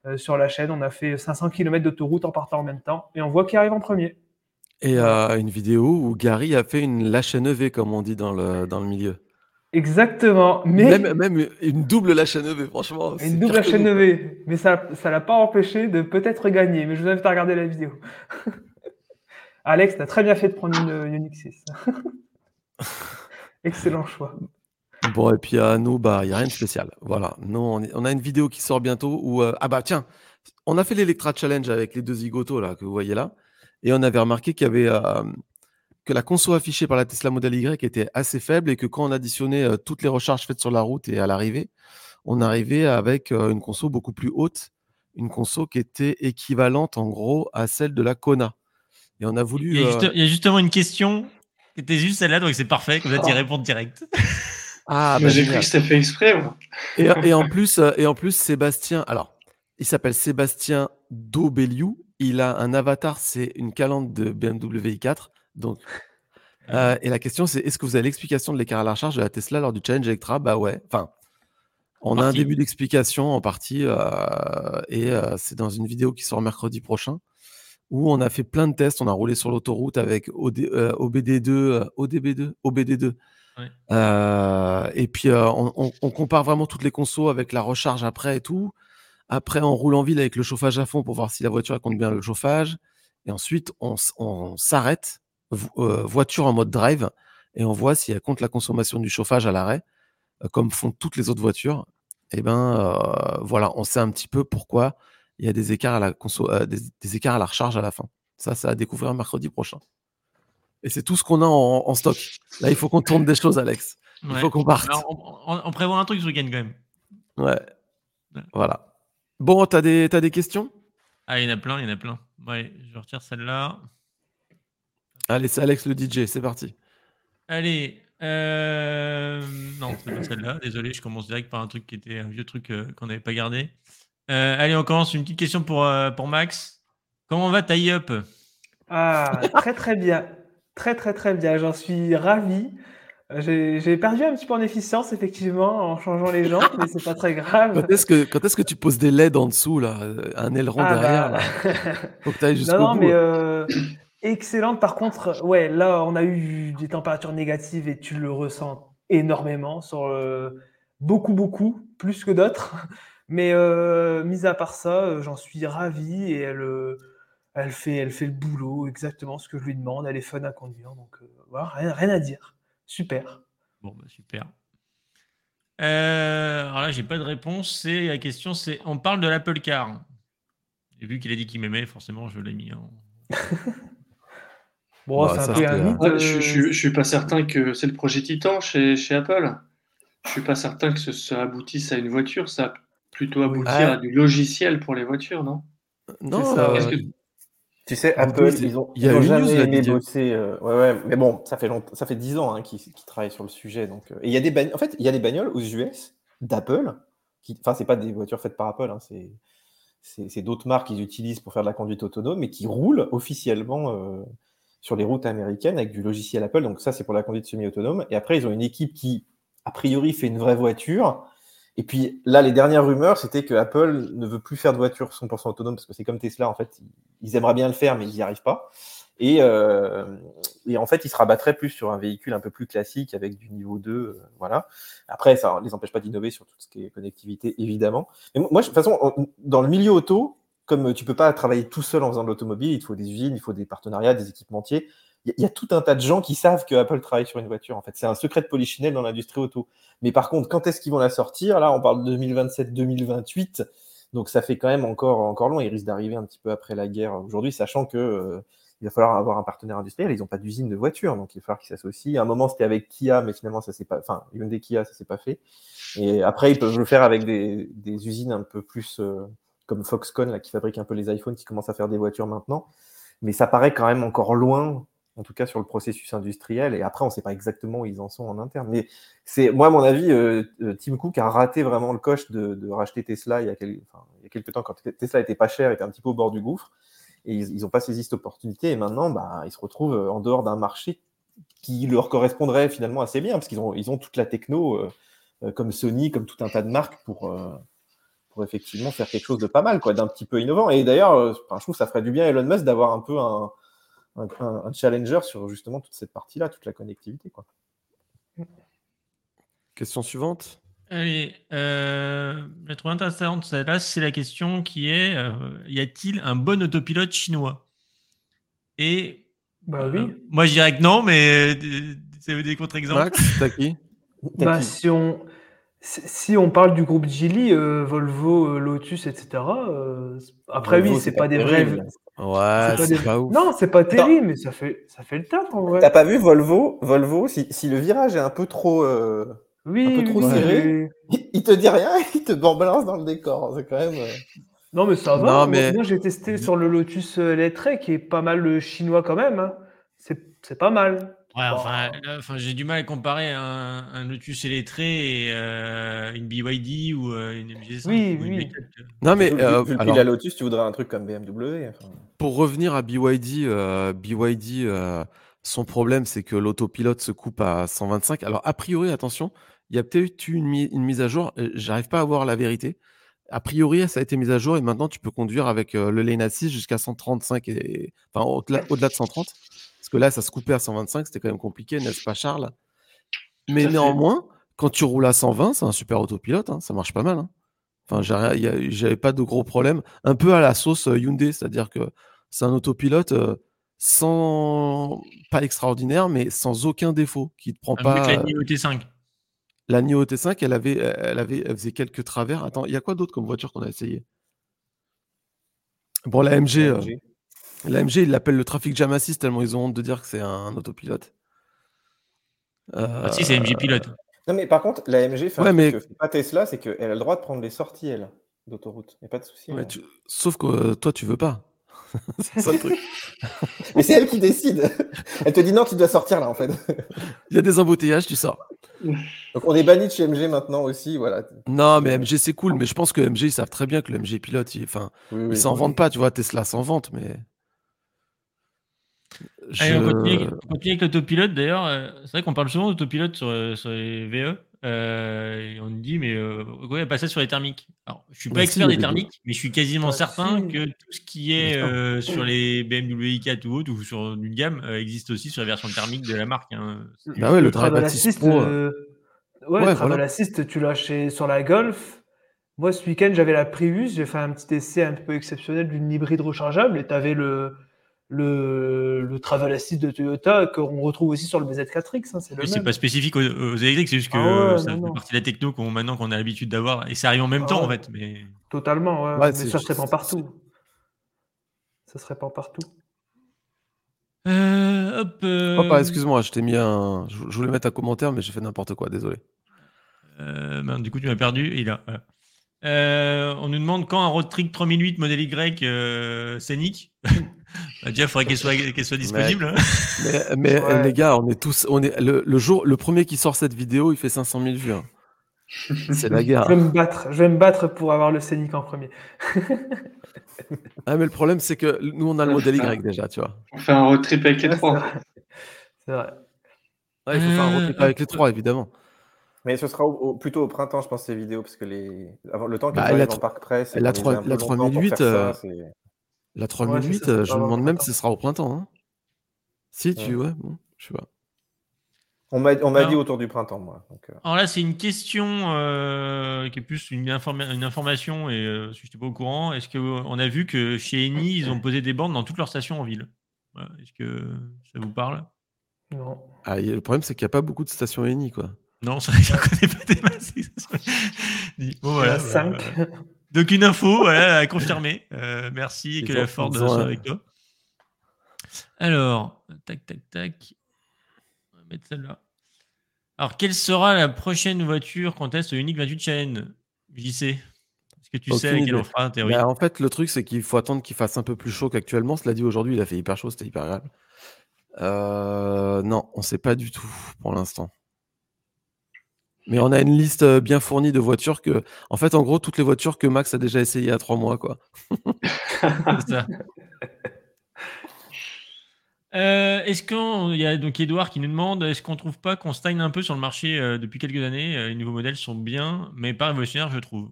euh, sur la chaîne. On a fait 500 km d'autoroute en partant en même temps et on voit qui arrive en premier. Et euh, une vidéo où Gary a fait une lâche EV, comme on dit dans le, dans le milieu. Exactement. Mais Même, même une double lâche à nevé, franchement. une double quoi. EV. Mais ça ça l'a pas empêché de peut-être gagner. Mais je vous invite à regarder la vidéo. <laughs> Alex, tu as très bien fait de prendre une, Unix 6. <laughs> Excellent choix. Bon, et puis à nous, bah, il n'y a rien de spécial. Voilà. Nous, on, a une vidéo qui sort bientôt où. euh, ah bah tiens, on a fait l'Electra Challenge avec les deux zigotos là, que vous voyez là. Et on avait remarqué qu'il avait. euh, que la conso affichée par la Tesla Model Y était assez faible et que quand on additionnait euh, toutes les recharges faites sur la route et à l'arrivée, on arrivait avec une conso beaucoup plus haute, une conso qui était équivalente en gros à celle de la Kona. Et on a voulu. Il y, a euh, juste- il y a justement une question qui était juste celle-là, donc c'est parfait, comme ça tu y réponds direct. <laughs> Ah, Mais bah, j'ai cru que c'était fait exprès, moi. Et, et en plus, euh, et en plus, Sébastien, alors, il s'appelle Sébastien Dobeliou. Il a un avatar, c'est une calandre de BMW i4. Donc, euh, et la question, c'est est-ce que vous avez l'explication de l'écart à la recharge de la Tesla lors du challenge Electra? Bah ouais. Enfin, on a un début d'explication en partie, euh, et euh, c'est dans une vidéo qui sort mercredi prochain où on a fait plein de tests. On a roulé sur l'autoroute avec OD, euh, OBD2, euh, ODB2, OBD2. Ouais. Euh, et puis euh, on, on- on compare vraiment toutes les consos avec la recharge après et tout. Après, on roule en ville avec le chauffage à fond pour voir si la voiture compte bien le chauffage. Et ensuite, on, s'arrête, euh, voiture en mode drive, et on voit si elle compte la consommation du chauffage à l'arrêt, euh, comme font toutes les autres voitures. Et ben euh, voilà, on sait un petit peu pourquoi il y a des écarts à la conso, euh, des, des écarts à la recharge à la fin. Ça, ça à découvrir mercredi prochain. Et c'est tout ce qu'on a en, en stock. Là, il faut qu'on tourne des choses, Alex. Il Ouais. faut qu'on parte. Alors, on, on- on prévoit un truc ce week-end quand même. Ouais. Ouais. Voilà. Bon, t'as des, t'as des questions? Ah, il y en a plein, il y en a plein. Ouais, je retire celle-là. Allez, c'est Alex le DJ, c'est parti. Allez. euh, Non, c'est pas celle-là. Désolé, je commence direct par un truc qui était un vieux truc euh, qu'on n'avait pas gardé. Euh, allez, on commence. Une petite question pour, euh, pour Max. Comment va Tie Up? Ah, très très bien. Très très très bien. J'en suis ravi. Euh, J'ai j'ai perdu un petit peu en efficience, effectivement, en changeant les jantes, mais c'est pas très grave. Quand est-ce que, quand est-ce que tu poses des LED en dessous, là? Un aileron Ah, derrière, bah. là <laughs> Faut que tu ailles jusqu'au Non, non, bout. mais euh, excellente. Par contre, ouais, là, on a eu des températures négatives et tu le ressens énormément sur beaucoup, beaucoup, plus que d'autres. Mais euh, mis à part ça, euh, j'en suis ravi et elle, euh, elle, fait, elle fait le boulot exactement ce que je lui demande. Elle est fun à conduire, donc euh, voilà, rien, rien à dire. Super. Bon, bah, super. Euh, alors là, j'ai pas de réponse. C'est la question, c'est on parle de l'Apple Car. Et vu qu'il a dit qu'il m'aimait, forcément, je l'ai mis. en- <laughs> Bon, Bah, c'est un ça, peu un mythe. Ouais, je, euh, je, je suis pas certain que c'est le projet Titan chez, chez Apple. Je suis pas certain que ce, ça aboutisse à une voiture. Ça plutôt aboutir à du logiciel pour les voitures, non? Non, ça, euh, que- Tu sais, Apple, ils ont, il y a ils ont une jamais news, là, aimé Didier. bosser. euh, ouais, ouais, mais bon, ça fait longtemps, ça fait 10 ans hein, qu'ils travaillent sur le sujet. Donc, euh, et il y a des en fait, il y a des bagnoles aux US d'Apple, qui, enfin, c'est pas des voitures faites par Apple, hein, c'est d'autres marques qu'ils utilisent pour faire de la conduite autonome, mais qui roulent officiellement euh, sur les routes américaines avec du logiciel Apple. Donc ça, c'est pour la conduite semi-autonome. Et après, ils ont une équipe qui, a priori, fait une vraie voiture. Et puis là, les dernières rumeurs, c'était que Apple ne veut plus faire de voiture 100% autonome parce que c'est comme Tesla, en fait, ils- aimeraient bien le faire, mais ils n'y arrivent pas. Et, euh, et en fait, ils se rabattraient plus sur un véhicule un peu plus classique avec du niveau 2. euh, voilà. Après, ça ne les empêche pas d'innover sur tout ce qui est connectivité, évidemment. Mais moi, de toute façon, dans le milieu auto, comme tu peux pas travailler tout seul en faisant de l'automobile, il te faut des usines, il faut des partenariats, des équipementiers. Il y, a- tout un tas de gens qui savent que Apple travaille sur une voiture. En fait, c'est un secret de polichinelle dans l'industrie auto. Mais par contre, quand est-ce qu'ils vont la sortir? Là, on parle de 2027-2028. Donc ça fait quand même encore, encore long. Ils risquent d'arriver un petit peu après la guerre aujourd'hui, sachant que euh, il va falloir avoir un partenaire industriel. Ils n'ont pas d'usine de voiture, donc il va falloir qu'ils s'associent. À un moment, c'était avec Kia, mais finalement, ça s'est pas. Enfin, Hyundai Kia, ça s'est pas fait. Et après, ils peuvent le faire avec des, des usines un peu plus euh, comme Foxconn, là, qui fabrique un peu les iPhones, qui commence à faire des voitures maintenant. Mais ça paraît quand même encore loin, en tout cas sur le processus industriel. Et après, on ne sait pas exactement où ils en sont en interne. Mais c'est, moi, à mon avis, euh, euh, Tim Cook a raté vraiment le coche de, racheter Tesla il y, a quelques temps, quand Tesla était pas cher, était un petit peu au bord du gouffre. Et ils n'ont pas saisi cette opportunité. Et maintenant, bah, ils se retrouvent euh, en dehors d'un marché qui leur correspondrait finalement assez bien, parce qu'ils ont, ils ont toute la techno, euh, comme Sony, comme tout un tas de marques, pour, pour effectivement faire quelque chose de pas mal, quoi, d'un petit peu innovant. Et d'ailleurs, je trouve que ça ferait du bien à Elon Musk d'avoir un peu un, un, un- un challenger sur justement toute cette partie-là, toute la connectivité. Quoi. Question suivante. Allez, euh, la trop intéressante, celle-là, c'est la question qui est euh, y a-t-il un bon autopilote chinois? Et Bah oui. euh, moi, je dirais que non, mais euh, c'est des contre-exemples. Max, t'as qui? Bah, qui si on, si on parle du groupe Geely, euh, Volvo, euh, Lotus, etc. euh, après, Volvo, oui, c'est pas des vrais. Ouais, c'est pas c'est des- pas ouf. Non, c'est pas terrible, mais ça fait, ça fait le taf en vrai. T'as pas vu Volvo Volvo, si, si le virage est un peu trop, euh, Oui, un peu trop oui, serré. il, il te dit rien, <laughs> il te balance dans le décor. C'est quand même. euh, Non, mais ça va. Non, Moi- mais- Moi, j'ai testé sur le Lotus euh, Electric, qui est pas mal euh, chinois quand même. hein. C'est c'est pas mal. Ouais, Bah, enfin, là, enfin, j'ai du mal à comparer un, un Lotus électré et euh, une BYD ou euh, une MG5 Oui, ou une oui. B4. Non, mais vu- euh, vu alors, la Lotus, tu voudrais un truc comme BMW. enfin. pour revenir à BYD, euh, BYD, euh, son problème, c'est que l'autopilote se coupe à 125. Alors, a priori, attention, il y a peut-être eu une, mi- une mise à jour. J'arrive pas à voir la vérité. A priori, ça a été mis à jour et maintenant, tu peux conduire avec euh, le lane assist jusqu'à 135 et enfin au-delà de 130. Parce que là, ça se coupait à 125, c'était quand même compliqué, n'est-ce pas, Charles? Mais fait. néanmoins, quand tu roules à 120, c'est un super autopilote, hein, ça marche pas mal. hein. Enfin, j'avais pas de gros problèmes. Un peu à la sauce euh, Hyundai, c'est-à-dire que c'est un autopilote euh, sans pas extraordinaire, mais sans aucun défaut, qui te prend Un pas. que la NIO T5. La NIO T5, elle avait, elle avait, elle faisait quelques travers. Attends, il y a quoi d'autre comme voiture qu'on a essayé? Bon, la MG, euh, la MG, ils l'appellent le Traffic Jam Assist tellement ils ont honte de dire que c'est un autopilote. Ah, si, c'est MG Pilote. Non, mais par contre, la AMG fait un Ouais, mais- que fait pas Tesla, c'est qu'elle a le droit de prendre les sorties, elle, d'autoroute. Il a pas de souci. Ouais, hein. tu- Sauf que euh, toi, tu veux pas. C'est ça le truc. <laughs> Mais c'est elle qui décide. Elle te dit non, tu dois sortir là, en fait. Il y a des embouteillages, tu sors. Donc on est banni de chez MG maintenant aussi, voilà. Non, mais MG, c'est cool, mais je pense que MG, ils savent très bien que le MG pilote, il- enfin, Oui, ils oui. s'en vendent pas, tu vois, Tesla s'en vante, mais. Allez, on Je- continue, on continue avec l'autopilote. D'ailleurs, euh, c'est vrai qu'on parle souvent d'autopilote sur, euh, sur les VE. Euh, et on nous dit, mais euh, ouais, pas ça sur les thermiques. Alors, je suis pas Bah expert des thermiques, mais je suis quasiment Bah certain si. que tout ce qui est euh, sur les BMW i4 ou autre, ou sur une gamme, euh, existe aussi sur la version thermique de la marque. hein. Bah ouais, le Travel Drive Assist Pro, euh, ouais, ouais, le Travel. Assist, tu l'as chez- sur la Golf. Moi, ce week-end, j'avais la Prius. J'ai fait un petit essai un peu exceptionnel d'une hybride rechargeable et tu avais le, le, le Travel Assist de Toyota qu'on retrouve aussi sur le BZ4X. hein, c'est Oui, pas spécifique aux, aux électriques, c'est juste que Ah ouais, ça non, fait non. partie de la techno qu'on maintenant qu'on a l'habitude d'avoir. Et ça arrive en même Ah temps, en fait. Mais Totalement, ouais. Ouais, mais ça se répand partout. Ça se répand partout. Euh, hop. euh, Hop, ah, excuse-moi, je t'ai mis un. Je voulais mettre un commentaire, mais j'ai fait n'importe quoi, désolé. Euh, ben, du coup, tu m'as perdu. Il a. voilà. Euh, on nous demande quand un road trick 3008 modèle Y euh, scénique. <laughs> bah, déjà, il faudrait qu'elle soit, soit disponible. hein. Mais, mais, Ouais. les gars, on est tous. On est, le, le jour, le premier qui sort cette vidéo, il fait 500 000 vues. hein. <laughs> C'est la guerre. Je vais me battre. Je vais me battre pour avoir le Scénic en premier. <laughs> Ah, mais le problème, c'est que nous, on a le modèle Y déjà, tu vois. On fait un road trip avec les Ouais, trois. c'est vrai. C'est vrai. Ouais, il faut faire un road trip avec les trois, évidemment. Mais ce sera au- au- plutôt au printemps, je pense, ces vidéos, parce que les... avant, le temps qu'elles Bah, arrivent la en parc presse, la qu'on les ait trois- un peu la longtemps pour 3008, faire ça, euh, c'est- La 3008, c'est ça, euh, c'est je me demande même si ce sera au printemps. hein. Si, tu. Ouais, bon, je sais pas. On m'a on m'a Alors- dit autour du printemps, moi. Donc, euh, Alors là, c'est une question euh, qui est plus une, informa- une information et euh, si je n'étais pas au courant, est-ce qu'on a vu que chez Eni, ils ont posé des bornes dans toutes leurs stations en ville? Voilà. Est-ce que ça vous parle? Non. Ah, le problème, c'est qu'il n'y a pas beaucoup de stations Eni, quoi. Non, ça, <laughs> j'en connais pas des masses. Bon, voilà. La bah, 5. euh, donc une info, voilà, à confirmer. Euh, merci que la Ford soit avec toi. Alors, tac, tac, tac. On va mettre celle-là. Alors, quelle sera la prochaine voiture qu'on teste Unique 28 Challenge JC Est-ce que tu sais on fera théorie? Bah, en fait, le truc, c'est qu'il faut attendre qu'il fasse un peu plus chaud qu'actuellement. Cela dit, aujourd'hui, il a fait hyper chaud, c'était hyper agréable. Euh, non, on sait pas du tout pour l'instant. Mais on a une liste euh, bien fournie de voitures que, en fait, en gros, toutes les voitures que Max a déjà essayé à trois mois, quoi. <laughs> Ça. Euh, est-ce qu'il y a donc Edouard qui nous demande est-ce qu'on trouve pas qu'on stagne un peu sur le marché euh, depuis quelques années Euh, Les nouveaux modèles sont bien, mais pas révolutionnaires, je trouve?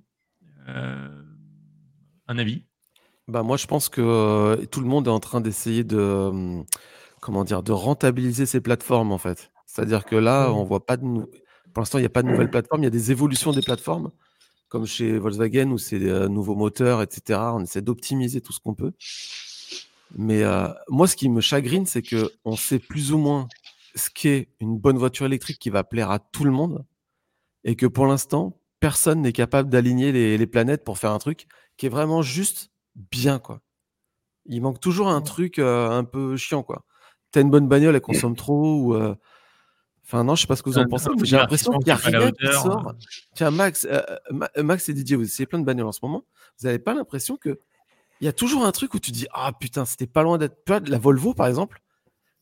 Un avis? Bah, moi, je pense que tout le monde est en train d'essayer de, hum, comment dire, de rentabiliser ces plateformes, en fait. C'est-à-dire que là, on voit pas de Pour l'instant, il n'y a pas de nouvelles plateformes. Il y a des évolutions des plateformes, comme chez Volkswagen où c'est des euh, nouveaux moteurs, etc. On essaie d'optimiser tout ce qu'on peut. Mais euh, moi, ce qui me chagrine, c'est que on sait plus ou moins ce qu'est une bonne voiture électrique qui va plaire à tout le monde, et que pour l'instant, personne n'est capable d'aligner les, les planètes pour faire un truc qui est vraiment juste bien, quoi. Il manque toujours un truc euh, un peu chiant, quoi. T'as une bonne bagnole, elle consomme trop, ou euh, Enfin, non, je sais pas ce que vous en Euh, pensez, mais j'ai l'impression qu'il n'y a rien qui sort. Tiens, Max, euh, Ma- Max et Didier, vous essayez plein de bagnoles en ce moment. Vous n'avez pas l'impression que il y a toujours un truc où tu dis Ah putain, c'était pas loin d'être. La Volvo, par exemple,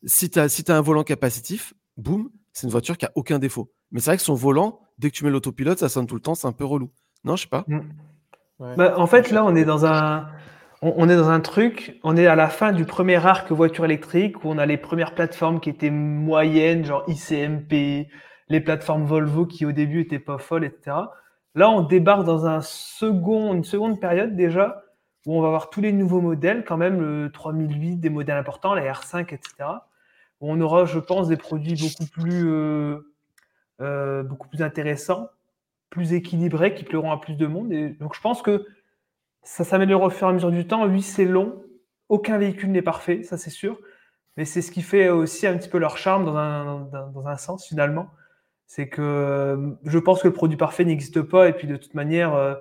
si tu as, si as un volant capacitif, boum, c'est une voiture qui a aucun défaut. Mais c'est vrai que son volant, dès que tu mets l'autopilote, ça sonne tout le temps, c'est un peu relou. Non, je sais pas. Ouais. Bah, en fait, là, on est dans un, on, est dans un truc, on est à la fin du premier arc voiture électrique où on a les premières plateformes qui étaient moyennes, genre ICMP, les plateformes Volvo qui au début étaient pas folles, etc. Là, on débarque dans un second, une seconde période déjà où on va avoir tous les nouveaux modèles, quand même le 3008, des modèles importants, la R5, etc. Où on aura, je pense, des produits beaucoup plus, euh, euh, beaucoup plus intéressants, plus équilibrés, qui plairont à plus de monde. Et donc, je pense que ça s'améliore au fur et à mesure du temps. Oui, c'est long. Aucun véhicule n'est parfait, ça c'est sûr. Mais c'est ce qui fait aussi un petit peu leur charme dans un, sens finalement. C'est que euh, je pense que le produit parfait n'existe pas. Et puis de toute manière, euh,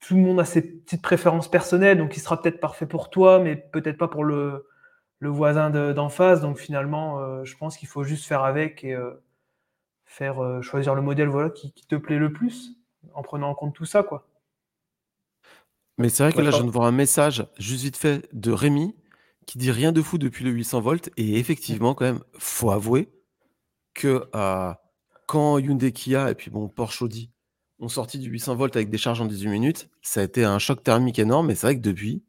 tout le monde a ses petites préférences personnelles. Donc il sera peut-être parfait pour toi, mais peut-être pas pour le, voisin de- d'en face. Donc finalement, euh, je pense qu'il faut juste faire avec et faire choisir le modèle voilà, qui, qui te plaît le plus en prenant en compte tout ça. quoi. Mais c'est vrai que là, je viens de voir un message, juste vite fait, de Rémi, qui dit rien de fou depuis le 800 volts. Et effectivement, quand même, faut avouer que euh, quand Hyundai Kia et puis bon, Porsche Audi ont sorti du 800 volts avec des charges en 18 minutes, ça a été un choc thermique énorme. Et c'est vrai que depuis,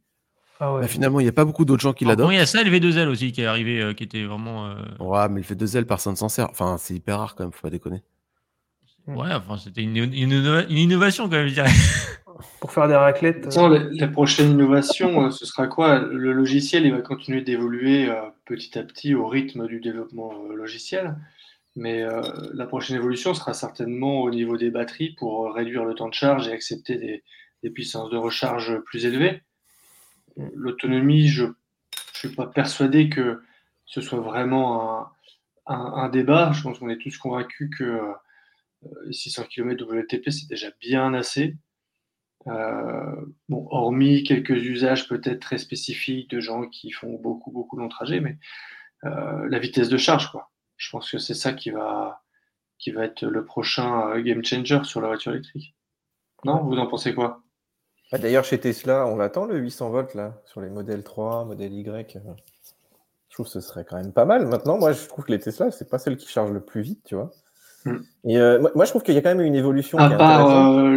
Ah ouais. bah, finalement, il n'y a pas beaucoup d'autres gens qui l'adoptent. il y a ça, le V2L aussi qui est arrivé, euh, qui était vraiment. euh, Ouais, mais deux ailes, personne s'en sert. Enfin, c'est hyper rare quand même, faut pas déconner. Ouais, enfin, c'était une, une innova- une innovation quand même, je dirais. <laughs> Pour faire des raclettes. euh, Attends, la, la prochaine innovation, euh, ce sera quoi? Le logiciel, il va continuer d'évoluer euh, petit à petit au rythme du développement euh, logiciel. Mais euh, la prochaine évolution sera certainement au niveau des batteries pour réduire le temps de charge et accepter des, des puissances de recharge plus élevées. L'autonomie, je ne suis pas persuadé que ce soit vraiment un, un- un débat. Je pense qu'on est tous convaincus que euh, 600 km WLTP, c'est déjà bien assez. Euh, bon, hormis quelques usages peut-être très spécifiques de gens qui font beaucoup, beaucoup de longs trajets, mais euh, la vitesse de charge, quoi. Je pense que c'est ça qui va, qui va être le prochain euh, game changer sur la voiture électrique. Non, vous en pensez quoi? Ah, D'ailleurs, chez Tesla, on l'attend le 800 volts là, sur les modèles 3, modèle Y. Je trouve que ce serait quand même pas mal. Maintenant, moi, je trouve que les Tesla, c'est pas celles qui chargent le plus vite, tu vois. Mm. Et euh, moi, moi, je trouve qu'il y a quand même une évolution À part euh,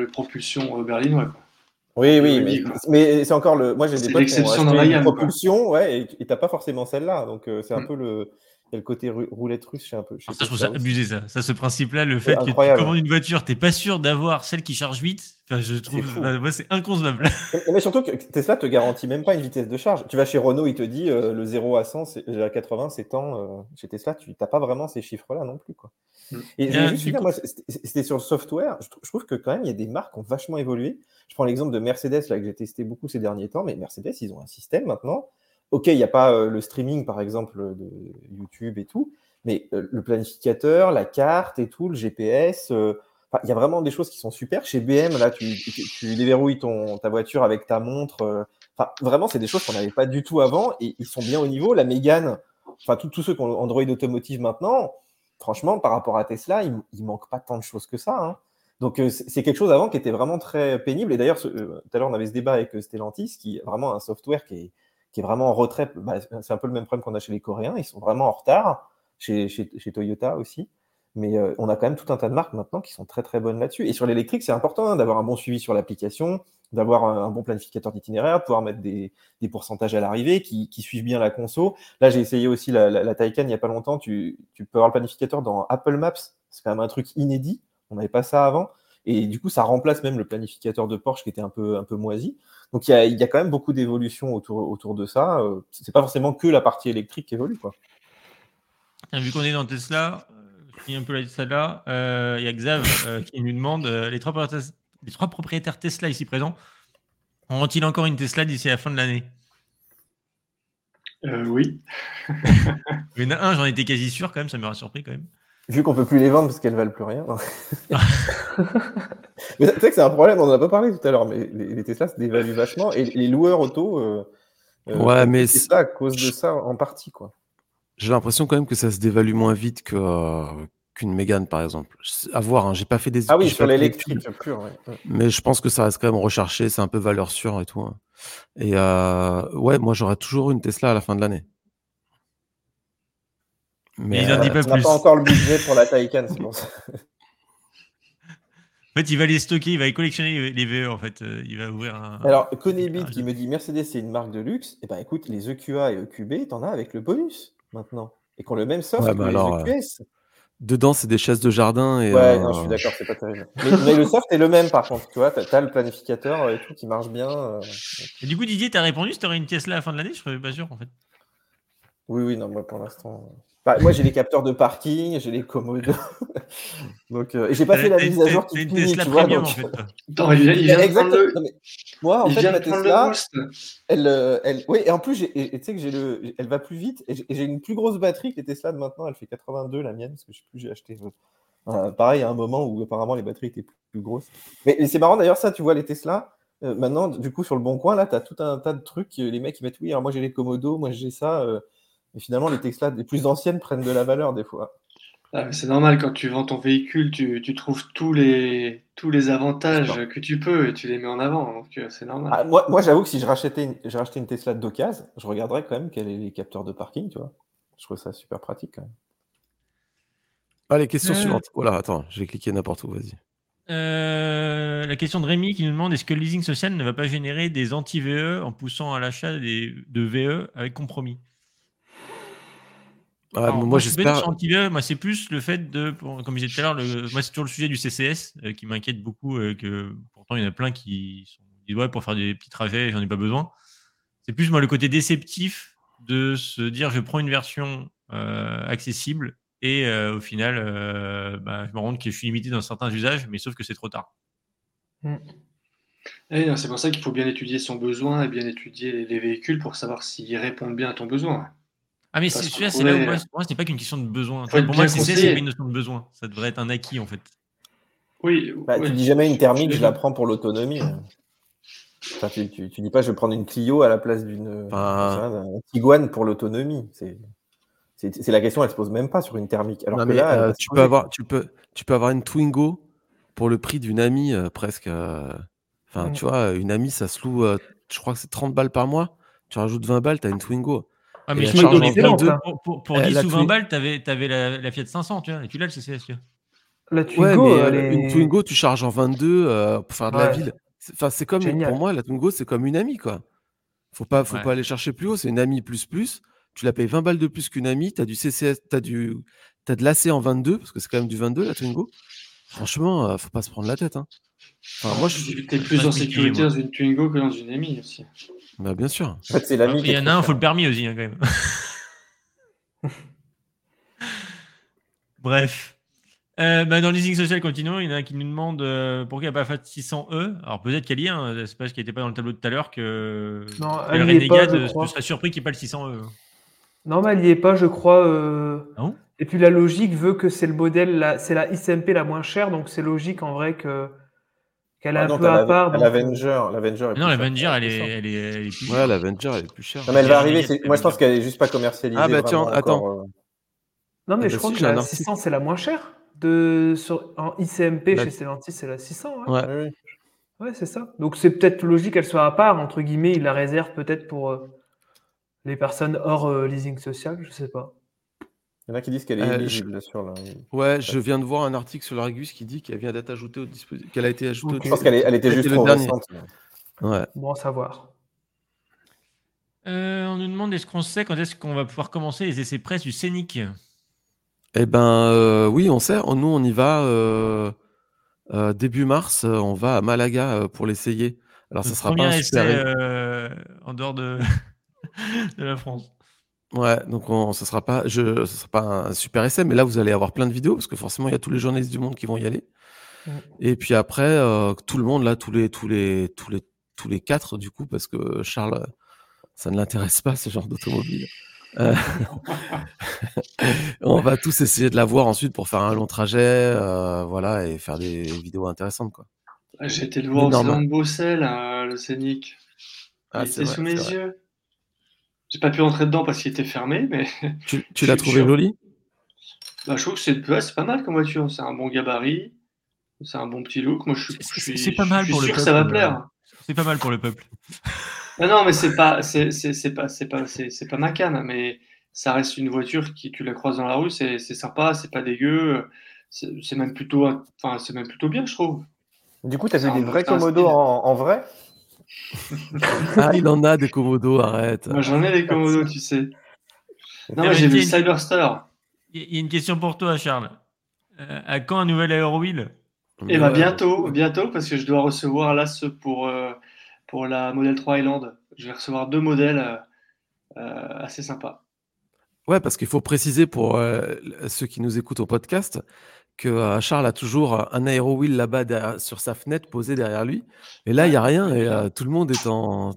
le propulsion euh, berlinois, quoi. Oui, oui, mais, mais c'est encore le. Moi, j'ai des potes qui ont acheté une propulsion, ouais, et et t'as pas forcément celle-là. Donc, euh, c'est un Mm. peu le. Il y a le côté roulette russe chez un peu. Alors ça, je trouve ça aussi. abusé, ça. Ça, ce principe-là, le fait que tu incroyable. commandes une voiture, t'es pas sûr d'avoir celle qui charge vite. Enfin, je trouve, enfin, moi, c'est inconcevable. Mais- surtout que Tesla te garantit même pas une vitesse de charge. Tu vas chez Renault, il te dit euh, le 0 à 100, c'est- à 80, c'est temps. euh, chez Tesla, tu n'as pas vraiment ces chiffres-là non plus. Quoi. Mm. Et je voulais juste dire, coup- moi, c'était c'était sur le software. Je, je trouve que quand même, il y a des marques qui ont vachement évolué. Je prends l'exemple de Mercedes, là, que j'ai testé beaucoup ces derniers temps. Mais Mercedes, ils ont un système maintenant. Ok, il n'y a pas euh, le streaming, par exemple, de YouTube et tout. Mais euh, le planificateur, la carte et tout, le GPS. euh, il y a vraiment des choses qui sont super. Chez BM, là, tu, déverrouilles ton, ta voiture avec ta montre. Enfin, vraiment, c'est des choses qu'on n'avait pas du tout avant et ils sont bien au niveau. La Mégane, enfin, tous- ceux qui ont Android Automotive maintenant, franchement, par rapport à Tesla, il, il manque pas tant de choses que ça. hein. Donc, c'est quelque chose avant qui était vraiment très pénible. Et d'ailleurs, tout à l'heure, on avait ce débat avec Stellantis, qui est vraiment un software qui est, qui est vraiment en retrait. Bah, c'est un peu le même problème qu'on a chez les Coréens. Ils sont vraiment en retard, chez, Toyota aussi. Mais euh, on a quand même tout un tas de marques maintenant qui sont très très bonnes là-dessus. Et sur l'électrique, c'est important hein, d'avoir un bon suivi sur l'application, d'avoir un, bon planificateur d'itinéraire, pouvoir mettre des, pourcentages à l'arrivée qui, suivent bien la conso. Là, j'ai essayé aussi la, la, il n'y a pas longtemps. Tu, tu peux avoir le planificateur dans Apple Maps. C'est quand même un truc inédit. On n'avait pas ça avant. Et du coup, ça remplace même le planificateur de Porsche qui était un peu, un peu moisi. Donc, il y a, il y a quand même beaucoup d'évolutions autour, autour de ça. Euh, c'est pas forcément que la partie électrique qui évolue. Quoi. Tiens, vu qu'on est dans Tesla, euh, finit un peu la celle-là. Euh, Il y a Xav euh, <laughs> qui nous demande euh, les, trois propriétaires, les trois propriétaires Tesla ici présents auront-ils encore une Tesla d'ici la fin de l'année? Euh, oui. <laughs> Il y en a un, j'en étais quasi sûr quand même, ça m'aurait surpris quand même. Vu qu'on peut plus les vendre parce qu'elles valent plus rien. <laughs> mais tu sais que c'est un problème, on en a pas parlé tout à l'heure, mais les, les Tesla se dévaluent vachement et les loueurs auto. euh, euh, Ouais, mais c'est ça à cause de ça en partie, quoi. J'ai l'impression quand même que ça se dévalue moins vite que, euh, qu'une Mégane, par exemple. À voir, hein, j'ai pas fait des Ah oui, sur l'électrique d'études, pur, ouais. Mais je pense que ça reste quand même recherché, c'est un peu valeur sûre et tout. hein. Et euh, ouais, moi j'aurais toujours une Tesla à la fin de l'année. Mais il en euh, dit pas On n'a plus. pas encore le budget pour la Taycan, c'est pour ça. <laughs> En fait, il va les stocker, il va les collectionner les VE en fait. Euh, Il va ouvrir un. Alors, Conebit qui me dit Mercedes, c'est une marque de luxe. Et ben écoute, les EQA et EQB, t'en as avec le bonus maintenant. Et qu'on le même soft Ouais, que bah les alors, euh, EQS. dedans, c'est des chaises de jardin. Et, Ouais, euh, non, je suis d'accord, c'est pas terrible. Mais, mais le soft est le même par contre, tu vois, t'as t'as le planificateur et tout qui marche bien. euh. Et du coup, Didier, t'as répondu si t'aurais une Tesla à la fin de l'année? Je serais pas sûr en fait. Oui, oui, non, moi pour l'instant. Euh, bah, moi j'ai les capteurs de parking, j'ai les commodes. <laughs> donc, euh, et j'ai pas fait la mise à jour qui Tesla tu vois. premium donc- en fait. <laughs> Attends, il, vient- il vient de prendre Exactement. le, Non, mais moi, en il fait, ma Tesla, elle, euh, elle, oui, et en plus, tu sais que j'ai le, elle va plus vite et j'ai- une plus grosse batterie que les Tesla de maintenant. Elle fait 82 la mienne parce que je sais plus, j'ai acheté. euh, euh, pareil, à un moment où apparemment les batteries étaient plus, plus grosses. Mais, mais c'est marrant d'ailleurs ça, tu vois les Tesla. euh, maintenant, du coup, sur le bon coin, là, tu as tout un tas de trucs. euh, Les mecs ils mettent oui, alors moi j'ai les Komodo, moi j'ai ça. Et finalement, les Tesla les plus anciennes prennent de la valeur des fois. Ah, c'est normal, quand tu vends ton véhicule, tu, tu trouves tous les, tous les avantages que tu peux et tu les mets en avant. Donc, euh, c'est normal. Ah, moi, moi j'avoue que si je rachetais une, je rachetais une Tesla d'occasion, je regarderais quand même quels sont les capteurs de parking, tu vois. Je trouve ça super pratique quand même. Allez, question Euh. suivante. Voilà, attends, j'ai cliqué n'importe où, vas-y. Euh, la question de Rémi qui nous demande est-ce que le leasing social ne va pas générer des anti-VE en poussant à l'achat des- de VE avec compromis? Ah, Alors, moi, j'espère. anti-VE, moi c'est plus le fait de, pour- comme je disais tout à l'heure, le- moi c'est toujours le sujet du CCS euh, qui m'inquiète beaucoup, euh, que pourtant il y en a plein qui sont, disent ouais pour faire des petits trajets j'en ai pas besoin. C'est plus moi le côté déceptif de se dire je prends une version euh, accessible et euh, au final euh, bah, je me rends compte que je suis limité dans certains usages, mais sauf que c'est trop tard. Non, c'est pour ça qu'il faut bien étudier son besoin et bien étudier les véhicules pour savoir s'ils répondent bien à ton besoin. Ah mais celui-là, c'est là où moi, pour moi, ce n'est pas qu'une question de besoin. Pour moi, c'est une notion de besoin. Ça devrait être un acquis en fait. Oui, Bah, oui. Tu dis jamais une thermique, Je je la prends pour l'autonomie. Enfin, tu, tu, tu dis pas je vais prendre une Clio à la place d'une Enfin- Tiguan pour l'autonomie. C'est la question, elle se pose même pas sur une thermique. Alors Non, que mais, là, euh, tu, peux avoir, tu, peux, tu peux avoir une Twingo pour le prix d'une amie, euh, presque. euh, Enfin, Mm. tu vois, une amie, ça se loue, euh, je crois que c'est 30 balles par mois. Tu rajoutes 20 balles, tu as une Twingo. Ah, mais charge pour, en les- excellente, pour- hein. pour, pour, pour Euh, 10 la ou 20 Twin- balles, tu avais, la, la Fiat 500, tu vois, et tu l'as le CCS. Tu vois. La Twingo, Ouais, mais euh, une Twingo, tu charges en 22 euh, pour faire de la ville. Enfin, c'est comme, Génial. pour moi, la Twingo, c'est comme une amie, quoi. Faut pas, faut Ouais. pas aller chercher plus haut. C'est une amie plus plus. Tu la payes 20 balles de plus qu'une amie. Tu as du CCS, tu as du, t'as de l'AC en 22 parce que c'est quand même du 22 la Twingo. Franchement, euh, faut pas se prendre la tête. Hein. Enfin, moi, je, T'es plus pas en sécurité moi. dans une Twingo que dans une Ami aussi. bah, bien sûr. En fait, c'est l'ami Il qui y en a un, il faut le permis aussi, hein, quand même. Bref. Euh, bah, dans le leasing social, continuons. Il y en a un qui nous demande euh, pourquoi il n'y a pas fait 600E. Alors peut-être qu'elle y est, hein, c'est parce qu'elle n'était pas dans le tableau de tout à l'heure que Non, elle le pas, Renegade, je je crois. serais surpris qu'il n'y ait pas le 600E. Non, mais elle n'y est pas, je crois. euh, Ah Et puis la logique veut que c'est le modèle, la- c'est la ICMP la moins chère, donc c'est logique en vrai que qu'elle est Ah un non, peu à part. l'Avenger. L'Avenger Non, plus la cher. Avenger, elle est, Non, elle est, elle est plus Ouais, l'Avenger, elle est plus chère. mais elle va arriver. Moi, je pense qu'elle est juste pas commercialisée. Ah, bah, tiens, attends. encore, euh. Non, mais Ah je bah crois si, que la article. 600 c'est la moins chère. De, sur, en ICMP La- chez Stellantis, c'est la 600. Ouais, Ouais. Oui, oui. Ouais, c'est ça. Donc c'est peut-être logique qu'elle soit à part, entre guillemets, il la réserve peut-être pour euh, les personnes hors euh, leasing social, je sais pas. Il y en a qui disent qu'elle est Euh, éligible sur la. Ouais, je viens de voir un article sur l'Argus qui dit qu'elle vient d'être ajoutée au dispositif, qu'elle a été ajoutée au Je pense qu'elle est- elle était juste le trop dernier. récente. Ouais. Bon à savoir. Euh, on nous demande est-ce qu'on sait quand est-ce qu'on va pouvoir commencer les essais presse du Scénic? Eh ben, euh, oui, on sait. Nous, on y va euh, euh, début mars. on va à Malaga pour l'essayer. Alors, ça Notre sera pas un essai super. euh, en dehors de, <laughs> de la France. Ouais, donc on, ce sera pas, je, ce sera pas un super essai, mais là vous allez avoir plein de vidéos parce que forcément il y a tous les journalistes du monde qui vont y aller. Mm. Et puis après, euh, tout le monde là, tous les, tous les, tous les, tous les quatre du coup, parce que Charles, ça ne l'intéresse pas ce genre d'automobile. Euh, <laughs> on va tous essayer de la voir ensuite pour faire un long trajet, euh, voilà, et faire des vidéos intéressantes quoi. Ah, J'ai été le voir au Énorme. salon de Bruxelles, le Scénic. Ah, il c'est était vrai, sous mes vrai. yeux. J'ai pas pu rentrer dedans parce qu'il était fermé, mais <laughs> Tu, l'as trouvé joli? Bah, je trouve que c'est ouais, pas mal comme voiture. C'est un bon gabarit, c'est un bon petit look. Moi, je suis, C'est- pas mal je suis pour le sûr que ça va peuple, plaire. C'est pas mal pour le peuple. <laughs> Ah non, mais c'est pas, c'est pas, c'est pas, c'est pas ma cam, mais ça reste une voiture qui, tu la croises dans la rue, c'est sympa, c'est pas dégueu, c'est même plutôt, enfin, c'est même plutôt bien, je trouve. Du coup, tu as C'est vu des vrais commodos en vrai? Ah, il en a des Komodo, arrête. Moi, j'en ai les commodos, tu sais. Non, Eh mais j'ai ben, vu tiens, Cyberstar. Il y a une question pour toi, Charles. Euh, à quand un nouvel Aerowheel? Bah Ouais. bientôt, bientôt, parce que je dois recevoir là ce pour, euh, pour la Model 3 Highland. Je vais recevoir deux modèles euh, euh, assez sympas. Ouais, parce qu'il faut préciser pour euh, ceux qui nous écoutent au podcast que euh, Charles a toujours un aérowheel là-bas derrière- sur sa fenêtre posé derrière lui. Et là, il n'y a rien et euh, tout le monde est en.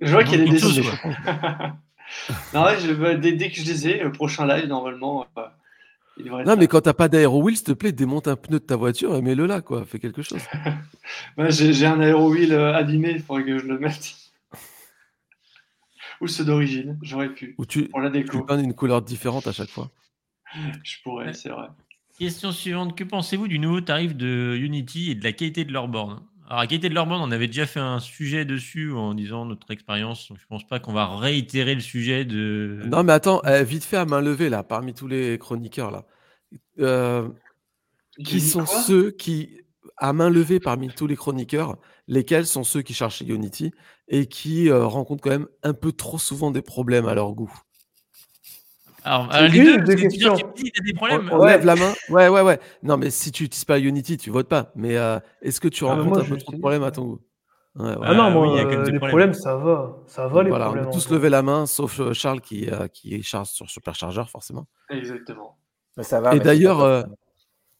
Je vois qu'il y a des de dessins. choses, non, ouais, je, bah, dès, dès que je les ai, le prochain live, normalement, euh, il devrait être Non, là. mais quand t'as pas d'aérowheel, s'il te plaît, démonte un pneu de ta voiture et mets-le là, quoi. Fais quelque chose. Ouais, <laughs> j'ai j'ai un aérowheel euh, abîmé, il faudrait que je le mette. <laughs> Ou ceux d'origine, j'aurais pu. Ou tu, Pour la tu déco, peins d'une couleur différente à chaque fois. <laughs> je pourrais, c'est vrai. Question suivante. Que pensez-vous du nouveau tarif de Unity et de la qualité de leur borne? Alors, la qualité de leur borne, on avait déjà fait un sujet dessus en disant notre expérience. Donc, je pense pas qu'on va réitérer le sujet de. Non, mais attends, eh, vite fait à main levée, là, parmi tous les chroniqueurs, là. Euh, qui sont ceux qui, à main levée parmi tous les chroniqueurs, lesquels sont ceux qui cherchent Unity et qui euh, rencontrent quand même un peu trop souvent des problèmes à leur goût? Alors, euh, les deux, deux questions dis, des problèmes. On, on Ouais. lève la main Ouais, ouais, ouais. Non, mais si tu n'utilises pas Unity, tu votes pas. Mais euh, est-ce que tu Ah, rencontres moi, un peu trop de problèmes à ton goût? Ouais, ouais. Ah non, Euh, moi, oui, il y a quand même euh, des les problèmes. problèmes, ça va. Ça va, Donc les voilà, on problèmes. a en tous levé la main, sauf euh, Charles qui, euh, qui charge sur superchargeur, forcément. Exactement. Mais ça va. Et d'ailleurs, euh.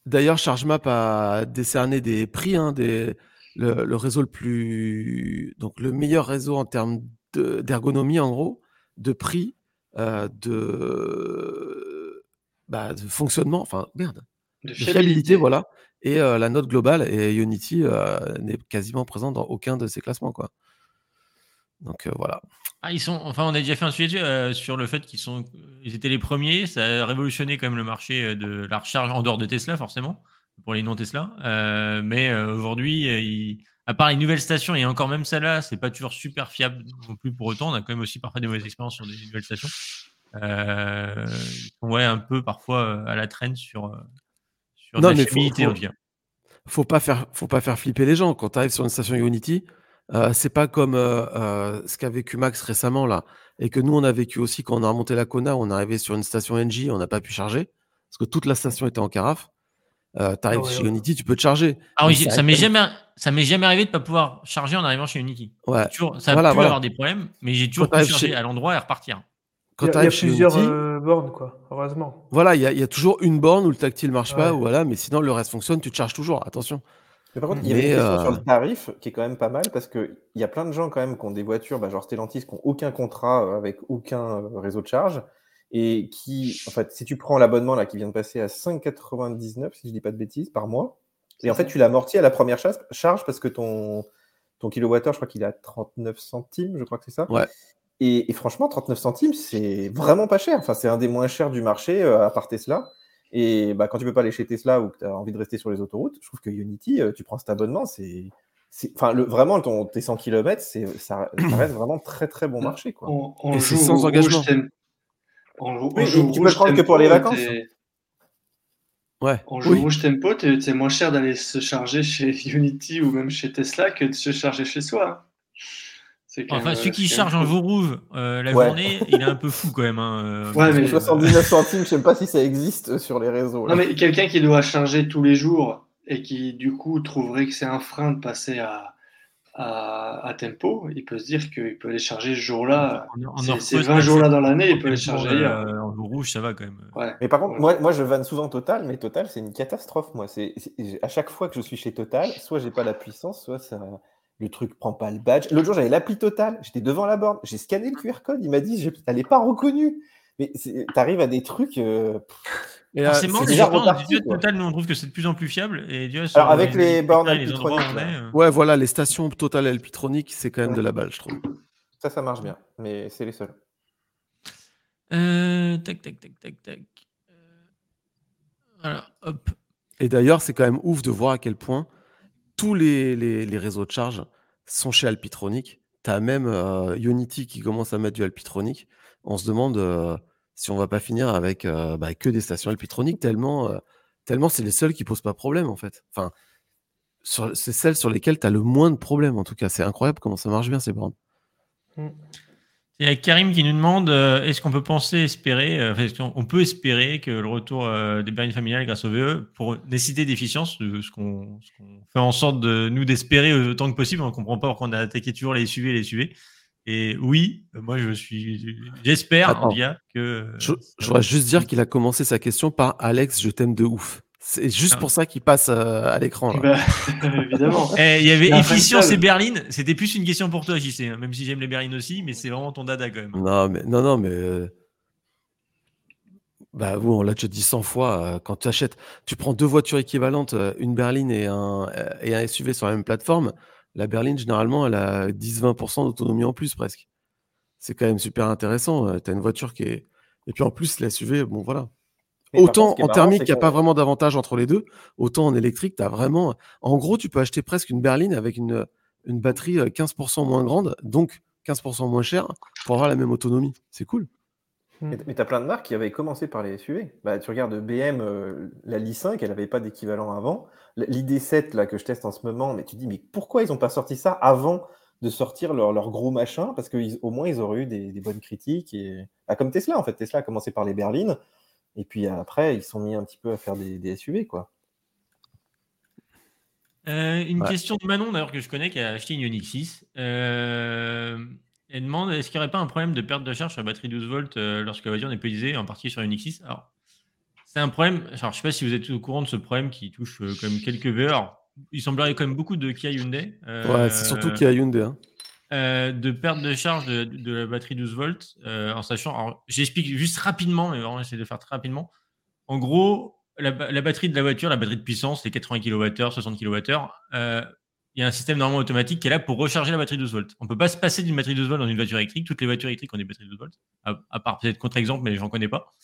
D'ailleurs, ChargeMap a décerné des prix, hein, des, le, le réseau le plus, donc le meilleur réseau en termes de- d'ergonomie, en gros, de prix, de, bah, de fonctionnement, enfin merde, De de fiabilité, voilà. Et euh, la note globale et Unity euh, n'est quasiment présent dans aucun de ces classements, quoi. Donc euh, voilà. Ah, ils sont, enfin, on a déjà fait un sujet euh, sur le fait qu'ils sont, ils étaient les premiers. Ça a révolutionné quand même le marché euh, de la recharge en dehors de Tesla, forcément, pour les non Tesla. Euh, mais euh, aujourd'hui, euh, ils- à part les nouvelles stations et encore même celle-là, c'est pas toujours super fiable non plus pour autant. On a quand même aussi parfois des mauvaises expériences sur des nouvelles stations. Euh, ils sont, ouais, un peu parfois euh, à la traîne sur, euh, sur Non, la mais faut- faut- en tout cas. faut pas faire faut pas faire flipper les gens quand tu arrives sur une station Unity euh, c'est pas comme euh, ce qu'a vécu Max récemment là et que nous on a vécu aussi quand on a remonté la Kona on est arrivé sur une station NJ on n'a pas pu charger parce que toute la station était en carafe euh, t'arrives Ah ouais, chez ouais. Unity tu peux te charger Ah oui, ça ça m'est jamais, ça m'est jamais arrivé de pas pouvoir charger en arrivant chez Unity. ouais Toujours, ça a Voilà, pu voilà. avoir des problèmes, mais j'ai toujours Quand pu charger chez- à l'endroit et repartir. quand Il y a, il y a plusieurs Unity euh, bornes, quoi. Heureusement. voilà il y, a- il y a toujours une borne où le tactile marche pas Ouais. ou voilà mais sinon le reste fonctionne tu te charges toujours attention Mais par contre, il y avait Mais, une question euh, sur le tarif qui est quand même pas mal parce qu'il y a plein de gens quand même qui ont des voitures, bah, genre Stellantis, qui n'ont aucun contrat euh, avec aucun euh, réseau de charge et qui, en fait, si tu prends l'abonnement là qui vient de passer à 5,99 si je dis pas de bêtises par mois, et en fait tu l'amortis à la première charge, charge parce que ton ton kilowattheure, je crois qu'il est à 39 centimes, je crois que c'est ça. Ouais. Et, et franchement, 39 centimes, c'est vraiment pas cher. Enfin, c'est un des moins chers du marché euh, à part Tesla. Et bah, quand tu peux pas aller chez Tesla ou que tu as envie de rester sur les autoroutes, je trouve que Unity, euh, tu prends cet abonnement, c'est. c'est- Enfin, le, vraiment, ton, tes 100 km, ça, ça reste vraiment très très bon marché. Quoi. On, on Et c'est joue sans engagement. rouge joue, on Oui, joue et au tu peux rouge prendre que pour les tempo, vacances. ouais On joue oui au rouge tempo, c'est moins cher d'aller se charger chez <laughs> Unity ou même chez Tesla que de se charger chez soi. C'est quand Enfin, même, celui qui charge en veau rouge euh, la Ouais. journée, il est un peu fou quand même. hein, euh, Ouais, parce mais- que, 79 centimes, je sais pas si ça existe sur les réseaux. là. Non, mais quelqu'un qui doit charger tous les jours et qui, du coup, trouverait que c'est un frein de passer à, à, tempo, il peut se dire qu'il peut les charger ce jour-là. C'est ces 20 jours-là dans l'année, il peut les charger. Euh, en rouge, ça va quand même. Mais par contre, moi, moi, je vanne souvent Total, mais Total, c'est une catastrophe. Moi, c'est à chaque fois que je suis chez Total, soit j'ai pas la puissance, soit ça, le truc prend pas le badge. L'autre jour, j'avais l'appli Total, j'étais devant la borne, j'ai scanné le QR code, il m'a dit, elle n'est pas reconnue. Mais tu arrives à des trucs. Euh, et Forcément, déjà reparti, Total, nous on trouve que c'est de plus en plus fiable. Et Alors avec les, bornes Alpitronic. Euh. Ouais, voilà, les stations Total Alpitronic, c'est quand même de la balle, je trouve. Ça, ça marche bien, mais c'est les seuls. Euh, tac, tac, tac, tac, tac. Voilà, hop. Et d'ailleurs, c'est quand même ouf de voir à quel point tous les, les, réseaux de charge sont chez Alpitronic. Tu as même Unity qui commence à mettre du Alpitronic. On se demande si on va pas finir avec bah, que des stations alpitroniques, tellement, tellement c'est les seules qui posent pas problème en fait. Enfin, c'est celles sur lesquelles tu as le moins de problèmes en tout cas. C'est incroyable comment ça marche bien ces bornes. Mmh. Il y a Karim qui nous demande est-ce qu'on peut penser, espérer, on peut espérer que le retour des berlines familiales grâce au VE, pour nécessiter d'efficience, ce qu'on fait en sorte de nous d'espérer autant que possible, on ne comprend pas pourquoi on a attaqué toujours les SUV les SUV. Et oui, moi je suis, j'espère en que. Je, voudrais juste dire qu'il a commencé sa question par Alex, je t'aime de ouf. C'est juste ah. pour ça qu'il passe euh, à l'écran. Bah, <laughs> évidemment. Eh, il y avait efficience et berline. C'était plus une question pour toi, JC. Hein, même si j'aime les berlines aussi, mais c'est vraiment ton dada quand même. Non, mais non, non, mais. Euh, bah, vous, on l'a déjà dit 100 fois. Euh, quand tu achètes, tu prends deux voitures équivalentes, une berline et un, et un SUV sur la même plateforme la berline, généralement, elle a 10-20% d'autonomie en plus presque. C'est quand même super intéressant. Euh, tu as une voiture qui est. Et puis en plus, la SUV, bon voilà. autant en thermique, il n'y a pas vraiment d'avantage entre les deux, autant en électrique, tu as vraiment. En gros, tu peux acheter presque une berline avec une, une batterie 15% euh, moins grande, donc 15% moins chère, pour avoir la même autonomie. C'est cool. Mais, tu as plein de marques qui avaient commencé par les SUV. Bah, tu regardes BM, euh, la Li5, elle n'avait pas d'équivalent avant. L'ID7 là, que je teste en ce moment, mais tu dis, mais pourquoi ils n'ont pas sorti ça avant de sortir leur, leur gros machin? Parce qu'au moins, ils auraient eu des, bonnes critiques. Et... Bah, comme Tesla, en fait. Tesla a commencé par les berlines. Et puis après, ils sont mis un petit peu à faire des, SUV. quoi. Euh, une question de Manon, d'ailleurs, que je connais, qui a acheté une Ioniq 6. Elle demande est-ce qu'il n'y aurait pas un problème de perte de charge sur la batterie 12 volts euh, lorsque la voiture n'est pas utilisée, en partie sur une X6 Alors, c'est un problème. Alors, je ne sais pas si vous êtes au courant de ce problème qui touche euh, quand même quelques VR. Il semblerait quand même beaucoup de Kia Hyundai. Euh, ouais, c'est surtout Kia Hyundai. Hein. de perte de charge de, la batterie 12 volts, en sachant. J'explique juste rapidement, mais vraiment, j'essaie de faire très rapidement. En gros, la, la, batterie de la voiture, la batterie de puissance, c'est 80 kWh, 60 kWh il y a un système normalement automatique qui est là pour recharger la batterie 12 volts. On ne peut pas se passer d'une batterie 12 volts dans une voiture électrique. Toutes les voitures électriques ont des batteries 12 volts, à, part peut-être contre-exemple, mais je n'en connais pas.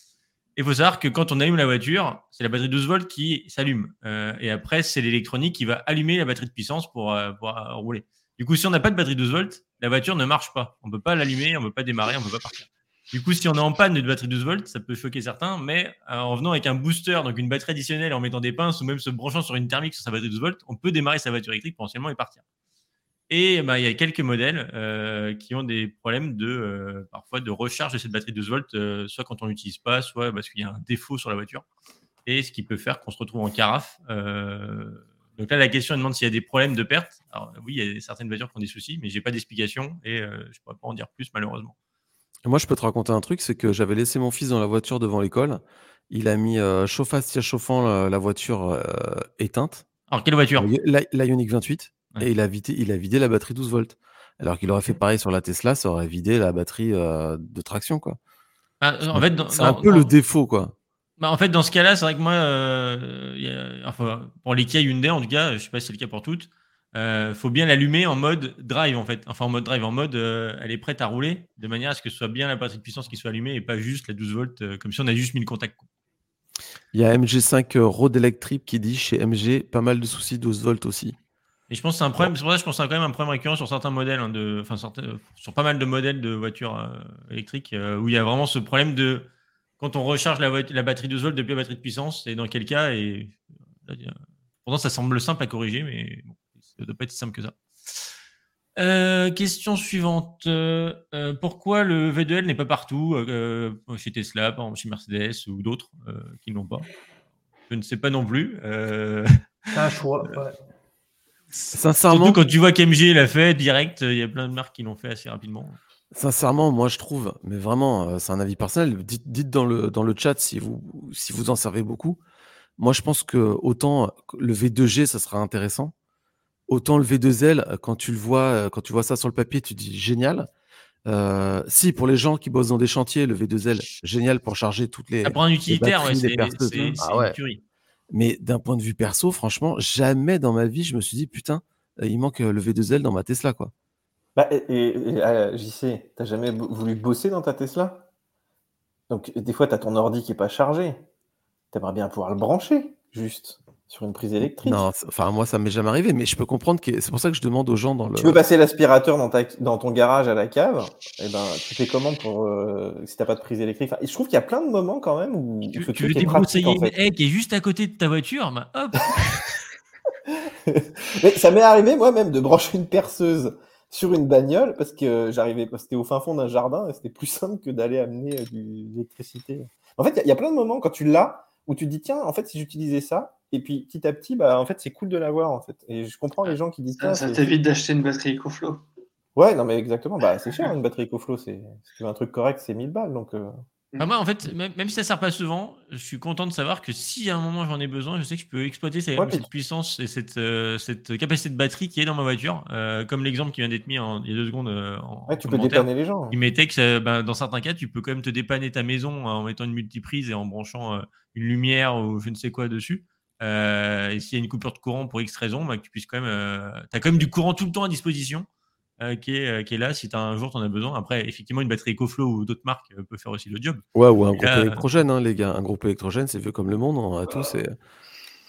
Il faut savoir que quand on allume la voiture, c'est la batterie 12 volts qui s'allume. Euh, et après, c'est l'électronique qui va allumer la batterie de puissance pour, euh, euh, rouler. Du coup, si on n'a pas de batterie 12 volts, la voiture ne marche pas. On ne peut pas l'allumer, on ne peut pas démarrer, on ne peut pas partir. Du coup, si on est en panne de batterie 12 volts, ça peut choquer certains, mais euh, en venant avec un booster, donc une batterie additionnelle, en mettant des pinces ou même se branchant sur une thermique sur sa batterie 12 volts, on peut démarrer sa voiture électrique potentiellement et partir. Et bah, il y a quelques modèles euh, qui ont des problèmes de euh, parfois de recharge de cette batterie 12 volts, soit quand on l'utilise pas, soit parce qu'il y a un défaut sur la voiture, et ce qui peut faire qu'on se retrouve en carafe. donc là, la question demande s'il y a des problèmes de perte. Alors oui, il y a certaines voitures qui ont des soucis, mais j'ai pas d'explication et je ne pourrais pas en dire plus malheureusement. Moi, je peux te raconter un truc, c'est que j'avais laissé mon fils dans la voiture devant l'école. Il a mis euh, chauffage siège chauffant la, voiture euh, éteinte. Alors, quelle voiture? La, Ioniq 28. Et il a, vidé, il a vidé la batterie 12 volts. Alors qu'il aurait fait pareil sur la Tesla, ça aurait vidé la batterie euh, de traction. quoi. Ah, en fait, c'est un peu le défaut. quoi. Bah, en fait, dans ce cas-là, c'est vrai que moi, enfin, pour les Kia Hyundai, en tout cas, je ne sais pas si c'est le cas pour toutes, il euh, faut bien l'allumer en mode drive en fait. Enfin en mode drive, en mode euh, elle est prête à rouler, de manière à ce que ce soit bien la batterie de puissance qui soit allumée et pas juste la 12 volts, euh, comme si on a juste mis le contact. Il y a MG5 Road Electric qui dit chez MG pas mal de soucis 12 volts aussi. Et je pense que c'est un problème, c'est pour ça que je pense que c'est quand même un problème récurrent sur certains modèles, hein, de, enfin, sur pas mal de modèles de voitures électriques, où il y a vraiment ce problème de quand on recharge la, la batterie 12 volts depuis la batterie de puissance, et dans quel cas, et pourtant ça semble simple à corriger, mais bon. Ça ne doit pas être si simple que ça. Euh, question suivante. Euh, pourquoi le V2L n'est pas partout euh, chez Tesla, par exemple chez Mercedes ou d'autres qui n'ont pas? Je ne sais pas non plus. C'est un choix. <laughs> Sincèrement. Surtout quand tu vois qu'MG l'a fait direct, il y a plein de marques qui l'ont fait assez rapidement. Sincèrement, moi je trouve, mais vraiment, euh, c'est un avis personnel. Dites, dites dans, le, dans le chat si vous, si vous en servez beaucoup. Moi je pense que autant le V2G, ça sera intéressant. Autant le V2L, quand tu le vois, euh, quand tu vois ça sur le papier, tu dis génial. Euh, si pour les gens qui bossent dans des chantiers, le V2L, génial pour charger toutes les. Ça prend un utilitaire, ouais, c'est Ah c'est ouais. une tuerie. Mais d'un point de vue perso, franchement, jamais dans ma vie, je me suis dit, putain, euh, il manque euh, le V2L dans ma Tesla, quoi. Bah, et, euh, JC, t'as jamais voulu bosser dans ta Tesla? Donc, des fois, t'as ton ordi qui est pas chargé. T'aimerais bien pouvoir le brancher, juste, sur une prise électrique? Non, c'est- enfin, moi, ça m'est jamais arrivé, mais je peux comprendre que c'est pour ça que je demande aux gens dans le. Tu peux passer l'aspirateur dans, ta- dans ton garage à la cave, et ben, tu fais comment pour, euh, si t'as pas de prise électrique Enfin, et Je trouve qu'il y a plein de moments quand même où, Tu, ce tu veux débroussailler en une haie qui est juste à côté de ta voiture, bah, hop, <laughs> Mais ça m'est arrivé moi-même de brancher une perceuse sur une bagnole parce que j'arrivais, c'était au fin fond d'un jardin et c'était plus simple que d'aller amener euh, du- de l'électricité. En fait, il y y, a plein de moments quand tu l'as où tu te dis tiens, en fait, si j'utilisais ça, et puis petit à petit, bah, en fait, c'est cool de l'avoir en fait. Et je comprends les gens qui disent Ça, ça t'évite d'acheter une batterie EcoFlow. Ouais, non, mais exactement. Bah, c'est cher une batterie EcoFlow. C'est, si tu veux un truc correct, c'est 1000 balles. Donc, euh, Enfin, moi, en fait, même, même si ça sert pas souvent, je suis content de savoir que si à un moment j'en ai besoin, je sais que je peux exploiter cette, Ouais, puis- cette puissance et cette, euh, cette capacité de batterie qui est dans ma voiture. Euh, comme l'exemple qui vient d'être mis en- il y a deux secondes euh, en ouais, tu peux dépanner les gens. Il mettait que ben, dans certains cas, tu peux quand même te dépanner ta maison en mettant une multiprise et en branchant euh, une lumière ou je ne sais quoi dessus. Et s'il y a une coupure de courant pour X raison, bah, que tu puisses quand même. tu as quand même du courant tout le temps à disposition euh, qui, est, euh, qui est là si as un jour tu en as besoin. Après, effectivement, une batterie EcoFlow ou d'autres marques euh, peut faire aussi le job. Ouais, ou un Et groupe là, électrogène, hein, les gars. Un groupe électrogène, c'est vieux comme le monde, on a tous. et-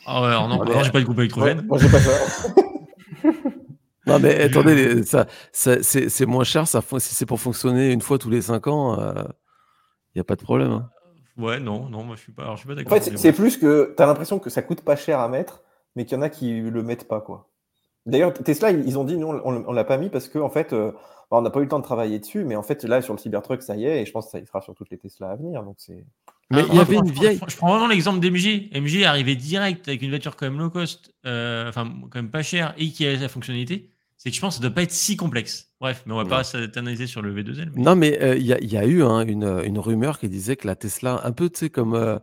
Ah ouais, alors non, Ouais, j'ai pas de groupe Ouais, électrogène. moi, j'ai pas ça. <laughs> Non, mais attendez, ça, ça- c'est c'est moins cher. Ça, si c'est pour fonctionner une fois tous les 5 ans, il n'y a pas de problème. hein. Ouais, non, non, moi je suis pas, alors, je suis pas En d'accord. fait, c'est- plus que tu as l'impression que ça coûte pas cher à mettre, mais qu'il y en a qui le mettent pas, quoi. D'ailleurs, Tesla, ils ont dit, nous, on, on l'a pas mis parce qu'en en fait, euh, on n'a pas eu le temps de travailler dessus, mais en fait, là, sur le Cybertruck, ça y est, et je pense que ça y sera sur toutes les Tesla à venir. Donc, c'est. Mais Ah, il y avait je une prends- vieille. Je prends, vraiment l'exemple d'MG. MG est arrivé direct avec une voiture quand même low cost, euh, enfin quand même pas chère et qui a sa fonctionnalité. C'est que je pense que ça doit pas être si complexe. Bref, mais on va Non. pas s'éterniser sur le V2L. mais- Non, mais euh, il y, a- il y a eu hein, une, une rumeur qui disait que la Tesla, un peu, tu sais, comme, euh,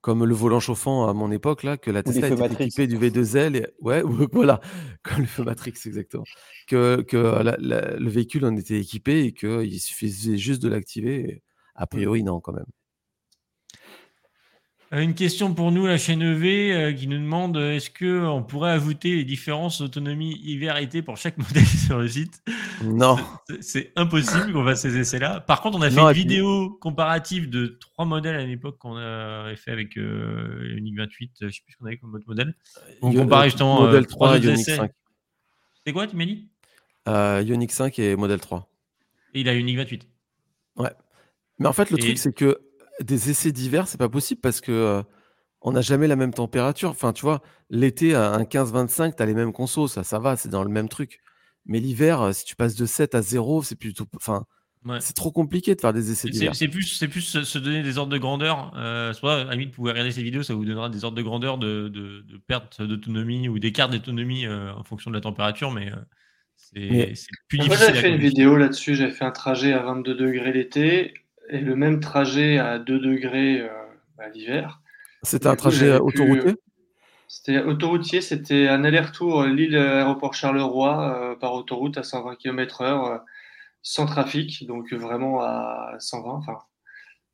comme le volant chauffant à mon époque, là, que la Tesla était Matrix. équipée du V2L. Et, ouais, <laughs> ou- voilà, comme le feu Matrix, exactement. Que, que la- la- le véhicule en était équipé et qu'il suffisait juste de l'activer. A priori, non, quand même. Euh, Une question pour nous, la chaîne EV, euh, qui nous demande euh, est-ce qu'on pourrait ajouter les différences d'autonomie hiver-été pour chaque <laughs> modèle sur le site? Non. C'est- impossible qu'on fasse ces essais-là. Par contre, on a fait Non, une et vidéo comparative de trois modèles à l'époque qu'on avait fait avec euh, Unique 28, je sais plus ce qu'on avait comme autre modèle. On euh, justement euh, trois 3 autres Ioniq essais. 5. C'est quoi, tu m'as dit? Euh, Ioniq 5 et Model 3. Et il a Unique 28. Mais en fait, le Et- truc, c'est que des essais d'hiver, c'est pas possible parce que euh, on n'a jamais la même température. Enfin, tu vois, l'été à un 15-25, tu as les mêmes consos, ça, ça va, c'est dans le même truc. Mais l'hiver, euh, si tu passes de 7 à 0, c'est plutôt. Enfin, Ouais. c'est trop compliqué de faire des essais C'est d'hiver. c'est plus, c'est plus se se donner des ordres de grandeur. Euh, soit, à la limite, vous pouvez regarder ces vidéos, ça vous donnera des ordres de grandeur de, de, de perte d'autonomie ou d'écart d'autonomie euh, en fonction de la température, mais euh, c'est plus Moi, difficile. j'avais fait une vidéo là-dessus. J'avais fait un trajet à 22 degrés l'été et le même trajet à 2 degrés euh, à l'hiver. C'était un coup, trajet euh, autoroutier? C'était autoroutier, c'était un aller-retour euh, Lille-Aéroport Charleroi euh, par autoroute à 120 km/h euh, sans trafic, donc vraiment à 120. Enfin,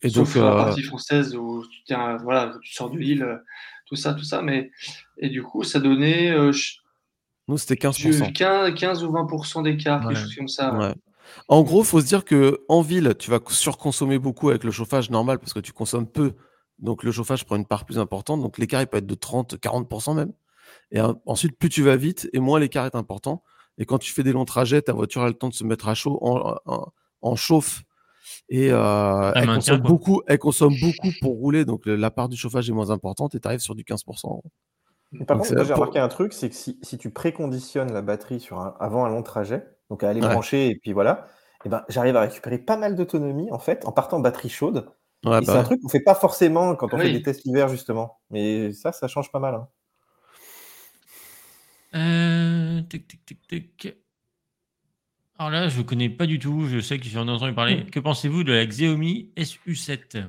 Et sauf donc, la partie française où tu, tiens, voilà, tu sors de Lille, euh, tout ça, tout ça. Mais et du coup, ça donnait euh, je- nous, c'était je- 15%. 15, 15 ou 20% d'écart, Ouais. quelque chose comme ça. Ouais. En gros, faut se dire que en ville, tu vas surconsommer beaucoup avec le chauffage normal parce que tu consommes peu. Donc le chauffage prend une part plus importante. Donc l'écart il peut être de 30, 40% même. Et ensuite, plus tu vas vite et moins l'écart est important. Et quand tu fais des longs trajets, ta voiture a le temps de se mettre à chaud, en, en- en chauffe. Et euh, elle, consomme quoi? beaucoup, elle consomme beaucoup pour rouler. Donc le- la part du chauffage est moins importante et tu arrives sur du 15%. Mais par Donc, contre, j'ai pour- remarqué un truc, c'est que si, si tu préconditionnes la batterie sur un- avant un long trajet, donc à aller Ouais. brancher et puis voilà, eh ben, j'arrive à récupérer pas mal d'autonomie en fait en partant batterie chaude. Ouais, et bah c'est un ouais. truc qu'on fait pas forcément quand on Oui. fait des tests l'hiver justement. Mais ça, ça change pas mal. hein. Euh, tic, tic, tic, tic. Alors là, je ne connais pas du tout. Je sais que j'en ai entendu parler. Hmm. Que pensez-vous de la Xiaomi SU7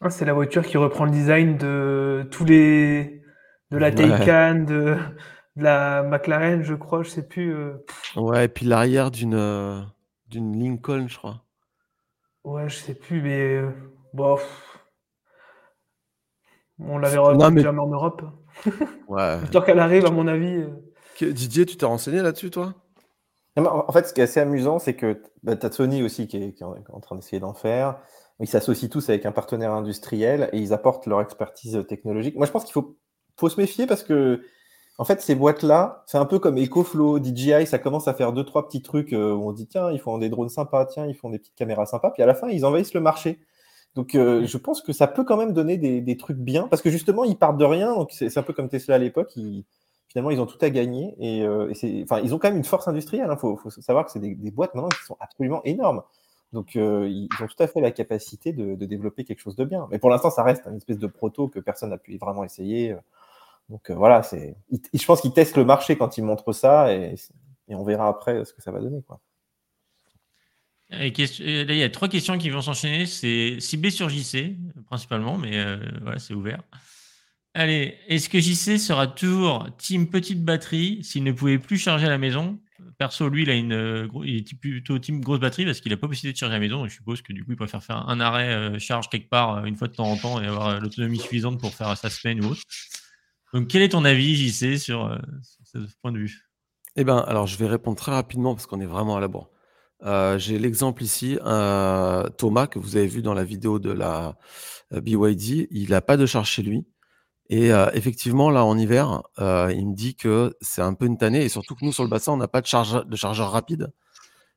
Ah, c'est la voiture qui reprend le design de tous les. de la Ouais. Taycan, de, de la McLaren, je crois, je sais plus. euh, Ouais, et puis l'arrière d'une euh, d'une Lincoln, je crois. Ouais, je sais plus, mais. euh, bon, pff. On la verra mais- jamais en Europe. <laughs> Ouais. Temps qu'elle arrive, à mon avis. euh, Que- Didier, tu t'es renseigné là-dessus, toi? Non, mais En fait, ce qui est assez amusant, c'est que bah, tu as Sony aussi qui est, qui est en, qui est en train d'essayer d'en faire. Ils s'associent tous avec un partenaire industriel et ils apportent leur expertise technologique. Moi, je pense qu'il faut, faut se méfier parce que, en fait, ces boîtes-là, c'est un peu comme EcoFlow, DJI, ça commence à faire deux, trois petits trucs euh, où on dit, tiens, ils font des drones sympas, tiens, ils font des petites caméras sympas. Puis à la fin, ils envahissent le marché. Donc, euh, je pense que ça peut quand même donner des, des trucs bien parce que justement, ils partent de rien. Donc, c'est un peu comme Tesla à l'époque. Finalement, ils ont tout à gagner et, euh, et c'est, enfin, ils ont quand même une force industrielle. Il faut, faut savoir que c'est des, des boîtes maintenant qui sont absolument énormes. Donc, euh, ils ont tout à fait la capacité de, de développer quelque chose de bien. Mais pour l'instant, ça reste une espèce de proto que personne n'a pu vraiment essayer. Donc, euh, voilà, c'est, je pense qu'ils testent le marché quand ils montrent ça et, on verra après ce que ça va donner. Quoi. Là, il y a trois questions qui vont s'enchaîner. C'est ciblé sur JC, principalement, mais euh, voilà, c'est ouvert. Allez, est-ce que JC sera toujours team petite batterie s'il ne pouvait plus charger à la maison? Perso, lui, il, a une, euh, il est plutôt team grosse batterie parce qu'il n'a pas possibilité de charger à la maison. Je suppose que du coup, il préfère faire un arrêt charge quelque part une fois de temps en temps et avoir l'autonomie suffisante pour faire sa semaine ou autre. Donc, quel est ton avis, JC, sur, euh, sur ce point de vue? Eh ben, alors je vais répondre très rapidement parce qu'on est vraiment à la bourre. Euh, J'ai l'exemple ici, euh, Thomas, que vous avez vu dans la vidéo de la BYD, il n'a pas de charge chez lui. Et effectivement, là, en hiver, il me dit que c'est un peu une tannée et surtout que nous, sur le bassin, on n'a pas de, charge, de chargeur rapide.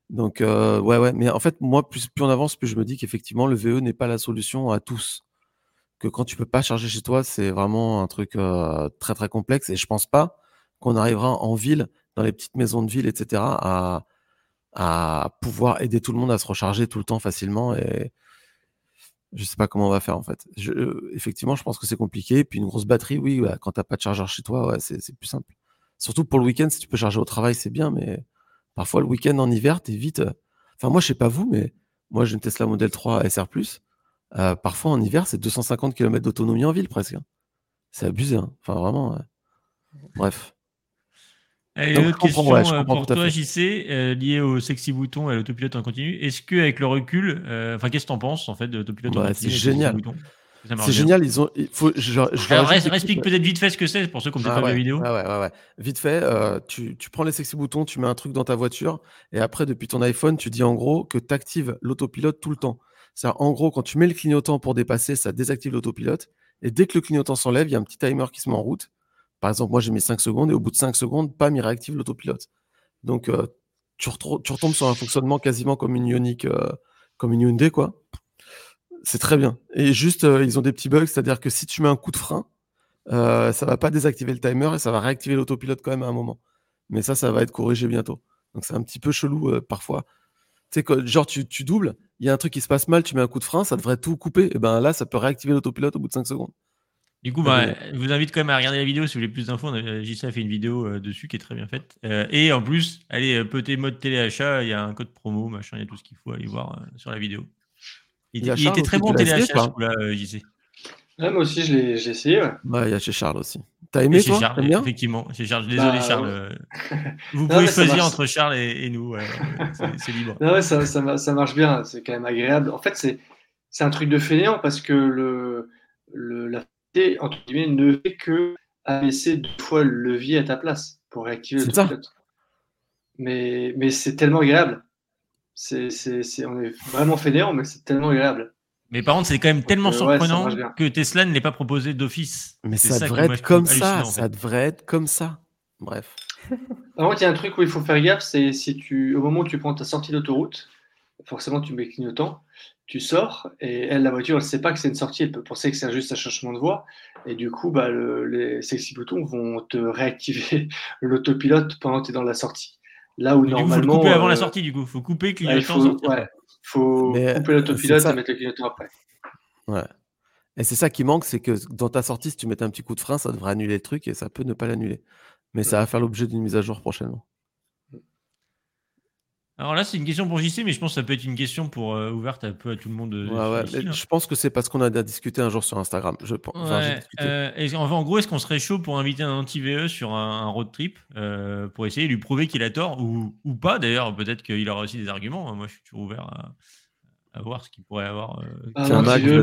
Donc, ouais, ouais. Mais en fait, moi, plus on avance, plus je me dis qu'effectivement, le VE n'est pas la solution à tous. Que quand tu peux pas charger chez toi, c'est vraiment un truc euh, très, très complexe. Et je pense pas qu'on arrivera en ville, dans les petites maisons de ville, etc., à, à pouvoir aider tout le monde à se recharger tout le temps facilement. Et je sais pas comment on va faire en fait. Je, effectivement, je pense que c'est compliqué. Puis une grosse batterie, oui, bah, quand t'as pas de chargeur chez toi, ouais, c'est c'est plus simple. Surtout pour le week-end, si tu peux charger au travail, c'est bien, mais parfois le week-end en hiver, t'es vite. euh, Enfin, moi, je sais pas vous, mais moi, j'ai une Tesla Model 3 SR+. Euh, parfois en hiver, c'est 250 km d'autonomie en ville presque. hein. C'est abusé. hein. Enfin, vraiment. ouais. Bref. Allez, Donc, une je autre question ouais, je euh, pour toi. JC, euh, liée au sexy bouton et à l'autopilote en continu. Est-ce qu'avec le recul, euh, enfin, qu'est-ce que t'en penses en fait de l'autopilote en Ouais, continu c'est avec génial. que C'est génial. Ils ont. Il faut. Je, je Alors, reste- explique peut-être vite fait ce que c'est pour ceux qui ont peut-être Ah pas vu la ouais, vidéo. ouais, ouais, ouais, ouais. Vite fait, euh, tu, tu prends les sexy boutons, tu mets un truc dans ta voiture, et après, depuis ton iPhone, tu dis en gros que tu actives l'autopilote tout le temps. C'est en gros, quand tu mets le clignotant pour dépasser, ça désactive l'autopilote, et dès que le clignotant s'enlève, il y a un petit timer qui se met en route. Par exemple, moi, j'ai mis 5 secondes, et au bout de 5 secondes, pam, il réactive l'autopilote. Donc, euh, tu, retombes sur un fonctionnement quasiment comme une Ioniq, euh, comme une Hyundai. C'est très bien. Et juste, euh, ils ont des petits bugs, c'est-à-dire que si tu mets un coup de frein, euh, ça va pas désactiver le timer et ça va réactiver l'autopilote quand même à un moment. Mais ça, ça va être corrigé bientôt. Donc c'est un petit peu chelou parfois. Tu sais, genre tu, tu doubles, il y a un truc qui se passe mal, tu mets un coup de frein, ça devrait tout couper. Et ben là, ça peut réactiver l'autopilote au bout de 5 secondes. Du coup, Ah, bah, je vous invite quand même à regarder la vidéo si vous voulez plus d'infos. A- JC a fait une vidéo euh, dessus qui est très bien faite. Euh, et en plus, allez, euh, petit mode téléachat, il y a un code promo, machin, il y a tout ce qu'il faut aller voir euh, sur la vidéo. Il, était- il Charles était très bon téléachat, ce coup-là, euh, JC. Ouais, moi aussi, je l'ai j'ai essayé. ouais. Ouais, il y a chez Charles aussi. T'as aimé chez toi Charles, T'aimes bien effectivement. Chez Charles. Désolé, Bah, Charles. ouais. euh, <laughs> Vous Non, pouvez choisir entre Charles et, et nous. ouais, c'est c'est libre. Non, ouais, ça, ça, ça marche bien, c'est quand même agréable. En fait, c'est c'est un truc de fainéant parce que le, le, la facilité, entre guillemets, ne fait que abaisser deux fois le levier à ta place pour réactiver C'est ça. l'autopilote. Mais, mais c'est tellement agréable. C'est, c'est, c'est, on est vraiment fainéant, mais c'est tellement agréable. Mais par contre, c'est quand même tellement euh, surprenant que Tesla ne l'ait pas proposé d'office. Mais C'est ça, devrait être comme ça. en fait. Ça devrait être comme ça. Bref. Par contre, il y a un truc où il faut faire gaffe, c'est si tu, au moment où tu prends ta sortie d'autoroute, forcément tu mets clignotant, tu sors, et elle, la voiture, elle ne sait pas que c'est une sortie, elle peut penser que c'est juste un changement de voie, et du coup, bah, le- les sexy boutons vont te réactiver <laughs> l'autopilote pendant que tu es dans la sortie. Là où Mais du coup, faut le normalement. couper avant la euh, sortie, du coup. faut couper ouais, il clignotant, faut, ouais, faut Mais, couper euh, l'autopilote et mettre le clignotant après. Ouais. Et c'est ça qui manque, c'est que dans ta sortie, si tu mets un petit coup de frein, ça devrait annuler le truc et ça peut ne pas l'annuler. Mais ça va faire l'objet d'une mise à jour prochainement. Alors là, c'est une question pour JC, mais je pense que ça peut être une question pour euh, ouverte un peu à tout le monde. euh, Ouais, ouais, ici, mais là. je pense que c'est parce qu'on a discuté un jour sur Instagram. Je pense. Ouais, euh, en, en gros, est-ce qu'on serait chaud pour inviter un anti-VE sur un, un road trip euh, pour essayer de lui prouver qu'il a tort ou, ou pas? D'ailleurs, peut-être qu'il aura aussi des arguments. hein. Moi, je suis toujours ouvert à, à voir ce qu'il pourrait avoir. euh, Ah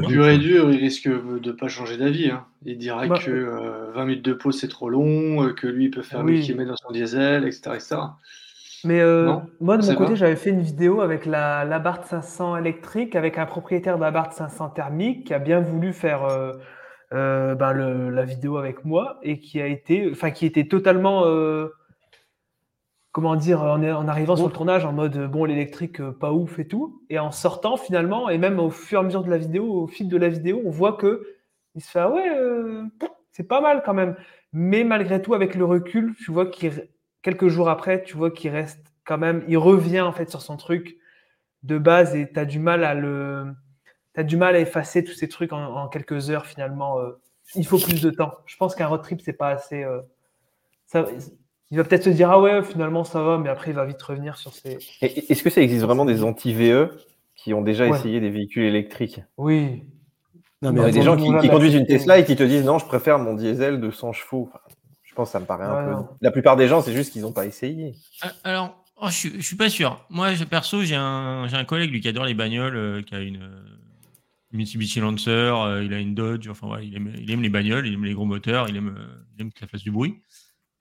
pur vu, et dur, il risque de pas changer d'avis. hein. Il dira Bah, que euh, 20 minutes de pause c'est trop long, que lui il peut faire Oui. 1000 km dans son diesel, etc. etc. Mais euh, Non, moi, de mon côté, j'avais fait une vidéo avec la, la Bart 500 électrique, avec un propriétaire de la Bart 500 thermique qui a bien voulu faire euh, euh, ben, le- la vidéo avec moi et qui a été, enfin, qui était totalement, comment dire, en, en arrivant sur le tournage en mode bon, l'électrique pas ouf et tout, et en sortant finalement, et même au fur et à mesure de la vidéo, au fil de la vidéo, on voit que il se fait ah ouais, c'est pas mal quand même. Mais malgré tout, avec le recul, tu vois qu'il quelques jours après, tu vois qu'il reste quand même, il revient en fait sur son truc de base et tu as du mal à le, t'as du mal à effacer tous ces trucs en, en quelques heures finalement. euh, il faut plus de temps. Je pense qu'un road trip c'est pas assez. euh, ça, il va peut-être se dire ah ouais finalement ça va, mais après il va vite revenir sur ses. Et- Est-ce que ça existe vraiment des anti-VE qui ont déjà Ouais. essayé des véhicules électriques? Oui. Non, Il y mais a des gens qui, qui conduisent une. Tesla et qui te disent non, je préfère mon diesel de 100 chevaux. Je pense que ça me paraît un peu. La plupart des gens, c'est juste qu'ils n'ont pas essayé. Ah, Alors, oh, je, suis, je suis pas sûr. Moi, je- perso, j'ai un, j'ai un collègue lui qui adore les bagnoles, euh, qui a une, euh, Mitsubishi Lancer, euh, il a une Dodge, enfin il aime, il aime les bagnoles, il aime les gros moteurs, il aime, euh, il aime que ça fasse du bruit.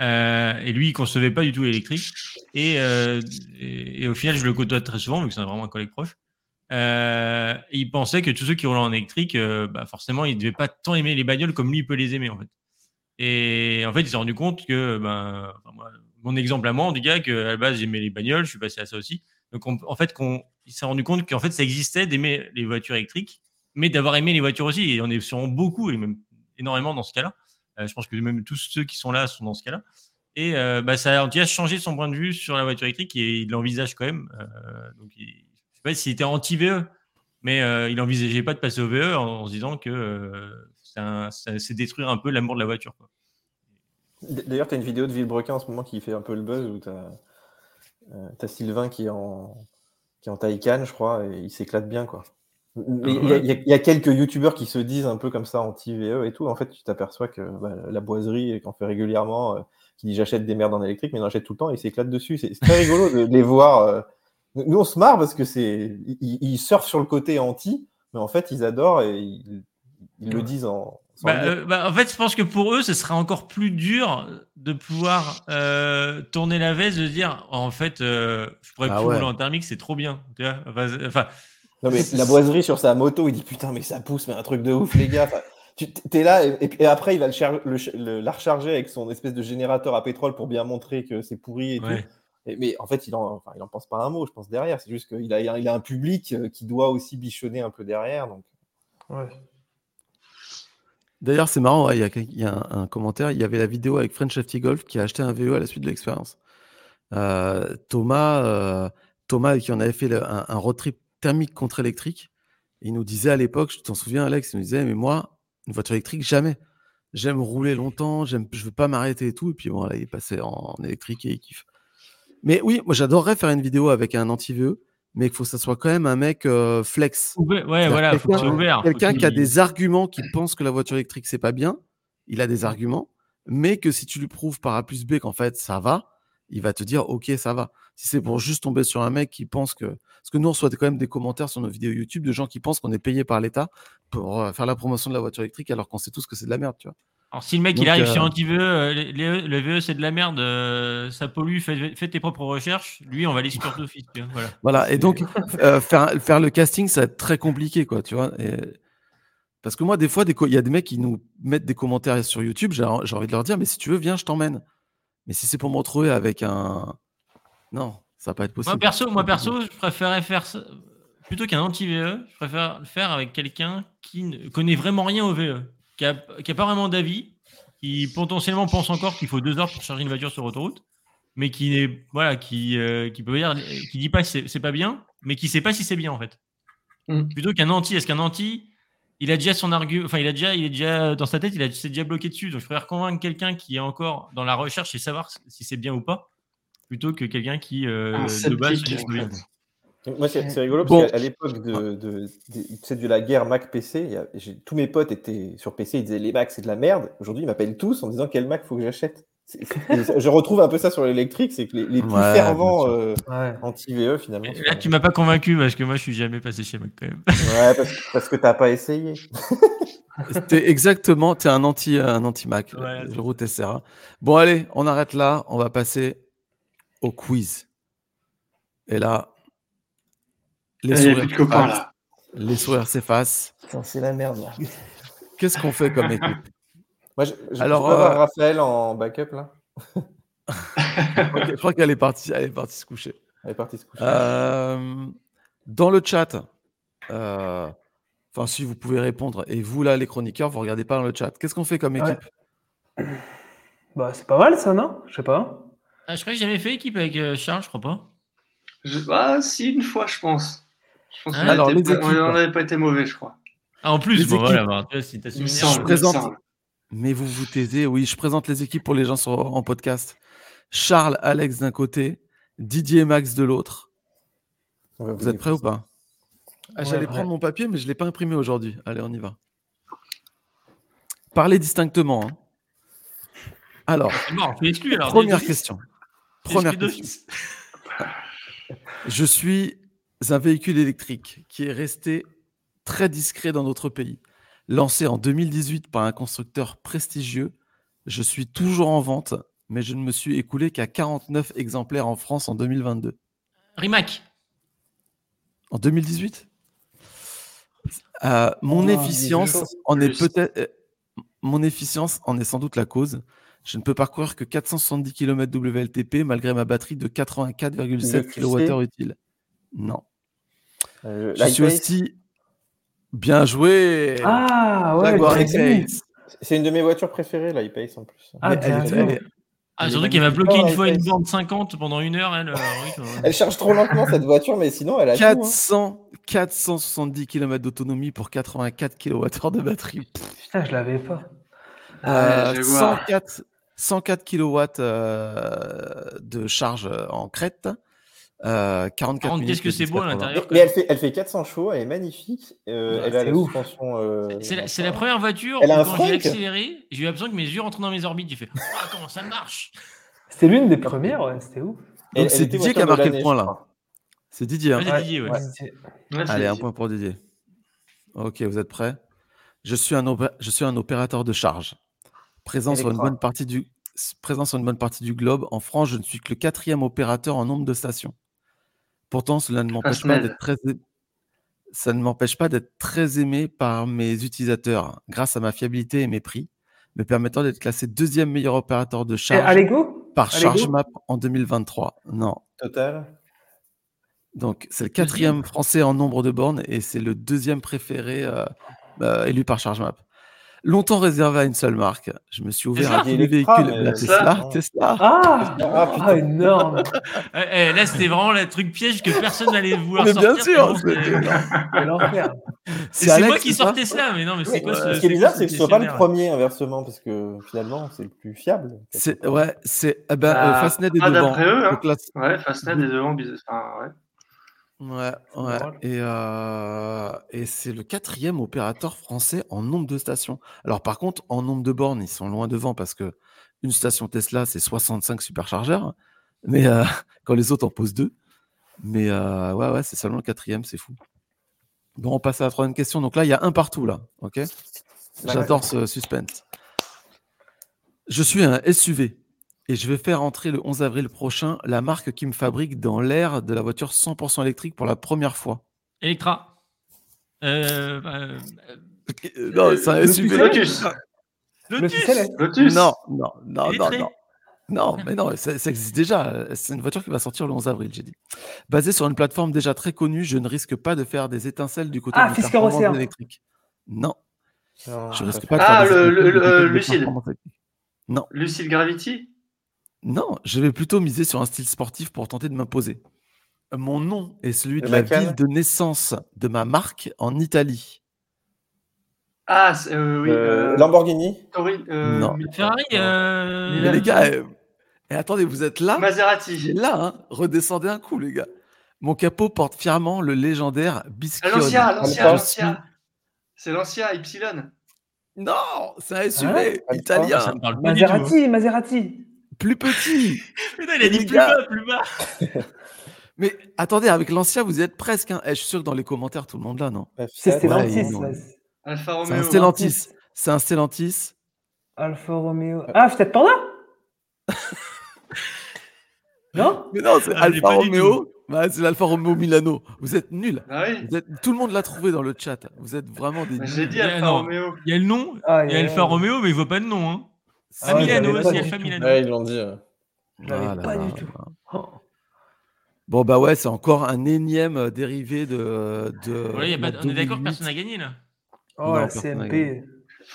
Euh, et lui, il concevait pas du tout l'électrique. Et, euh, et, et au final, je le côtoie très souvent, vu que c'est vraiment un collègue proche. Euh, il pensait que tous ceux qui roulaient en électrique, euh, bah forcément, ils devaient pas tant aimer les bagnoles comme lui il peut les aimer en fait. Et en fait, il s'est rendu compte que, ben, enfin, moi, mon exemple à moi, en tout cas, qu'à la base, j'aimais les bagnoles, je suis passé à ça aussi. Donc, on- en fait, qu'on, il s'est rendu compte qu'en fait, ça existait d'aimer les voitures électriques, mais d'avoir aimé les voitures aussi. Et on est sûrement beaucoup, et même énormément dans ce cas-là. Euh, je pense que même tous ceux qui sont là sont dans ce cas-là. Et euh, bah, ça a en tout cas changé son point de vue sur la voiture électrique et il l'envisage quand même. Euh, donc, je sais pas s'il était anti-VE, mais euh, il envisageait pas de passer au VE en, en se disant que euh, c'est détruire un peu l'amour de la voiture. D'ailleurs, tu as une vidéo de Villebrequin en ce moment qui fait un peu le buzz où tu as, Sylvain qui est en, qui est en Taycan, je crois, et il s'éclate bien. quoi. Mais il y, a- y y quelques youtubeurs qui se disent un peu comme ça anti-VE et tout. En fait, tu t'aperçois que bah, la boiserie, qu'on fait régulièrement, euh, qui dit j'achète des merdes en électrique, mais il en achète tout le temps et il s'éclate dessus. C'est très rigolo de, de les voir. euh. Nous, on se marre parce que c'est ils, ils surfent sur le côté anti, mais en fait, ils adorent et ils, ils le disent en. Bah, euh, bah, en fait, je pense que pour eux, ce serait encore plus dur de pouvoir euh, tourner la veste, de se dire en fait, euh, je pourrais Ah plus ouais. rouler en thermique, c'est trop bien. Tu vois enfin, c'est- enfin, Non, mais la boiserie sur sa moto, il dit putain, mais ça pousse, mais un truc de ouf, les gars. Enfin, tu t'es là, et, et après, il va le char- le ch- le- la recharger avec son espèce de générateur à pétrole pour bien montrer que c'est pourri et Ouais. tout. Et- mais en fait, il en, enfin, il en pense pas un mot, je pense, derrière. C'est juste qu'il a, il a un public qui doit aussi bichonner un peu derrière. Donc, Ouais. D'ailleurs, c'est marrant, il y a, un, commentaire. Il y avait la vidéo avec French FT Golf qui a acheté un VE à la suite de l'expérience. Euh, Thomas, euh, Thomas, qui en avait fait un, road trip thermique contre électrique, il nous disait à l'époque, je t'en souviens, Alex, il nous disait, mais moi, une voiture électrique, jamais. J'aime rouler longtemps, j'aime, je veux pas m'arrêter et tout. Et puis bon, là, il est passé en électrique et il kiffe. Mais oui, moi, j'adorerais faire une vidéo avec un anti-VE, mais il faut que ça soit quand même un mec euh, flex. ouvert- ouais, voilà, faut quelqu'un- ouvert. Faut Quelqu'un qu'il- qui a des arguments, qui pense que la voiture électrique, c'est pas bien, il a des arguments, mais que si tu lui prouves par A plus B qu'en fait ça va, il va te dire ok, ça va. Si c'est pour juste tomber sur un mec qui pense que. Parce que nous, on reçoit quand même des commentaires sur nos vidéos YouTube de gens qui pensent qu'on est payé par l'État pour euh, faire la promotion de la voiture électrique alors qu'on sait tous que c'est de la merde, tu vois. Alors, si le mec Donc, il arrive euh, sur anti-VE, euh, le VE c'est de la merde, euh, ça pollue, fais, fais tes propres recherches. Lui, on va l'exclure d'office. tu vois, Voilà. Voilà, et donc <laughs> euh, faire, faire le casting, ça va être très compliqué, quoi, tu vois. Et- Parce que moi, des fois, il y a des mecs qui nous mettent des commentaires sur YouTube, j'ai j'ai envie de leur dire, mais si tu veux, viens, je t'emmène. Mais si c'est pour me retrouver avec un. Non, ça va pas être possible. Moi perso, moi perso, je préférais faire ça plutôt qu'un anti-VE. Je préfère le faire avec quelqu'un qui ne connaît vraiment rien au VE, qui a, qui a pas vraiment d'avis, qui potentiellement pense encore qu'il faut deux heures pour charger une voiture sur autoroute, mais qui est voilà, qui euh, qui peut dire, qui dit pas que c'est pas bien, mais qui sait pas si c'est bien en fait. Mm. Plutôt qu'un anti, est-ce qu'un anti il a déjà son argument, enfin il a déjà, il est déjà dans sa tête, il a s'est déjà bloqué dessus. Donc je préfère convaincre quelqu'un qui est encore dans la recherche et savoir si c'est bien ou pas, plutôt que quelqu'un qui euh, de base Moi, c'est c'est rigolo Bon. parce qu'à l'époque de, de, de- c'est de la guerre Mac PC, il y a- j'ai- tous mes potes étaient sur PC, ils disaient les Macs c'est de la merde. Aujourd'hui, ils m'appellent tous en disant quel Mac faut que j'achète? C'est- c'est- Je retrouve un peu ça sur l'électrique, c'est que les, les plus Ouais, fervents euh, Ouais. anti-VE finalement. Là, tu m'as pas convaincu parce que moi, je suis jamais passé chez Mac quand même. Ouais, parce, parce que t'as pas essayé. <laughs> C'était exactement, tu es un anti un anti Mac, Ouais, c'est le route SRA. Bon allez, on arrête là, on va passer au quiz. Et là, les Il n'y a sourires plus de copains s'effacent. là. Les sourires s'effacent. Putain, C'est la merde là. Qu'est-ce qu'on fait comme équipe <laughs> Moi, je, je, Alors, je peux avoir euh, Raphaël en backup là. <laughs> Je crois que- Je crois qu'elle est partie, elle est partie se coucher. Elle est partie se coucher. Euh, dans le chat, euh, enfin si vous pouvez répondre, et vous là les chroniqueurs, vous regardez pas dans le chat. Qu'est-ce qu'on fait comme Ouais. équipe? Bah, c'est pas mal ça, non? Je sais pas. Ah, je crois que j'ai jamais fait équipe avec euh, Charles, je crois pas. Je... Ah, si, une fois, je pense. Je pense Ah, qu'on alors, les pas- équipes. on n'avait pas été mauvais, je crois. Ah, en plus, bon, équipes. voilà, bah, tu vois, si souvenir. me présente- semble. Mais vous vous taisez, oui, je présente les équipes pour les gens sur, en podcast. Charles, Alex d'un côté, Didier et Max de l'autre. Vous êtes prêts ou pas? Ah, Ouais, J'allais prendre mon papier, mais je ne l'ai pas imprimé aujourd'hui. Allez, on y va. Parlez distinctement. hein. Alors, exclu première question. Première question. Je suis un véhicule électrique qui est resté très discret dans notre pays. Lancé en 2018 par un constructeur prestigieux, je suis toujours en vente, mais je ne me suis écoulé qu'à 49 exemplaires en France en 2022. Rimac. En 2018 Euh, Mon Oh, efficience en est peut-être. euh, Mon efficience en est sans doute la cause. Je ne peux parcourir que 470 km WLTP malgré ma batterie de 84,7 Le kWh utile. Non. Euh, Je suis aussi. Bien joué Ah ouais. C'est une de mes voitures préférées, l'iPace en plus. Ah, Ah, surtout qu'elle m'a bloqué Oh, une fois une borne 50 pendant une heure, elle. euh. Elle charge trop lentement cette voiture, mais sinon elle a tout. hein. 400, 470 km d'autonomie pour 84 kWh de batterie. Putain, je l'avais pas. Euh, Ouais, je vais voir. 104, 104 kW euh, de charge euh, en crête. Euh, 44 Par contre, minutes qu'est-ce que c'est beau à 10-80. l'intérieur. Mais elle fait, elle fait 400 chevaux, elle est magnifique. euh, Ouais, elle a c'est la ouf. suspension. euh, C'est la, c'est la première voiture Elle a où quand j'ai accéléré, j'ai eu l'impression que mes yeux rentraient dans mes orbites. J'ai fait Ah, comment ça marche? C'était l'une des premières, ouais, c'était ouf. Donc, c'est Didier qui a marqué le point, là. C'est Didier. hein Ouais, c'est Didier, ouais. Didier. Ouais, c'est Allez, un point pour Didier. Ok, vous êtes prêts? Je suis, un opé- je suis un opérateur de charge. Présent sur, une bonne partie du, présent sur une bonne partie du globe. En France, je ne suis que le quatrième opérateur en nombre de stations. Pourtant, cela ne m'empêche pas d'être très, ça ne m'empêche pas d'être très aimé par mes utilisateurs grâce à ma fiabilité et mes prix, me permettant d'être classé deuxième meilleur opérateur de charge Allego par ChargeMap en 2023. Non. Total. Donc, c'est le quatrième français en nombre de bornes et c'est le deuxième préféré euh, euh, élu par ChargeMap. Longtemps réservé à une seule marque, je me suis ouvert Tesla à tous les véhicules. La Tesla, Tesla, non. Tesla. Ah, Ah, ah, énorme <laughs> Eh, eh, Là, c'était vraiment le truc piège que personne n'allait vouloir Mais bien sortir. sûr, c'est- c'était- Quel enfer Et C'est moi qui sortais cela, mais non, mais c'est quoi ce. ce qui est bizarre, c'est que ce soit pas le premier inversement, parce que finalement, c'est le plus fiable. C'est ouais, c'est ben, Fastned est devant. d'après eux, Ouais, Fastned est devant. bizarre. Enfin, ouais. Ouais, ouais. Et, euh, et c'est le quatrième opérateur français en nombre de stations. Alors par contre, en nombre de bornes, ils sont loin devant parce que une station Tesla, c'est 65 superchargeurs. Mais euh, <laughs> quand les autres en posent deux. Mais euh, ouais, ouais, c'est seulement le quatrième, c'est fou. Bon, on passe à la troisième question. Donc là, il y a un partout, là. OK? J'adore ce suspense. Je suis un SUV et je vais faire entrer le 11 avril prochain la marque qui me fabrique dans l'ère de la voiture 100% électrique pour la première fois. Electra. Euh, euh, Euh, Non, c'est un SUV. Lotus. Le Lotus. Non, non, non, non, non. Non, mais non, ça, ça existe déjà. C'est une voiture qui va sortir le 11 avril, j'ai dit. Basée sur une plateforme déjà très connue, je ne risque pas de faire des étincelles du côté Ah, des Fisker performances Océan. électriques. Non, Non, je risque pas de Ah, faire des le- étincelles le- du côté le- des Lucide. performances électriques. Lucid Gravity? Non, je vais plutôt miser sur un style sportif pour tenter de m'imposer. Mon nom est celui de la ville de naissance de ma marque en Italie. Ah, euh, oui. Euh, euh, Lamborghini Tori- euh, Non. Ferrari, euh, Mais les gars, eh, eh, attendez, vous êtes là? Maserati. Là, hein redescendez un coup, les gars. Mon capot porte fièrement le légendaire Ah. Lancia, Je Lancia. C'est Lancia, Y. Non, c'est un SUV Alpha. italien, tout. hein. Maserati, Maserati. Plus petit. <laughs> Putain, il a dit plus bas, plus bas. <laughs> Mais attendez, avec l'ancien, vous y êtes presque. Hein. Eh, je suis sûr que dans les commentaires, tout le monde là, non? C'est F7, Stellantis. Alfa C'est un Romeo. Stellantis. C'est un Stellantis. Alfa Romeo. Ah, Fiat Panda? <laughs> Non? Mais non, c'est Ah, Alfa Romeo. Bah, c'est l'Alfa Romeo Milano. Vous êtes nuls. Ah oui. Vous êtes- Tout le monde l'a trouvé dans le chat. Vous êtes vraiment des. Bah, J'ai nuls. dit Alfa. Romeo. Il y a le nom, Ah, il y a. Alfa Romeo, mais il voit pas de nom. Hein. Ah Ah, ouais, Milano aussi, Alfa tout. Milano. Ouais, ils l'ont dit. ouais. Ah là pas là du là tout. Oh. Bon, bah ouais, c'est encore un énième euh, dérivé de. de Ouais, y a pas- la on est d'accord que 2008. personne n'a gagné là. Oh, Non, la CMP.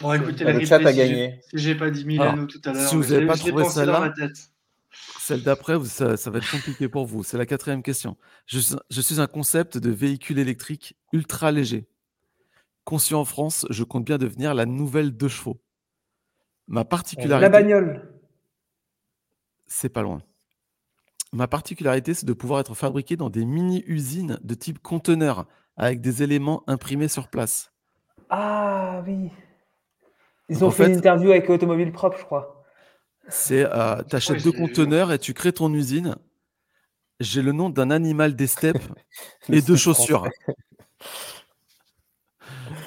Écouter Ah, la le chat a si j'ai- gagné. Si j'ai pas dit Milano tout à l'heure. si vous mais je avez l'ai- pas trouvé pensé dans celle-là, ma tête. Celle d'après, vous- ça, ça va être compliqué pour vous. C'est la quatrième question. Je, suis- je suis un concept de véhicule électrique ultra léger. Conçu en France, je compte bien devenir la nouvelle deux chevaux. Ma La particularité, bagnole. c'est pas loin. Ma particularité, c'est de pouvoir être fabriqué dans des mini-usines de type conteneur avec des éléments imprimés sur place. Ah oui. Ils Donc, ont en fait, fait- une interview avec Automobile Propre, je crois. C'est, euh, t'achètes Ouais, deux je l'ai vu. conteneurs et tu crées ton usine. J'ai le nom d'un animal des steppes <laughs> et deux chaussures.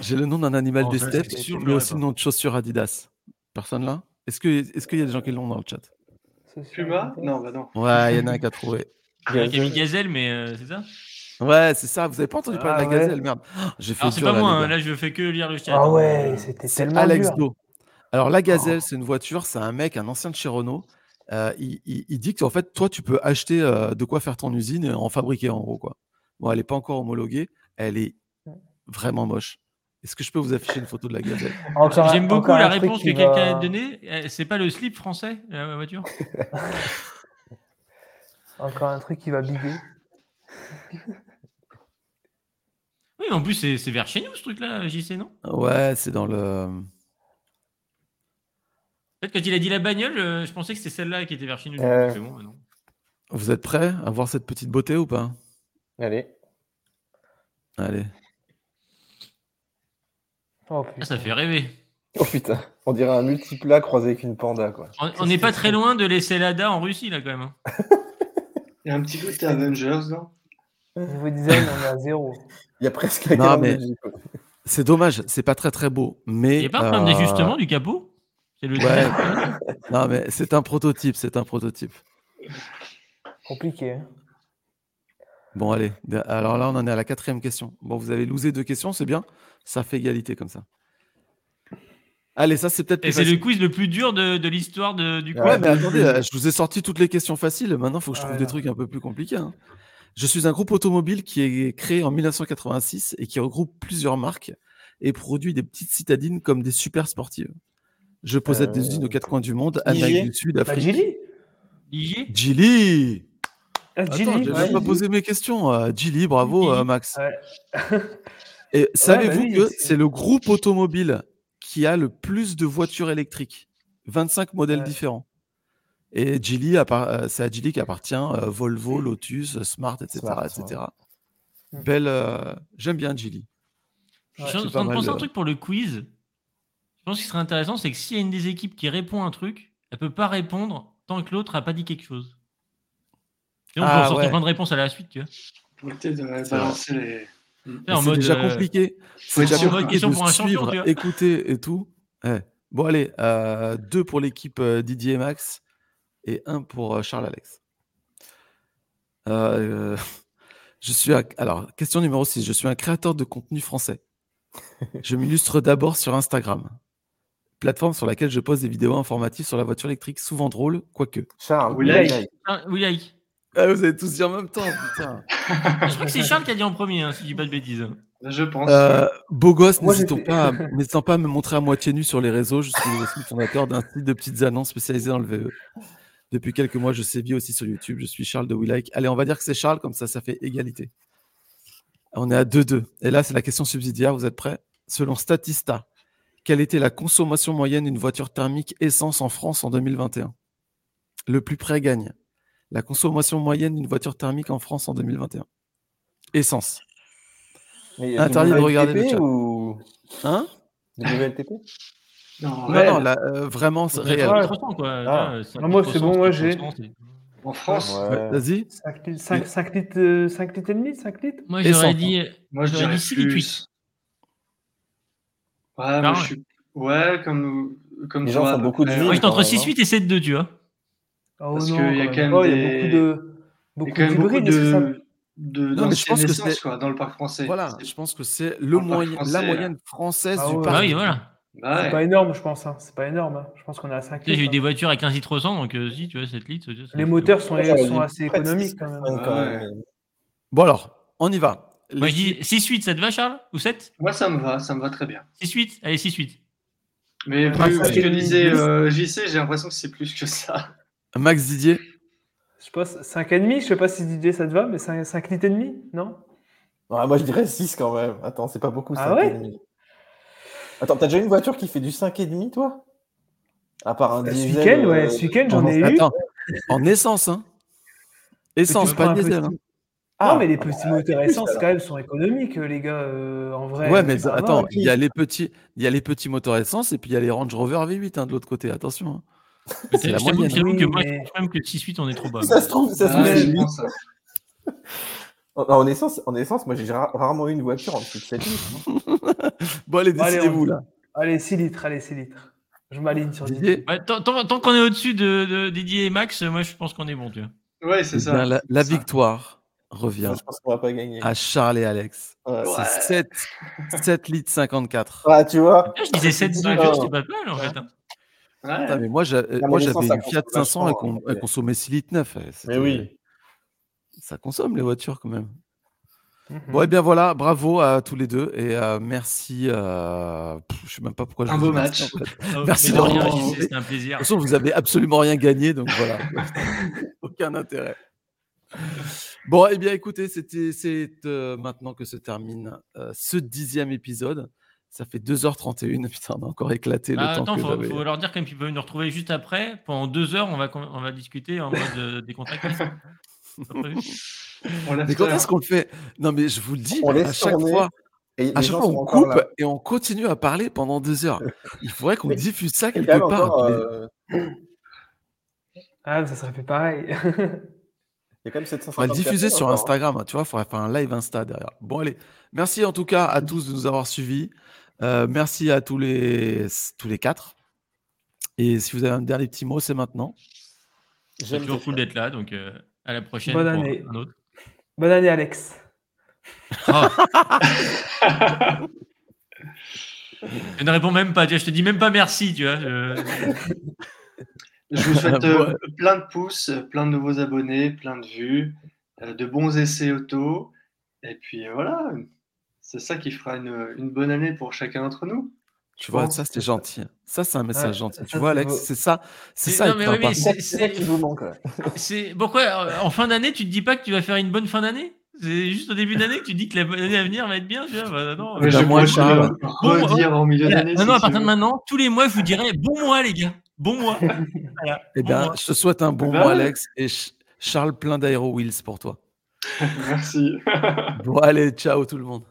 J'ai le nom d'un animal des steppes, mais aussi le nom de chaussures Adidas. Personne là Est-ce que est-ce qu'il y a des gens qui l'ont dans le chat? Puma? Non, bah non. Ouais, il y en a un qui a trouvé. Il y a Gazelle, mais euh, c'est ça? Ouais, c'est ça. Vous avez pas entendu parler Ah de la ouais. gazelle, merde. Ah, J'ai fait Alors, c'est pas moi, hein, là je fais que lire le chat. Ah ouais, c'était C'est tellement Alex dur. Do. Alors la gazelle, c'est une voiture, c'est un mec, un ancien de chez Renault. Euh, il, il- il dit que en fait, toi, tu peux acheter euh, de quoi faire ton usine et en fabriquer en gros quoi. Bon, elle n'est pas encore homologuée, elle est vraiment moche. Est-ce que je peux vous afficher une photo de la gazelle? <laughs> J'aime beaucoup la réponse que quelqu'un a donnée. Euh, C'est pas le slip français, la voiture? <laughs> Encore un truc qui va biguer. <laughs> Oui, en plus, c'est c'est vers chez nous ce truc-là, JC, non? Ouais, c'est dans le. Peut-être quand il a dit la bagnole, euh, je pensais que c'était celle-là qui était vers chez nous. Euh. C'est bon, non. Vous êtes prêts à voir cette petite beauté ou pas? Allez. Allez. Oh, Ah, ça fait rêver. Oh putain, on dirait un multiplat croisé avec une panda quoi. On- On n'est pas très loin de laisser Lada en Russie, là, quand même. hein. <laughs> Il y a un petit côté Avengers, non? Niveau design, on est à zéro. <laughs> Il y a presque la Non, mais-. C'est dommage, c'est pas très très beau, mais. Il n'y a pas un problème euh, d'ajustement du capot? C'est le Ouais. <laughs> Non, mais c'est un prototype, c'est un prototype. Compliqué. hein. Bon, allez. Alors là, on en est à la quatrième question. Bon, vous avez losé deux questions, c'est bien. Ça fait égalité comme ça. Allez, ça, c'est peut-être Et c'est le quiz le plus dur de, de l'histoire de- du quiz. Ouais, Ouais, mais attendez, euh, je vous ai sorti toutes les questions faciles. Maintenant, il faut que je trouve des trucs un peu plus compliqués. hein. Je suis un groupe automobile qui est créé en 1986 et qui regroupe plusieurs marques et produit des petites citadines comme des super sportives. Je possède des Euh, usines aux quatre coins du monde, Amérique du Sud, Bah, Afrique. Geely IG Gilly Ah, Attends, ouais. pas posé mes questions. euh, Gilly, bravo, Gilly. euh, Max. Ouais. <laughs> Et savez-vous oui, que c'est- le groupe automobile qui a le plus de voitures électriques? 25 modèles Ouais. différents. Et euh, c'est à Geely qu'appartient euh, Volvo, Lotus, Smart, etc. Smart, etc. ouais. Belle, euh, J'aime bien Geely. Je suis en train de un euh. truc pour le quiz. Je pense qu'il serait intéressant, c'est que s'il y a une des équipes qui répond un truc, elle peut pas répondre tant que l'autre a pas dit quelque chose. Et on Ah, peut sortir ouais. plein de réponses à la suite, tu vois. Faut peut-être euh, C'est balancer les. Déjà euh, compliqué. faut C'est déjà compliqué question de pour un champion, suivre, écouter et tout. Ouais. Bon, allez, euh, deux pour l'équipe euh, Didier et Max et un pour euh, Charles Alex. Euh, <laughs> je suis Alors, question numéro 6. Je suis un créateur de contenu français. <laughs> Je m'illustre d'abord sur Instagram, plateforme sur laquelle je pose des vidéos informatives sur la voiture électrique, souvent drôles, quoique. Charles, Oui. Ah, oui, Ike. Ah, vous avez tous dit en même temps, putain. <laughs> Je crois que c'est Charles qui a dit en premier, hein, si je dis pas de bêtises. Je pense. Euh, beau gosse, j'étais- pas, à- <laughs> n'hésitant pas à me montrer à moitié nu sur les réseaux. Je suis aussi le fondateur d'un site de petites annonces spécialisé dans le VE. Depuis quelques mois, je sévis aussi sur YouTube. Je suis Charles de We Like. Allez, on va dire que c'est Charles, comme ça, ça fait égalité. On est à 2-2. Et là, c'est la question subsidiaire. Vous êtes prêts? Selon Statista, quelle était la consommation moyenne d'une voiture thermique essence en France en 2021 Le plus près gagne. La consommation moyenne d'une voiture thermique en France en 2021. Essence. Mais Interdit de regarder le WLTP chat. ou Hein? WLTP Non, Non, non, là, euh, vraiment c'est réel. Ouais. 300, quoi. Ah. Vois, Ah, moi, c'est bon, moi, 50%, j'ai. 50%, En France, Ouais. Vas-y. 5 litres, 5, 5 litres, euh, 5 litres et demi 5 litres? Moi, j'aurais dit. moi je J'aurais dirais dit six litres plus. Ouais, moi Ah je suis. Ouais, comme, comme Les toi, gens font beaucoup de. Moi, j'étais entre quand même, 6-8 et 7-2, tu vois. Oh Parce qu'il y a quand même pas, il y des- a beaucoup de. Il y Beaucoup a quand même beaucoup ça- de, de, Non, mais je pense que c'est- quoi, dans le parc français. Voilà, C'est- je pense que c'est le moyen, français, la moyenne française Ah du ouais. parc. Ah oui, voilà. Bah C'est ouais. pas énorme, je pense. hein. C'est pas énorme. hein. Je pense qu'on est à 5 Tu sais, J'ai eu litres. des hein. voitures à 15 litres au 100, donc euh, si, tu vois, 7 litres. Les moteurs sont, Moi, j'aurais sont assez de économiques quand même. quand Ouais. même. Bon alors, on y va. Moi, je dis 6-8, ça te va, Charles? Ou 7 Moi, ça me va, ça me va très bien. 6-8 Allez, 6-8. Mais Ah, ce que disait euh, JC, j'ai l'impression que c'est plus que ça. Max Didier. Je pense 5,5, je sais pas si DJ ça te va, mais 5, 5 litres et demi, non? Ouais, moi, je dirais 6 quand même. Attends, c'est pas beaucoup. Ah 5 ouais? et demi. Attends, t'as déjà une voiture qui fait du 5,5 toi? À part un Ce diesel. week-end, ouais, euh, ce week-end j'en En- ai eu. Attends, en essence, hein. Essence, pas diesel. hein. Ah, non, mais les ah, petits bah, moteurs essence, quand même, sont économiques, euh, les gars, euh, en vrai. Ouais, mais attends, il y a les petits, il y a les petits moteurs essence et puis il y a les Range Rover V8 hein, de l'autre côté. Attention. hein. C'est la moyenne. je t'avoue que moi, mais- je pense même que 6-8, on est trop bas. Ça se trouve, ça se trouve, je pense. <laughs> En, en essence, en essence, moi, j'ai ra- rarement eu une voiture en dessous de 7 litres. hein. <laughs> Bon, allez, décidez-vous là. Allez, 6 litres, allez, 6 litres. Je m'aligne sur 10 Didier, Ouais, tant tant- tant qu'on est au-dessus de, de Didier et Max, moi, je pense qu'on est bon, tu vois. Ouais, c'est eh ça. bien, la, la C'est ça. victoire revient Je pense qu'on va pas gagner. à Charles et Alex. Ouais. C'est Ouais. 7, 7 litres 54. Ah, tu vois je disais 7-2, tu vois, c'était pas mal, en fait. hein. Ouais. mais moi, j'a- mais moi, l'essence, j'avais ça une Fiat consomme 500 et qu'on ouais. consommait 6 litres 9. Mais oui. Ça consomme les voitures quand même. Mhm. Bon, et bien voilà, bravo à tous les deux et euh, merci. euh, pff, je sais même pas pourquoi je Un vous beau match. en fait. Oh, Merci de de rien, C'était un De plaisir. toute façon, vous avez absolument rien gagné, donc voilà. <laughs> Aucun intérêt. Bon, eh bien, écoutez, c'est euh, maintenant que se termine euh, ce dixième épisode. Ça fait 2h31. <laughs> Putain, on a encore éclaté le Ah, temps attends, que faut, leur dire quand même qu'ils peuvent nous retrouver juste après. Pendant deux heures, on va, on va discuter en mode euh, <laughs> On l'a Mais quand est-ce qu'on le fait? Non, mais je vous le dis, On à chaque tourner. fois, Et à chaque fois, on coupe et on continue à parler pendant deux heures. Il faudrait qu'on diffuse ça quelque part. encore, mais- euh, Ah, ça serait fait pareil. Il y a quand même 750 On va le diffuser sur encore, hein. Instagram, hein, tu vois, il faudrait faire un live Insta derrière. Bon, allez, merci en tout cas à tous de nous avoir suivis. Euh, merci à tous les, tous les quatre. Et si vous avez un dernier petit mot, c'est maintenant. C'est J'aime toujours cool d'être là, donc euh, à la prochaine Bonne pour année. un autre. Bonne année, Alex. Oh, je ne réponds même pas, tu vois, je te dis même pas merci, tu vois. je- Je vous souhaite euh, plein de pouces, plein de nouveaux abonnés, plein de vues, euh, de bons essais auto. Et puis voilà, c'est ça qui fera une, une bonne année pour chacun d'entre nous. Tu vois, ça c'est gentil. Ça c'est un message Ouais, gentil. ça, Tu vois, Alex, c'est ça, c'est ça. non, oui, C'est qui vous manque. <laughs> C'est pourquoi euh, en fin d'année tu te dis pas que tu vas faire une bonne fin d'année? C'est juste au début d'année que tu dis que l'année à venir va être bien, tu vois. Bah, non, Mais je moi, pourrais te Charles- le Bon, redire en milieu d'année. Si à partir de maintenant, tous les mois, je vous dirai bon mois, les gars. Bon mois. <laughs> Voilà. Eh Bon bien, mois. je te souhaite un bon Bah mois, ouais. Alex, et Ch- Charles plein d'aéro wheels pour toi. <laughs> Merci. Bon, allez, ciao tout le monde.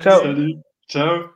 Ciao. Salut. Ciao.